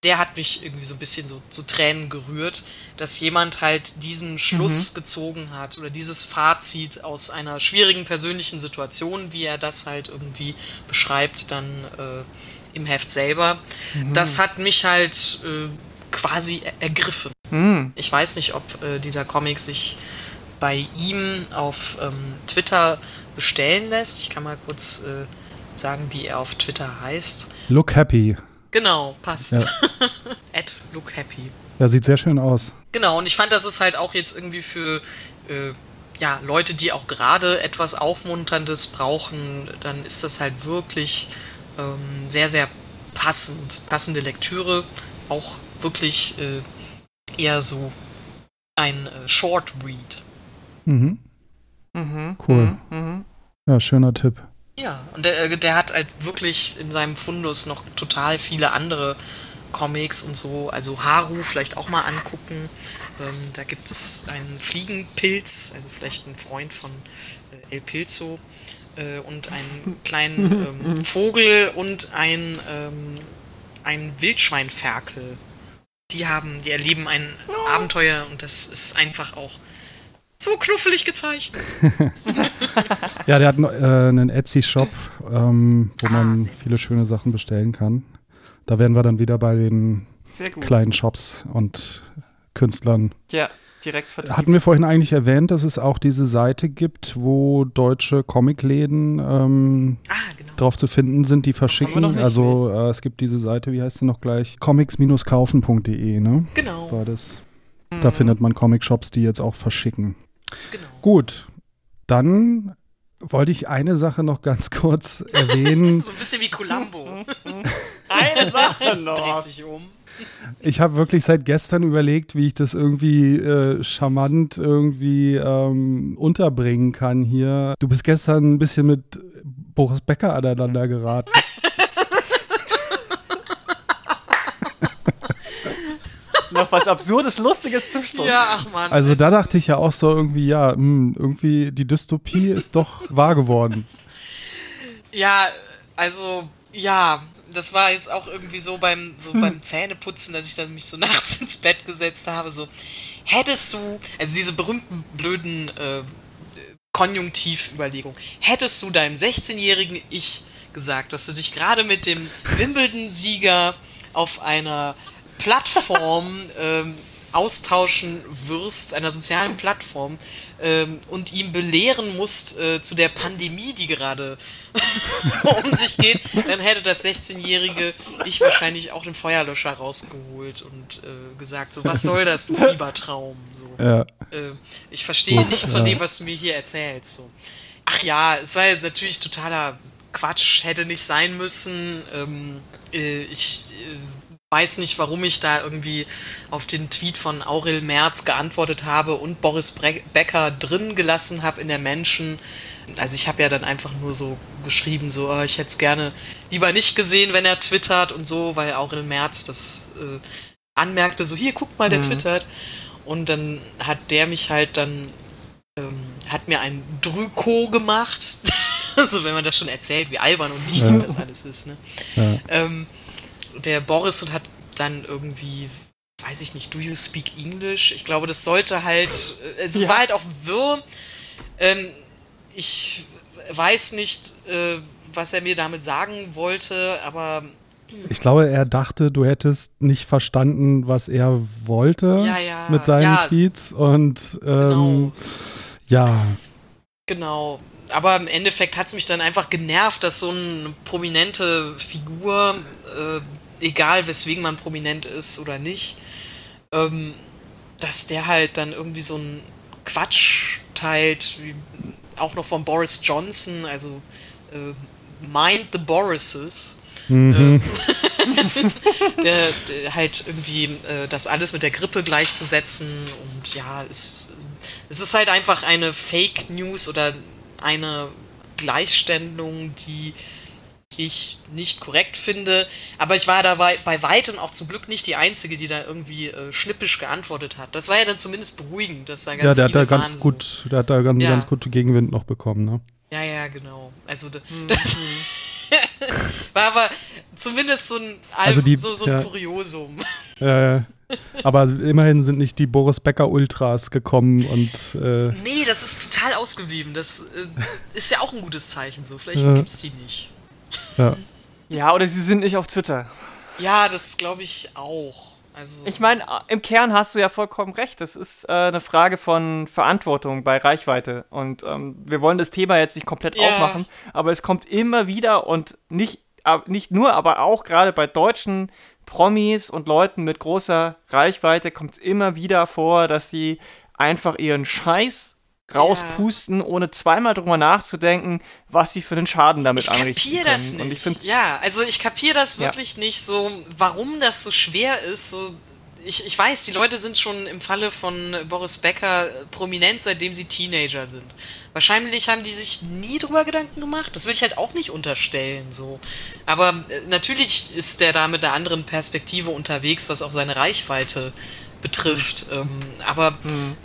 der hat mich irgendwie so ein bisschen so zu Tränen gerührt, dass jemand halt diesen Schluss mhm. gezogen hat oder dieses Fazit aus einer schwierigen persönlichen Situation, wie er das halt irgendwie beschreibt, dann äh, im Heft selber. Mhm. Das hat mich halt äh, quasi ergriffen. Mhm. Ich weiß nicht, ob äh, dieser Comic sich bei ihm auf ähm, Twitter bestellen lässt. Ich kann mal kurz äh, sagen, wie er auf Twitter heißt. Look Happy. Genau, passt. Ja. At Look Happy. Ja, sieht sehr schön aus. Genau, und ich fand, das ist halt auch jetzt irgendwie für äh, ja, Leute, die auch gerade etwas Aufmunterndes brauchen, dann ist das halt wirklich ähm, sehr, sehr passend. Passende Lektüre, auch wirklich äh, eher so ein äh, Short Read. Mhm. Mhm. Cool. Mhm. mhm. Ja, schöner Tipp. Ja, und der, äh, der hat halt wirklich in seinem Fundus noch total viele andere Comics und so. Also Haru vielleicht auch mal angucken. Ähm, da gibt es einen Fliegenpilz, also vielleicht ein Freund von äh, El Pilzo. Äh, und einen kleinen ähm, Vogel und ein, ähm, ein Wildschweinferkel die haben, die erleben ein Abenteuer und das ist einfach auch so knuffelig gezeichnet. ja, der hat äh, einen Etsy-Shop, ähm, wo ah, man viele schöne Sachen bestellen kann. Da werden wir dann wieder bei den kleinen Shops und Künstlern. Ja, direkt vertrieben. Hatten wir vorhin eigentlich erwähnt, dass es auch diese Seite gibt, wo deutsche Comicläden ähm, ah, genau. drauf zu finden sind, die verschicken. Also äh, es gibt diese Seite, wie heißt sie noch gleich? comics-kaufen.de, ne? Genau. War das. Mhm. Da findet man Comic-Shops, die jetzt auch verschicken. Genau. Gut, dann wollte ich eine Sache noch ganz kurz erwähnen. so ein bisschen wie Columbo. eine Sache noch. Dreht sich um. Ich habe wirklich seit gestern überlegt, wie ich das irgendwie äh, charmant irgendwie ähm, unterbringen kann hier. Du bist gestern ein bisschen mit Boris Becker aneinander geraten. Noch was Absurdes, Lustiges zum Schluss. Ja, ach man. Also da dachte ich ja auch so irgendwie, ja, mh, hm, irgendwie die Dystopie ist doch wahr geworden. Ja, also, ja, das war jetzt auch irgendwie so beim, so hm. beim Zähneputzen, dass ich dann mich so nachts ins Bett gesetzt habe, so, hättest du, also diese berühmten blöden äh, Konjunktivüberlegung, hättest du deinem 16-jährigen Ich gesagt, dass du dich gerade mit dem Wimbledon-Sieger auf einer Plattform ähm, austauschen wirst, einer sozialen Plattform, ähm, und ihm belehren musst äh, zu der Pandemie, die gerade um sich geht, dann hätte das 16-Jährige ich wahrscheinlich auch den Feuerlöscher rausgeholt und äh, gesagt, so, was soll das, du Fiebertraum? So. Ja. Äh, ich verstehe Gut, nichts von dem, was du mir hier erzählst. So. Ach ja, es war natürlich totaler Quatsch, hätte nicht sein müssen. Ähm, äh, ich äh, weiß nicht, warum ich da irgendwie auf den Tweet von Aurel Merz geantwortet habe und Boris Becker drin gelassen habe in der Menschen. Also ich habe ja dann einfach nur so geschrieben, so oh, ich hätte es gerne lieber nicht gesehen, wenn er twittert und so, weil Aurel Merz das äh, anmerkte, so hier, guck mal, der mhm. twittert. Und dann hat der mich halt dann, ähm, hat mir ein Drüko gemacht. also wenn man das schon erzählt, wie albern und wichtig ja. das alles ist. Ne? Ja. Ähm, der Boris und hat dann irgendwie, weiß ich nicht, do you speak English? Ich glaube, das sollte halt, äh, es ja. war halt auch wirr. Ähm, ich weiß nicht, äh, was er mir damit sagen wollte, aber ich glaube, er dachte, du hättest nicht verstanden, was er wollte ja, ja, mit seinen ja, Tweets und ähm, genau. ja. Genau. Aber im Endeffekt hat es mich dann einfach genervt, dass so eine prominente Figur äh, egal weswegen man prominent ist oder nicht, ähm, dass der halt dann irgendwie so einen Quatsch teilt, wie auch noch von Boris Johnson, also äh, Mind the Borises. Mhm. Ähm, der, der, halt irgendwie äh, das alles mit der Grippe gleichzusetzen und ja, es, es ist halt einfach eine Fake News oder eine Gleichstellung, die ich nicht korrekt finde. Aber ich war da bei weitem auch zum Glück nicht die Einzige, die da irgendwie äh, schnippisch geantwortet hat. Das war ja dann zumindest beruhigend, dass da ganz Ja, der hat da ganz so. gut, der hat da ganz, ja. ganz gut Gegenwind noch bekommen, ne? Ja, ja, genau. Also mhm. das war aber zumindest so ein, Al also die, so, so ein ja. Kuriosum. Äh, aber immerhin sind nicht die Boris Becker Ultras gekommen und. Äh nee, das ist total ausgeblieben. Das äh, ist ja auch ein gutes Zeichen so. Vielleicht ja. gibt's die nicht. Ja. ja, oder sie sind nicht auf Twitter. Ja, das glaube ich auch. Also ich meine, im Kern hast du ja vollkommen recht. Das ist äh, eine Frage von Verantwortung bei Reichweite. Und ähm, wir wollen das Thema jetzt nicht komplett ja. aufmachen, aber es kommt immer wieder und nicht, äh, nicht nur, aber auch gerade bei deutschen Promis und Leuten mit großer Reichweite kommt es immer wieder vor, dass die einfach ihren Scheiß rauspusten, ja. ohne zweimal drüber nachzudenken, was sie für den Schaden damit ich anrichten können. Das nicht. Und ich finde ja, also ich kapiere das wirklich ja. nicht so, warum das so schwer ist. So, ich, ich weiß, die Leute sind schon im Falle von Boris Becker prominent, seitdem sie Teenager sind. Wahrscheinlich haben die sich nie drüber Gedanken gemacht. Das will ich halt auch nicht unterstellen. So. Aber äh, natürlich ist der da mit einer anderen Perspektive unterwegs, was auch seine Reichweite betrifft. Ähm, aber mhm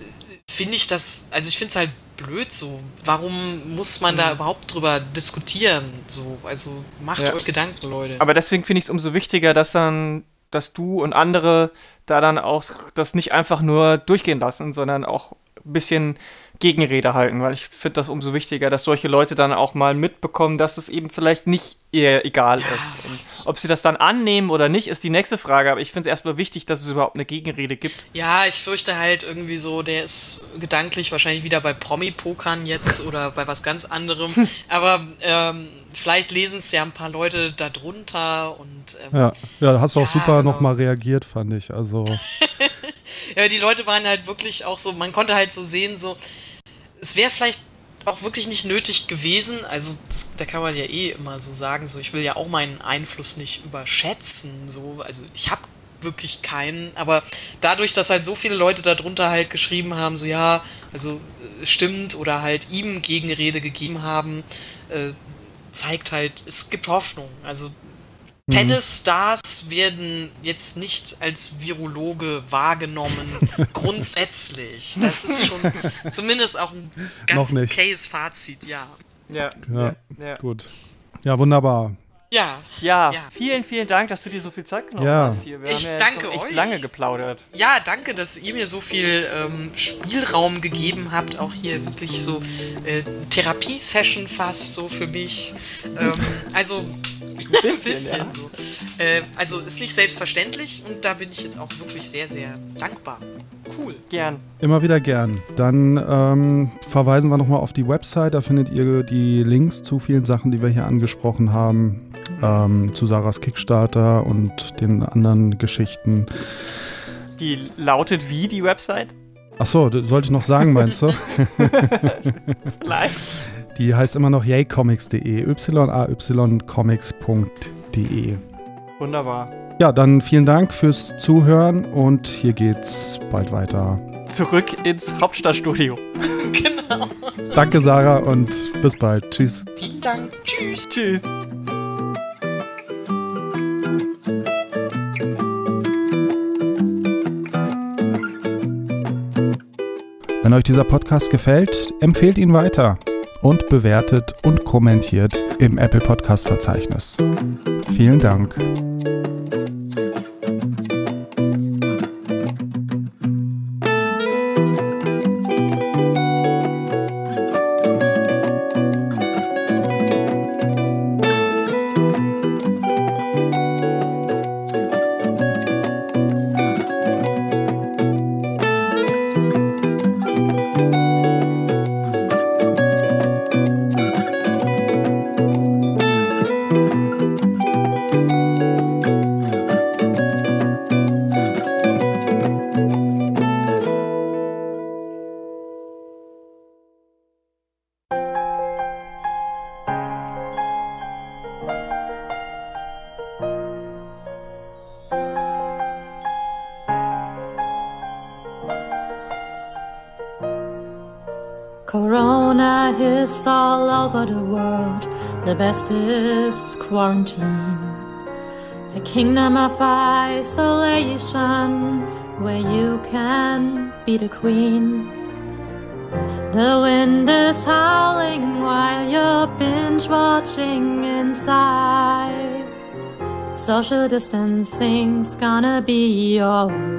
finde ich das, also ich finde es halt blöd so. Warum muss man mhm. da überhaupt drüber diskutieren? So, also macht ja. euch Gedanken, Leute. Aber deswegen finde ich es umso wichtiger, dass dann, dass du und andere da dann auch das nicht einfach nur durchgehen lassen, sondern auch ein bisschen Gegenrede halten, weil ich finde das umso wichtiger, dass solche Leute dann auch mal mitbekommen, dass es eben vielleicht nicht ihr egal ja. ist. Und ob sie das dann annehmen oder nicht, ist die nächste Frage. Aber ich finde es erstmal wichtig, dass es überhaupt eine Gegenrede gibt. Ja, ich fürchte halt irgendwie so, der ist gedanklich wahrscheinlich wieder bei Promi-Pokern jetzt oder bei was ganz anderem. Aber ähm, vielleicht lesen es ja ein paar Leute darunter und. Ähm, ja, ja, da hast du auch ja, super genau. nochmal reagiert, fand ich. Also. ja, die Leute waren halt wirklich auch so, man konnte halt so sehen, so es wäre vielleicht auch wirklich nicht nötig gewesen. Also das, da kann man ja eh immer so sagen, so ich will ja auch meinen Einfluss nicht überschätzen. So, also ich habe wirklich keinen, aber dadurch, dass halt so viele Leute darunter halt geschrieben haben, so ja, also äh, stimmt oder halt ihm Gegenrede gegeben haben, äh, zeigt halt, es gibt Hoffnung. Also. Tennisstars werden jetzt nicht als Virologe wahrgenommen, grundsätzlich. Das ist schon zumindest auch ein ganz okayes Fazit, ja. Ja, ja, ja. gut. Ja, wunderbar. Ja, ja. Ja, vielen, vielen Dank, dass du dir so viel Zeit genommen ja. hast hier. Wir ich haben ja danke echt euch. lange geplaudert. Ja, danke, dass ihr mir so viel ähm, Spielraum gegeben habt. Auch hier wirklich so äh, Therapiesession fast so für mich. Ähm, also Ein bisschen, bisschen ja. so. Äh, also ist nicht selbstverständlich und da bin ich jetzt auch wirklich sehr, sehr dankbar. Cool. Gern. Immer wieder gern. Dann ähm, verweisen wir nochmal auf die Website. Da findet ihr die Links zu vielen Sachen, die wir hier angesprochen haben. Ähm, zu Sarahs Kickstarter und den anderen Geschichten. Die lautet wie die Website? Achso, sollte ich noch sagen, meinst du? Vielleicht. Die heißt immer noch yaycomics.de, y-a-y-comics.de. Wunderbar. Ja, dann vielen Dank fürs Zuhören und hier geht's bald weiter. Zurück ins Hauptstadtstudio. genau. Danke, Sarah, und bis bald. Tschüss. Vielen Dank. Tschüss. Tschüss. Wenn euch dieser Podcast gefällt, empfehlt ihn weiter und bewertet und kommentiert im Apple Podcast Verzeichnis. Vielen Dank. Best is quarantine. A kingdom of isolation where you can be the queen. The wind is howling while you're binge watching inside. Social distancing's gonna be alright.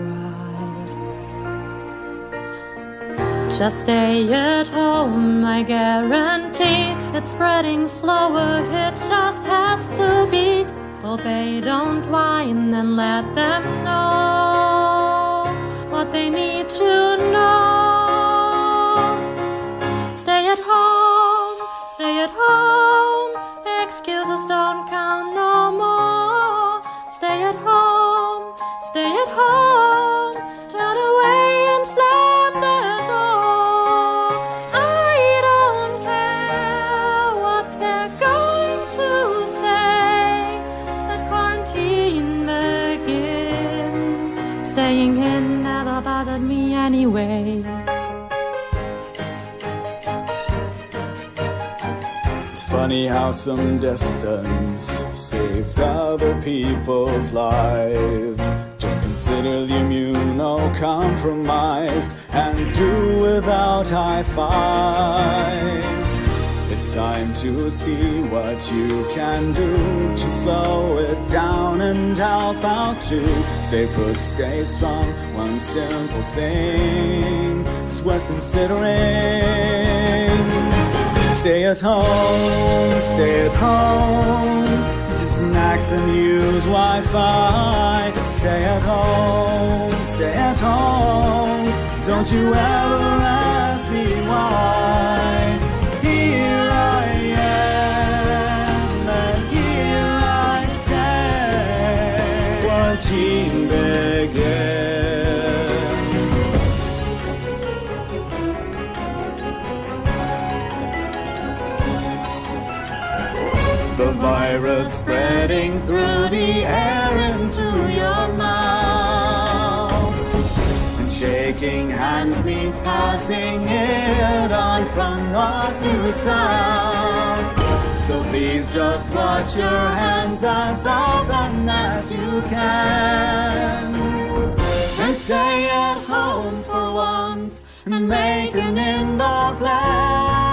Just stay at home, I guarantee it's spreading slower, it just has to be. Obey, don't whine, and let them know what they need to know. It's how some distance saves other people's lives. Just consider the immunocompromised and do without high fives. It's time to see what you can do to slow it down and help out too. Stay put, stay strong. One simple thing is worth considering. Stay at home, stay at home. Just snacks and use Wi-Fi. Stay at home, stay at home. Don't you ever ask me why. Here I am, and here I stand. Quarantine begins. Virus spreading through the air into your mouth. And shaking hands means passing it on from north to south. So please just wash your hands as often as you can. And stay at home for once and make an indoor plan.